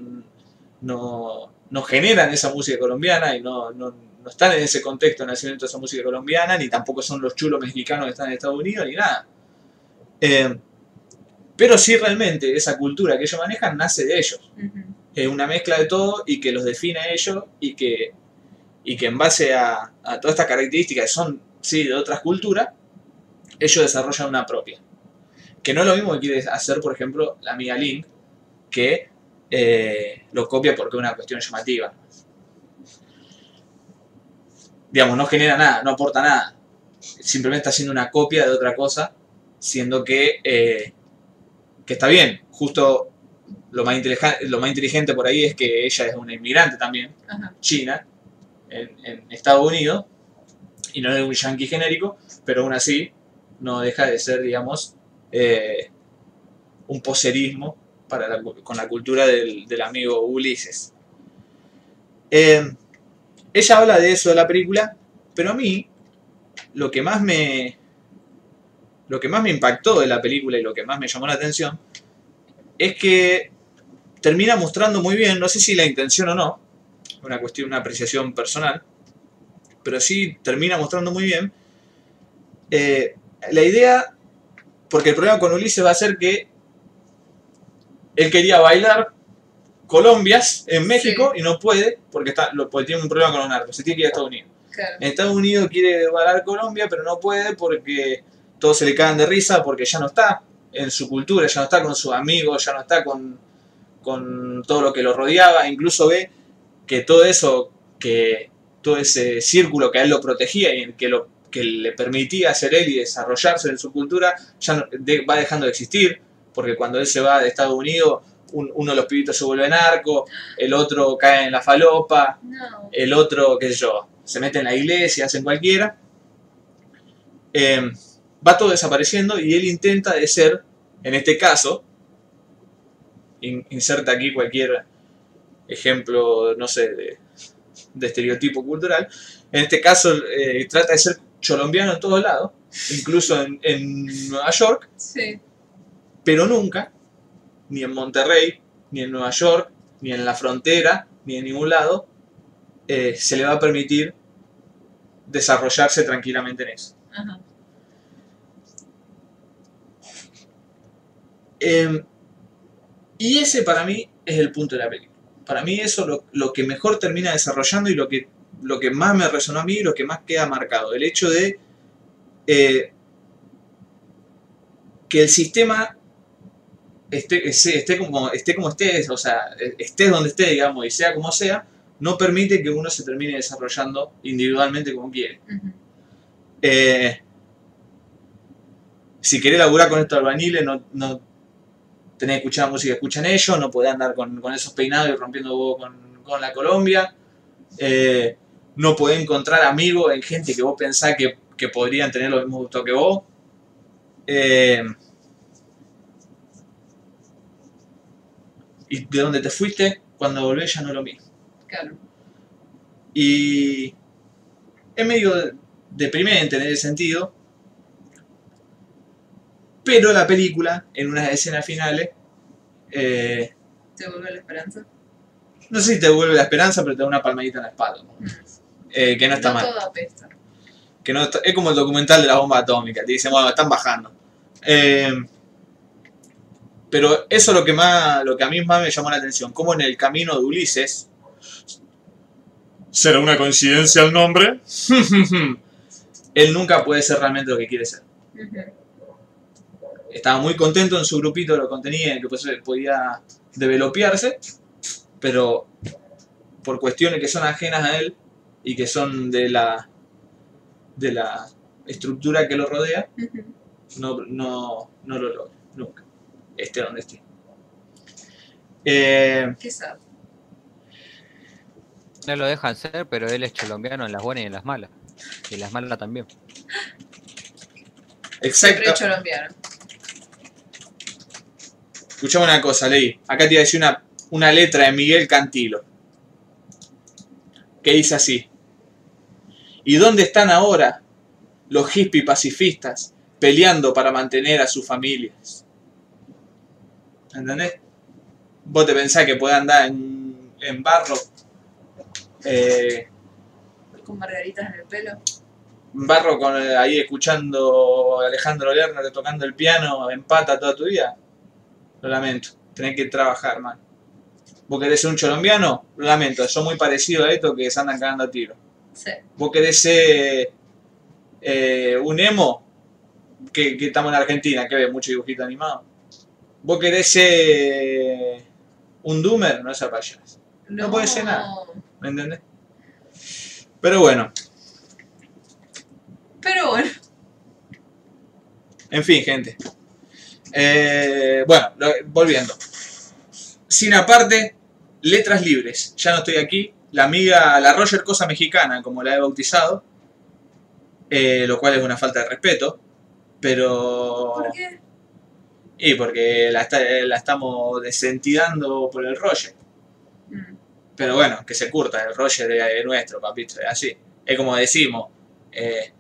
no, no generan esa música colombiana y no, no, no están en ese contexto de nacimiento de esa música colombiana, ni tampoco son los chulos mexicanos que están en Estados Unidos, ni nada. Eh, pero sí realmente esa cultura que ellos manejan nace de ellos. Es una mezcla de todo y que los define a ellos y que, y que en base a, a todas estas características que son sí, de otras culturas, ellos desarrollan una propia. Que no es lo mismo que quiere hacer, por ejemplo, la amiga Link, que eh, lo copia porque es una cuestión llamativa. Digamos, no genera nada, no aporta nada. Simplemente está haciendo una copia de otra cosa, siendo que, eh, que está bien. Justo lo más, inteligente, lo más inteligente por ahí es que ella es una inmigrante también, Ajá. china, en, en Estados Unidos, y no es un yankee genérico, pero aún así no deja de ser, digamos, eh, un poserismo para la con la cultura del, del amigo Ulises. Eh, ella habla de eso de la película, pero a mí lo que más me lo que más me impactó de la película y lo que más me llamó la atención es que termina mostrando muy bien, no sé si la intención o no, una cuestión, una apreciación personal, pero sí termina mostrando muy bien eh, la idea, porque el problema con Ulises va a ser que él quería bailar colombias en México y no puede porque, está, lo- porque tiene un problema con los narcos, se tiene que ir a Estados Unidos. Claro. En Estados Unidos quiere bailar Colombia, pero no puede porque todos se le caen de risa porque ya no está en su cultura, ya no está con sus amigos, ya no está con, con todo lo que lo rodeaba, incluso ve que todo eso, que todo ese círculo que a él lo protegía y que, lo, que le permitía ser él y desarrollarse en su cultura, ya no- de- va dejando de existir, porque cuando él se va de Estados Unidos, un- uno de los pibitos se vuelve narco, el otro cae en la falopa, No. el otro, qué sé yo, se mete en la iglesia, hacen cualquiera. Eh, va todo desapareciendo y él intenta de ser, en este caso, in- inserta aquí cualquier ejemplo, no sé, de, de estereotipo cultural. En este caso, eh, trata de ser colombiano en todos lados, incluso en, en Nueva York, Sí. pero nunca, ni en Monterrey, ni en Nueva York, ni en la frontera, ni en ningún lado, eh, se le va a permitir desarrollarse tranquilamente en eso. Ajá. Eh, y ese para mí es el punto de la película. Para mí eso lo, lo que mejor termina desarrollando y lo que, lo que más me resonó a mí y lo que más queda marcado. El hecho de eh, que el sistema esté, esté, como, esté como esté, o sea, estés donde esté, digamos, y sea como sea, no permite que uno se termine desarrollando individualmente como quiere. Eh, si querés laburar con estos albañiles, no, no tenés que escuchar la música que escuchan ellos, no podés andar con, con esos peinados y rompiendo con, con la Colombia. Eh, no podés encontrar amigos en gente que vos pensás que, que podrían tener los mismos gustos que vos. Eh, y de donde te fuiste, cuando volvés ya no es lo mismo. Claro. Y es medio deprimente en ese sentido. Pero la película, en unas escenas finales, eh, ¿Te vuelve la esperanza? no sé si te devuelve la esperanza, pero te da una palmadita en la espalda. ¿no? Eh, que no está mal. todo apesta. que no está- es como el documental de la bomba atómica, te dicen, bueno, están bajando. Eh, pero eso es lo que más, lo que a mí más me llamó la atención, como en el camino de Ulises, ¿será una coincidencia el nombre? Él nunca puede ser realmente lo que quiere ser. Estaba muy contento en su grupito de lo contenía, que pues, podía developearse, pero por cuestiones que son ajenas a él y que son de la de la estructura que lo rodea, no, no, no lo logra. Esté donde esté. Eh, Qué sad. No lo dejan ser, pero él es colombiano en las buenas y en las malas. Y en las malas también. Exacto. colombiano. Escuchame una cosa, Ley. Acá te iba a decir una, una letra de Miguel Cantilo. Que dice así. ¿Y dónde están ahora los hippies pacifistas peleando para mantener a sus familias? ¿Entendés? Vos te pensás que puede andar en, en barro, eh, Con margaritas en el pelo. en barro con, eh, ahí escuchando a Alejandro Lerner tocando el piano en pata toda tu vida? Lo lamento. Tenés que trabajar, man. ¿Vos querés ser un colombiano? Lo lamento. Son muy parecidos a estos que se andan cagando a tiro. Sí. ¿Vos querés ser eh, un emo? Que, que estamos en Argentina, que ve mucho dibujito animado. ¿Vos querés ser un doomer? No es payaso. No puede ser nada. ¿Me entendés? Pero bueno, Pero bueno. en fin, gente. Eh, bueno, lo- volviendo. Sin aparte, letras libres. Ya no estoy aquí. La amiga, la Roger Cosa Mexicana, como la he bautizado. eh, lo cual es una falta de respeto. Pero. ¿Por qué? Y porque la, está- la estamos desentidando por el Roger. Mm. Pero bueno, que se curta, el Roger es, es nuestro, papito, es así. Es como decimos. Eh,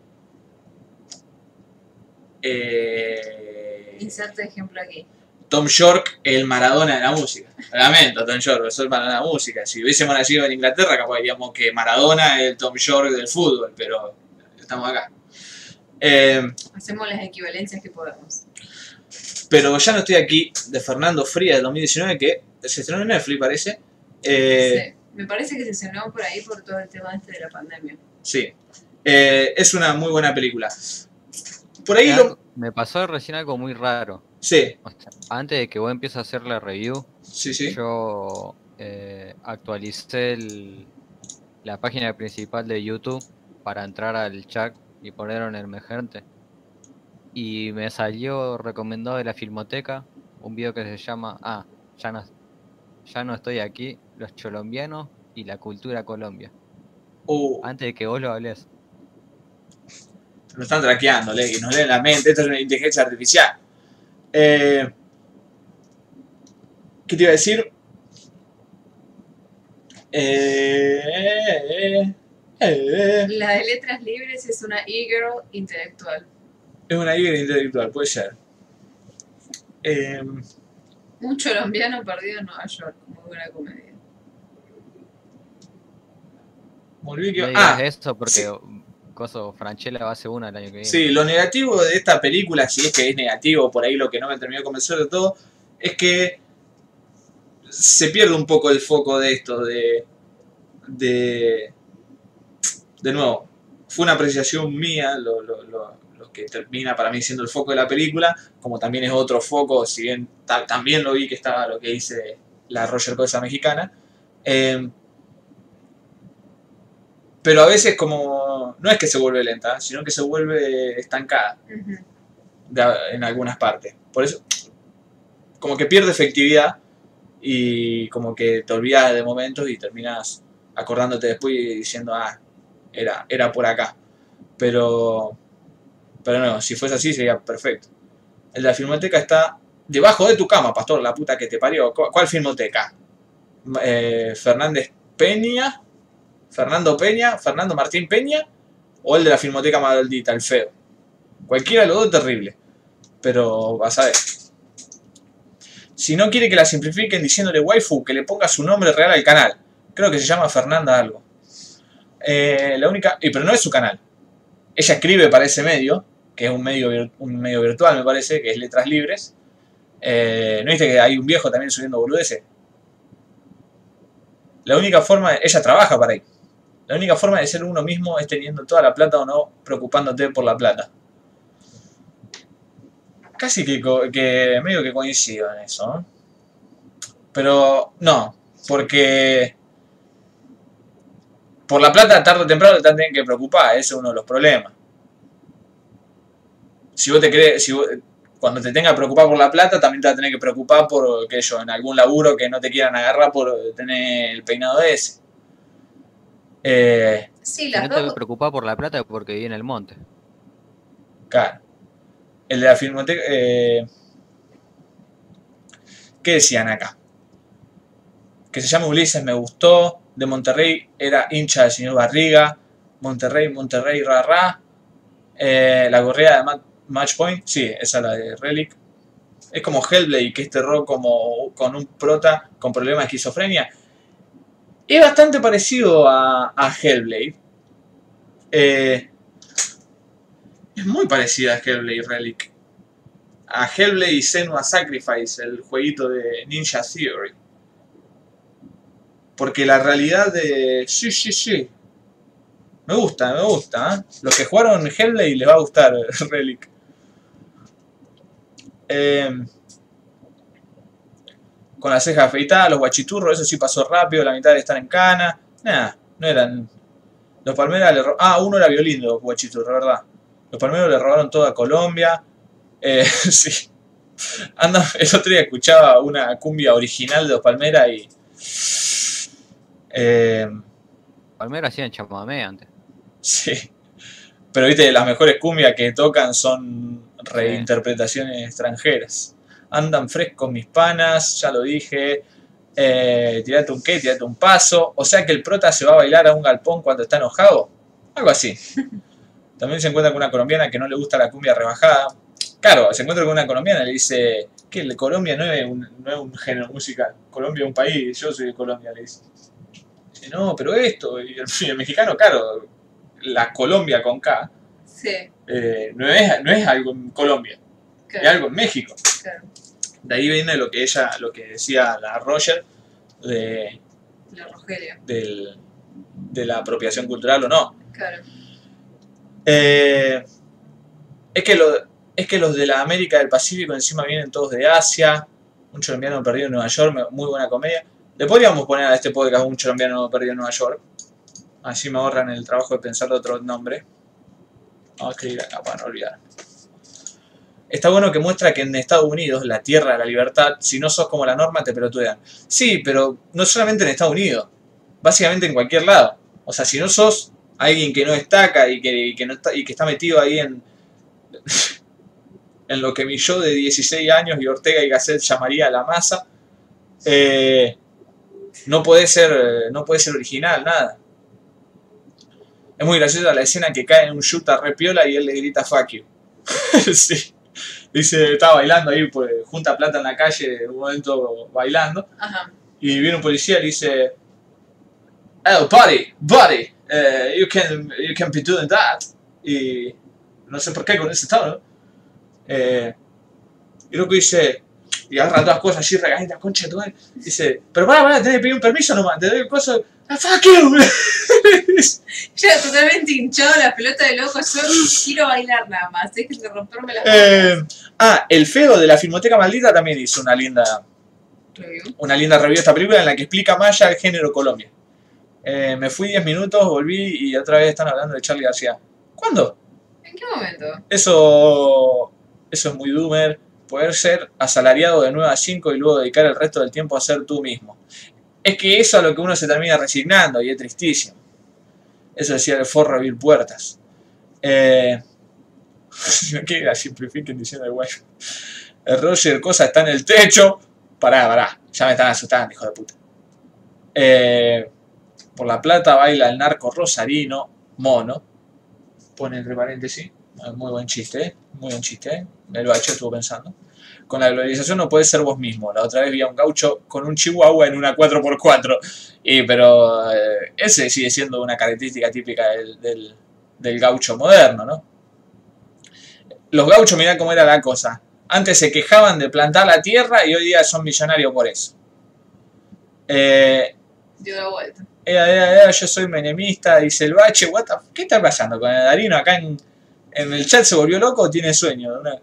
eh, Inserte ejemplo aquí. Tom York, el Maradona de la música. Lamento, Tom York, soy el Maradona de la música. Si hubiésemos nacido en Inglaterra, capaz diríamos que Maradona es el Tom York del fútbol, pero estamos acá. Eh, Hacemos las equivalencias que podemos. pero ya no estoy aquí de Fernando Fría del 2019, que se estrenó en Netflix, parece. Eh, Sí. Me parece que se cenó por ahí por todo el tema este de la pandemia. Sí. Eh, es una muy buena película. Por ahí lo... Me pasó recién algo muy raro. Sí, O sea, antes de que vos empieces a hacer la review, sí, sí. yo eh, actualicé el- la página principal de YouTube para entrar al chat y poner en emergente. Y me salió recomendado de la Filmoteca un video que se llama Ah, ya no, ya no estoy aquí, los colombianos y la cultura Colombia. Uh, Antes de que vos lo hables. nos están traqueando, Legui, nos leen la mente. Esto es una inteligencia artificial. Eh, ¿Qué te iba a decir? Eh, eh, La de letras libres es una e-girl intelectual. es una híbrida intelectual, puede ser. Eh, Un colombiano perdido en Nueva York. Muy buena comedia. No digas ah, eso porque sí. Coso, Franchella va a ser una el año que viene. Sí, lo negativo de esta película, si es que es negativo, por ahí lo que no me terminó de convencer de todo, es que se pierde un poco el foco de esto, de. de. De nuevo, fue una apreciación mía lo, lo- lo- lo que termina para mí siendo el foco de la película, como también es otro foco, si bien ta- también lo vi que estaba lo que dice la Roger Cosa mexicana. eh, pero a veces como no es que se vuelve lenta, sino que se vuelve estancada de- en algunas partes. Por eso, como que pierde efectividad y como que te olvidas de momentos y terminas acordándote después y diciendo, ah, era, era por acá. Pero, pero no, si fuese así sería perfecto. El de la filmoteca está debajo de tu cama, pastor, la puta que te parió. ¿Cu- ¿Cuál filmoteca? Eh, Fernández Peña, Fernando Peña, Fernando Martín Peña o el de la filmoteca maldita, el feo. Cualquiera de los dos terrible. Pero vas a ver. Si no quiere que la simplifiquen diciéndole waifu, que le ponga su nombre real al canal. Creo que se llama Fernanda algo. Eh, la única. y pero no es su canal. Ella escribe para ese medio, que es un medio, un medio virtual, me parece, que es Letras Libres. Eh, ¿No viste que hay un viejo también subiendo boludeces? La única forma, ella trabaja para ahí. La única forma de ser uno mismo es teniendo toda la plata o no preocupándote por la plata. Casi que, que medio que coincido en eso. Pero no, porque por la plata tarde o temprano te tienen que preocupar, ese es uno de los problemas. Si vos te crees, si vos- cuando te tengas que preocupar por la plata, también te vas a tener que preocupar por que yo en algún laburo que no te quieran agarrar por tener el peinado ese. Eh, Sí, Si las no te por la plata porque vive en el monte. Claro. El de la filmoteca. eh, ¿Qué decían acá? Que se llama Ulises, me gustó. De Monterrey era hincha del señor Barriga. Monterrey, Monterrey, ra, ra. Eh, la gorrea de Ma- Match Point, sí, esa es la de Relic. Es como Hellblade, que es terror como con un prota con problemas de esquizofrenia. Es bastante parecido a, a Hellblade. Eh, es muy parecida a Hellblade Relic. A Hellblade y Senua Sacrifice, el jueguito de Ninja Theory. Porque la realidad de... Sí, sí, sí. Me gusta, me gusta. ¿eh? Los que jugaron Hellblade les va a gustar Relic. Eh, con la ceja afeitada, los guachiturros, eso sí pasó rápido, la mitad de estar en cana. Nada, no eran... Los Palmeras le Ah, uno era violín los guachiturros, ¿verdad? Los Palmeros le robaron todo a Colombia. Eh, sí. Anda, el otro día escuchaba una cumbia original de los Palmeras y... Eh, Palmero hacían chamamé antes. sí. Pero viste, las mejores cumbias que tocan son reinterpretaciones extranjeras. Andan frescos mis panas, ya lo dije. Eh, tirate un qué, tirate un paso. O sea que el prota se va a bailar a un galpón cuando está enojado. Algo así. También se encuentra con una colombiana que no le gusta la cumbia rebajada. Claro, se encuentra con una colombiana y le dice que Colombia no es, un, no es un género musical. Colombia es un país, yo soy de Colombia, le dice. Dice, no, pero esto. Y el, y el mexicano, claro, la Colombia con K, Sí, eh, no, es, no es algo en Colombia, es algo en México. claro. De ahí viene lo que ella, lo que decía la Roger de, La Rogelia, del- de la apropiación cultural o no. claro. Eh, es, que lo- es que los de la América del Pacífico encima vienen todos de Asia. Un colombiano perdido en Nueva York, muy buena comedia. Le podríamos poner a este podcast un colombiano perdido en Nueva York. Así me ahorran el trabajo de pensar otro nombre. Vamos a escribir acá para no olvidar. Está bueno que muestra que en Estados Unidos, la tierra de la libertad, si no sos como la norma, te pelotudean. Sí, pero no solamente en Estados Unidos, básicamente en cualquier lado. O sea, si no sos alguien que no destaca y que, que no está, y que está metido ahí en, en lo que mi yo de 16 años y Ortega y Gasset llamaría la masa, eh, no puede ser, eh, no puede ser original, nada. Es muy graciosa la escena que cae en un shooter re piola y él le grita fuck you. sí. Dice, estaba bailando ahí, pues junta plata en la calle, en un momento bailando, Ajá, y viene un policía y le dice, Oh, buddy, buddy, eh, you, can, you can be doing that. Y no sé por qué con ese tono. Eh, y luego dice, y agarra todas las cosas así, regañita, concha de tu madre. Dice, pero para, para, tenés que pedir un permiso nomás, te doy el coso. Ah, fuck you. Ya totalmente hinchado la pelota de loco, yo quiero bailar nada más, dejen de romperme las Eh, ah, el feo de la Filmoteca Maldita también hizo una linda, Review. una linda review de esta película en la que explica más ya el género Colombia. Eh, me fui 10 minutos, volví y otra vez están hablando de Charlie García. ¿Cuándo? ¿En qué momento? Eso, eso es muy doomer. Poder ser asalariado de 9 a 5 y luego dedicar el resto del tiempo a ser tú mismo. Es que eso a lo que uno se termina resignando y es tristísimo. Eso decía el forro Bill Puertas. Eh, no que la simplifiquen diciendo el guayo. El Roger Cosa está en el techo. Pará, pará. Ya me están asustando, hijo de puta. Eh, por la plata baila el narco rosarino, mono. Pone entre paréntesis. Muy buen chiste. Muy buen chiste, ¿eh? El bacho estuvo pensando. Con la globalización no puedes ser vos mismo. La otra vez vi a un gaucho con un chihuahua en una 4x4. Y, pero eh, ese sigue siendo una característica típica del, del, del gaucho moderno, ¿no? Los gauchos, mirá cómo era la cosa. Antes se quejaban de plantar la tierra y hoy día son millonarios por eso. Eh, Dio la vuelta. Yo soy menemista, dice el bache, what the ¿qué está pasando con el Darino acá en, en el chat? ¿Se volvió loco o tiene sueño? Una-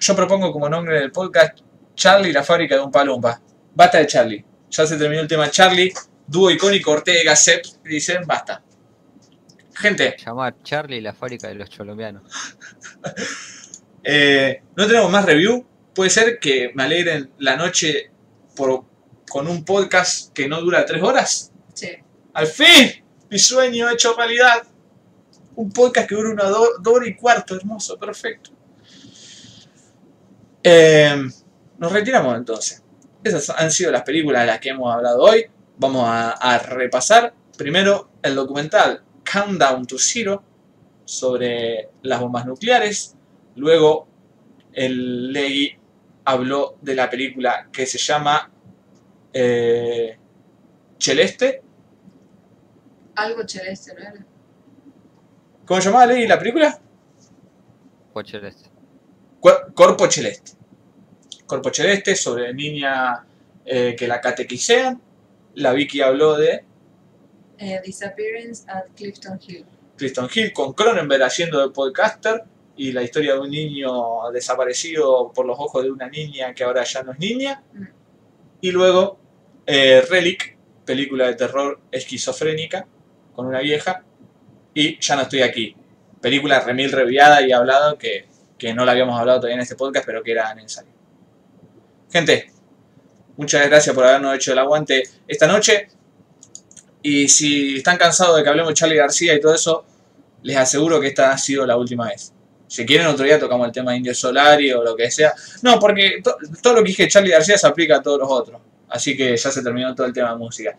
Yo propongo como nombre del podcast Charlie, la fábrica de un palumpa. Basta de Charlie. Ya se terminó el tema Charlie, dúo icónico Ortega, Sepp, dicen basta. Gente, Llamar Charlie la fábrica de los colombianos. eh, no tenemos más review. Puede ser que me alegren la noche por, con un podcast que no dura tres horas. Sí. Al fin, mi sueño hecho realidad. Un podcast que dura una do- dos horas y cuarto, hermoso, perfecto. Eh, nos retiramos entonces. Esas han sido las películas de las que hemos hablado hoy. Vamos a, a repasar primero el documental Countdown to Zero sobre las bombas nucleares. Luego el Legui habló de la película que se llama eh, Celeste. Algo celeste, ¿no era? ¿Cómo se llamaba Legui la película? Pocheles. Cuer- Corpo Celeste. Corpo Celeste sobre niña eh, que la catequisean. La Vicky habló de Eh, Disappearance at Clifton Hill. Clifton Hill con Cronenberg haciendo de podcaster y la historia de un niño desaparecido por los ojos de una niña que ahora ya no es niña. Mm. Y luego eh, Relic, película de terror esquizofrénica con una vieja. Y Ya no estoy aquí, película remil reviada y hablado que, que no la habíamos hablado todavía en este podcast, pero que era necesario. Gente, muchas gracias por habernos hecho el aguante esta noche. Y si están cansados de que hablemos de Charlie García y todo eso, les aseguro que esta ha sido la última vez. Si quieren otro día tocamos el tema de Indio Solari o lo que sea. No, porque to- todo lo que dije Charlie García se aplica a todos los otros. Así que ya se terminó todo el tema de música.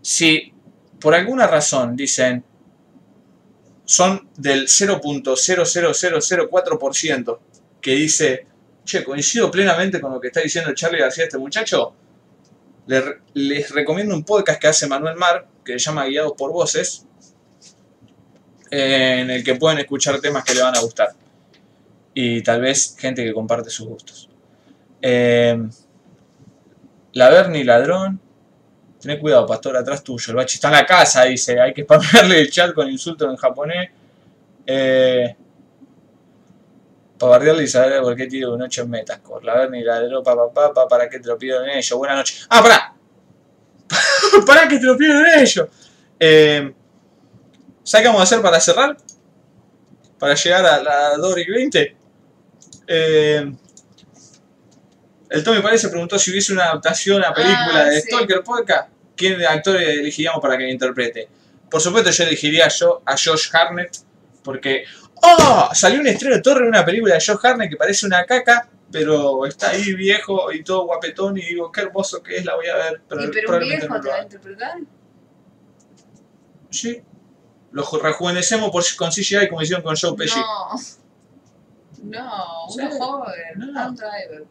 Si por alguna razón dicen son del 0.00004% que dice, che, coincido plenamente con lo que está diciendo Charlie García este muchacho, le- les recomiendo un podcast que hace Manuel Mar, que se llama Guiados por Voces, en el que pueden escuchar temas que le van a gustar. Y tal vez gente que comparte sus gustos. Eh, la Berni Ladrón. Tené cuidado, pastor, atrás tuyo. El bachi está en la casa, dice. Hay que spamearle el chat con insultos en japonés. Eh, para bardearle y saber por qué tiro un 8 en Metascore. La Berni Ladrón, papá, papá, para que te lo pido en ellos. Buenas noches. Ah, pará. pará que te lo pido en ellos. Eh, ¿Sabes qué vamos a hacer para cerrar? Para llegar a la 2 y 20. Eh, el Tommy Parece preguntó si hubiese una adaptación a película Ah, de sí. Stalker Podcast, ¿quién de actores elegiríamos para que lo interprete? Por supuesto yo elegiría yo, a Josh Harnett, porque... ¡Oh! Salió un estreno de Torre en una película de Josh Harnett que parece una caca, pero está ahí viejo y todo guapetón y digo, qué hermoso que es, la voy a ver. Pero ¿Y pero un viejo no te va a interpretar? Sí. Lo rejuvenecemos por, con CGI como hicieron con Joe Pesci. No. No, uno Sí. joven. No. Driver.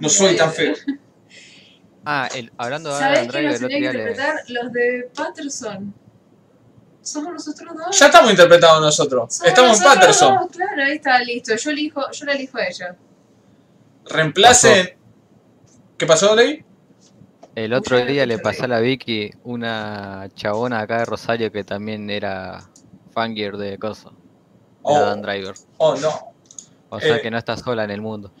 No soy tan feo. Ah, el, hablando de ¿Sabés Adam quién Driver, nos el otro tenía que día le- interpretar? Los de Patterson. Somos nosotros dos. Ya estamos interpretados nosotros. Somos Estamos en nosotros Patterson. dos, Claro, ahí está, listo. Yo elijo, yo la elijo a ella. Reemplacen. ¿Qué pasó, Ley? El otro Mucha día le pasé a la Vicky una chabona acá de Rosario que también era fangirl de Coso, de Oh, Adam Driver. oh, no. O sea Eh. que no está sola en el mundo.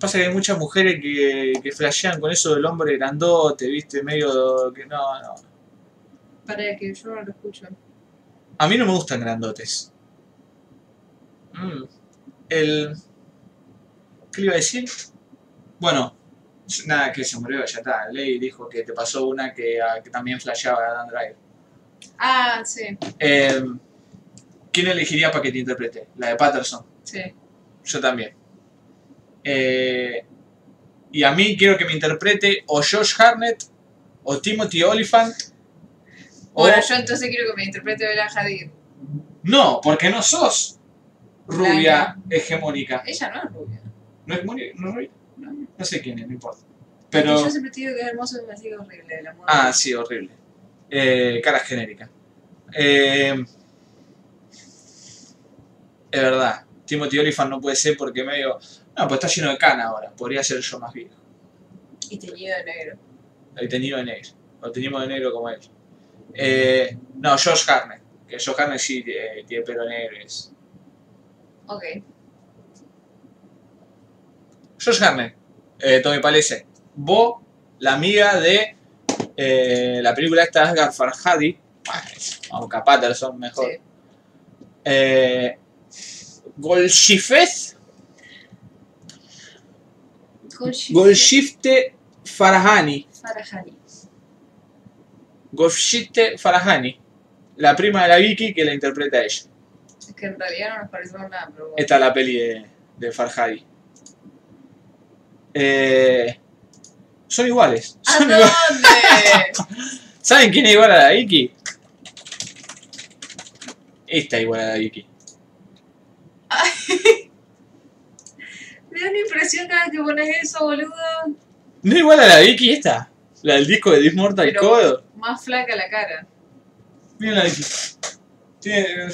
Pasa que hay muchas mujeres que, que flashean con eso del hombre grandote, viste, medio que no, no. Para que yo no lo escucho. A mí no me gustan grandotes. Mm. El. ¿Qué le iba a decir? Bueno, nada, que se murió, ya está. Ley dijo que te pasó una que, ah, que también flasheaba a Dan Driver. Ah, sí. Eh, ¿quién elegiría para que te interprete? La de Patterson. Sí. Yo también. Eh, y a mí quiero que me interprete o Josh Harnett o Timothy Oliphant. O... Bueno, yo entonces quiero que me interprete Bella Hadid. No, porque no sos rubia hegemónica. Ella no es rubia. ¿No es hegemónica? ¿No es rubia? No. No sé quién es, no importa. Pero... Yo siempre te digo que es hermoso y me sigue horrible. La moda. Ah, sí, horrible. Eh, cara genérica. Eh, es verdad. Timothy Oliphant no puede ser porque medio... No, pues está lleno de cana ahora. Podría ser yo más viejo. Y teñido de negro. El teñido de negro. O teñimos de negro como él. Eh, no, Josh Harnett. Que Josh Harnett sí eh, tiene pelo negro. Es... Ok. Josh Harnett. Eh, Tommy Palese. Bo, la amiga de eh, la película esta de Asghar Farhadi. Aunque a Patterson mejor. Sí. Eh, Golshifet. Golshi- Golshifte Farahani. Farahani. Golshifte Farahani. La prima de la Vicky que la interpreta ella. Es que en realidad no nos parecemos nada, pero bueno. Esta es la peli de, de Farhadi. Eh, son iguales. ¿A iguales. dónde? ¿Saben quién es igual a la Vicky? Esta es igual a la Vicky. Me da una impresión cada vez que pones eso, boludo. ¿No es igual a la Vicky esta? La del disco de This Mortal Pero- Code. Más flaca la cara. Miren la Vicky. Tiene.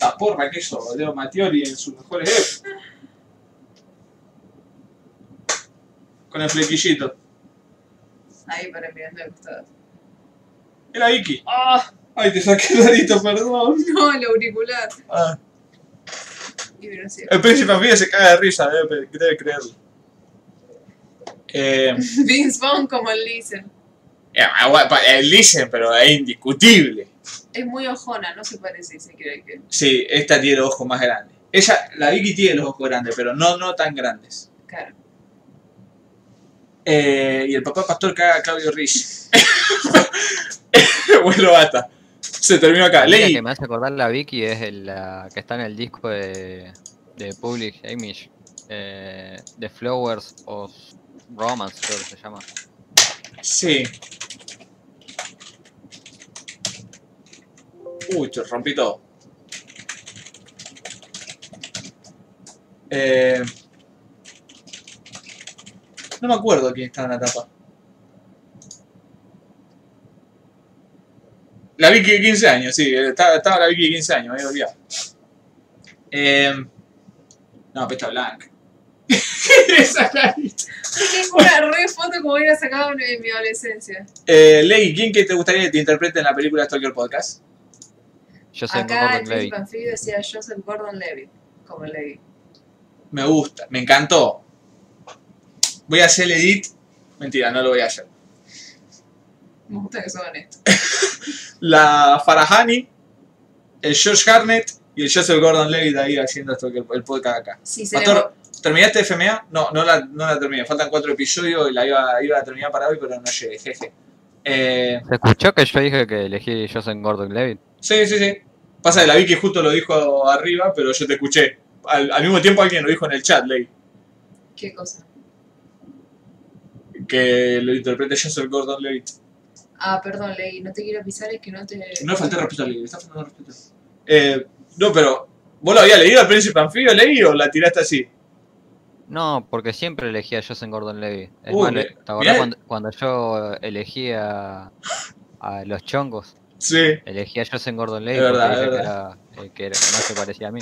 La porra que eso, Leo Mattioli en sus mejores épocas. Con el flequillito. Ahí para mirando al costado. Era Vicky. ¡Ah! Ay, te saqué el arito, perdón. No, el auricular. Ah, mira. El príncipe Anfibio se caga de risa, debe, debe creerlo. Eh, Vince Vaughn como el Listen. eh, el dicen, pero es indiscutible. Es muy ojona, no se parece si quiere que. Sí, esta tiene los ojos más grandes. Ella, la Vicky tiene los ojos grandes, pero no, no tan grandes. Claro. Eh, y el papá pastor caga a Claudio Rich. bueno, basta. Se terminó acá. La que me hace acordar la Vicky es el, la que está en el disco de, de Public Image. Eh, The Flowers of Romance, creo que se llama. Sí. Uy, te rompí todo. Eh, no me acuerdo quién estaba en la tapa. La Vicky de 15 años, sí, estaba, estaba la Vicky de 15 años, me había olvidado. Eh, no, pesta blanca. Esa carita. Tengo una re foto como hubiera sacado en en mi adolescencia. Eh, Ley, ¿quién que te gustaría que te interprete en la película Stalker Podcast? Yo sé Acá el Gordon Levitt. príncipe anfibio decía Joseph Gordon Levitt. Como Levitt. Me gusta, me encantó. Voy a hacer el edit. Mentira, no lo voy a hacer. Me gusta que son honestos. La Farahani, el Josh Harnett y el Joseph Gordon Levitt ahí haciendo esto, el, el podcast acá. Sí, Pastor, ¿terminaste FMA? No, no la, no la terminé. Faltan cuatro episodios y la iba, iba a terminar para hoy, pero no llegué, jeje. Eh, ¿Se escuchó que yo dije que elegí Joseph Gordon Levitt? sí, sí, sí. Pasa que la vi que justo lo dijo arriba, pero yo te escuché. Al, al mismo tiempo alguien lo dijo en el chat, Ley. ¿Qué cosa? Que lo interprete Joseph Gordon Levitt. Ah, perdón, Levi, no te quiero pisar, es que no te. No falté respeto a Levi, está faltando respeto. Eh, no, pero. ¿Vos lo habías leído al príncipe anfibio, Levi, o la tiraste así? No, porque siempre elegí a Joseph Gordon Levitt. Es Uy, más, me- ¿te acordás cuando, cuando yo elegía a los chongos? Sí. Elegí a Joseph Gordon Levitt Es verdad, porque es dije que era el que, era, que más se parecía a mí.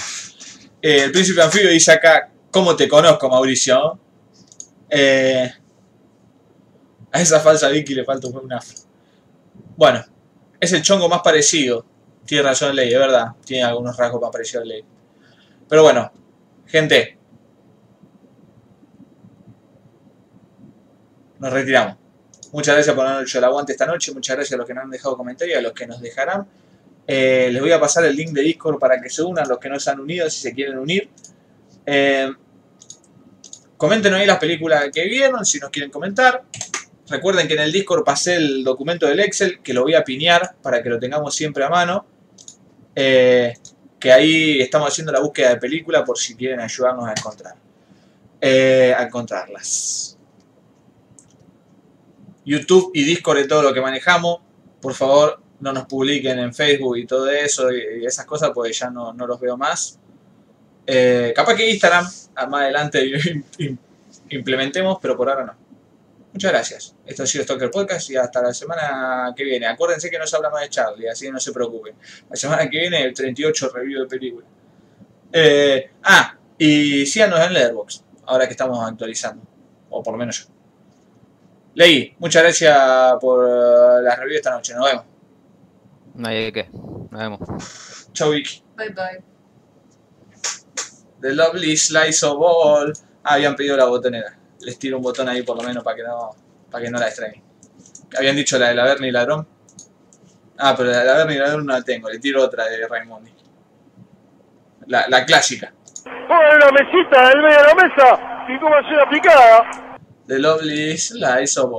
Eh, el príncipe anfibio dice acá, ¿cómo te conozco, Mauricio? Eh, a esa falsa Vicky le falta un afro. Bueno, es el chongo más parecido. Tiene razón Ley, es verdad. Tiene algunos rasgos más parecidos a Ley. Pero bueno, gente. Nos retiramos. Muchas gracias por habernos hecho el aguante esta noche. Muchas gracias a los que nos han dejado comentarios, a los que nos dejarán. Eh, les voy a pasar el link de Discord para que se unan, los que no se han unido, si se quieren unir. Eh, comenten ahí las películas que vieron, si nos quieren comentar. Recuerden que en el Discord pasé el documento del Excel, que lo voy a piñar para que lo tengamos siempre a mano. Eh, que ahí estamos haciendo la búsqueda de película por si quieren ayudarnos a encontrar. eh, a encontrarlas. YouTube y Discord es todo lo que manejamos. Por favor, no nos publiquen en Facebook y todo eso y, esas cosas, porque ya no, no los veo más. Eh, capaz que Instagram más adelante im- implementemos, pero por ahora no. Muchas gracias. Esto ha sido Stalker Podcast y hasta la semana que viene. Acuérdense que no se habla más de Charlie, así que no se preocupen. La semana que viene el 38 review de película. Eh, ah, y síganos en Letterboxd, ahora que estamos actualizando. O por lo menos yo. Leí, muchas gracias por eh, la review esta noche. Nos vemos. No hay de qué. Nos vemos. Chau, Vicky. Bye bye. The Lovely Slice of Ball. Ah, habían pedido la botonera. Les tiro un botón ahí por lo menos para que no, para que no la extrañen. Habían dicho la de la Bernie y Ladrón. Ah, pero la de la Bernie y Ladrón no la tengo. Le tiro otra de Raimondi. La, la clásica. Pongan una mesita en el medio de la mesa y cómo hacer la picada. The Lovely Slice of.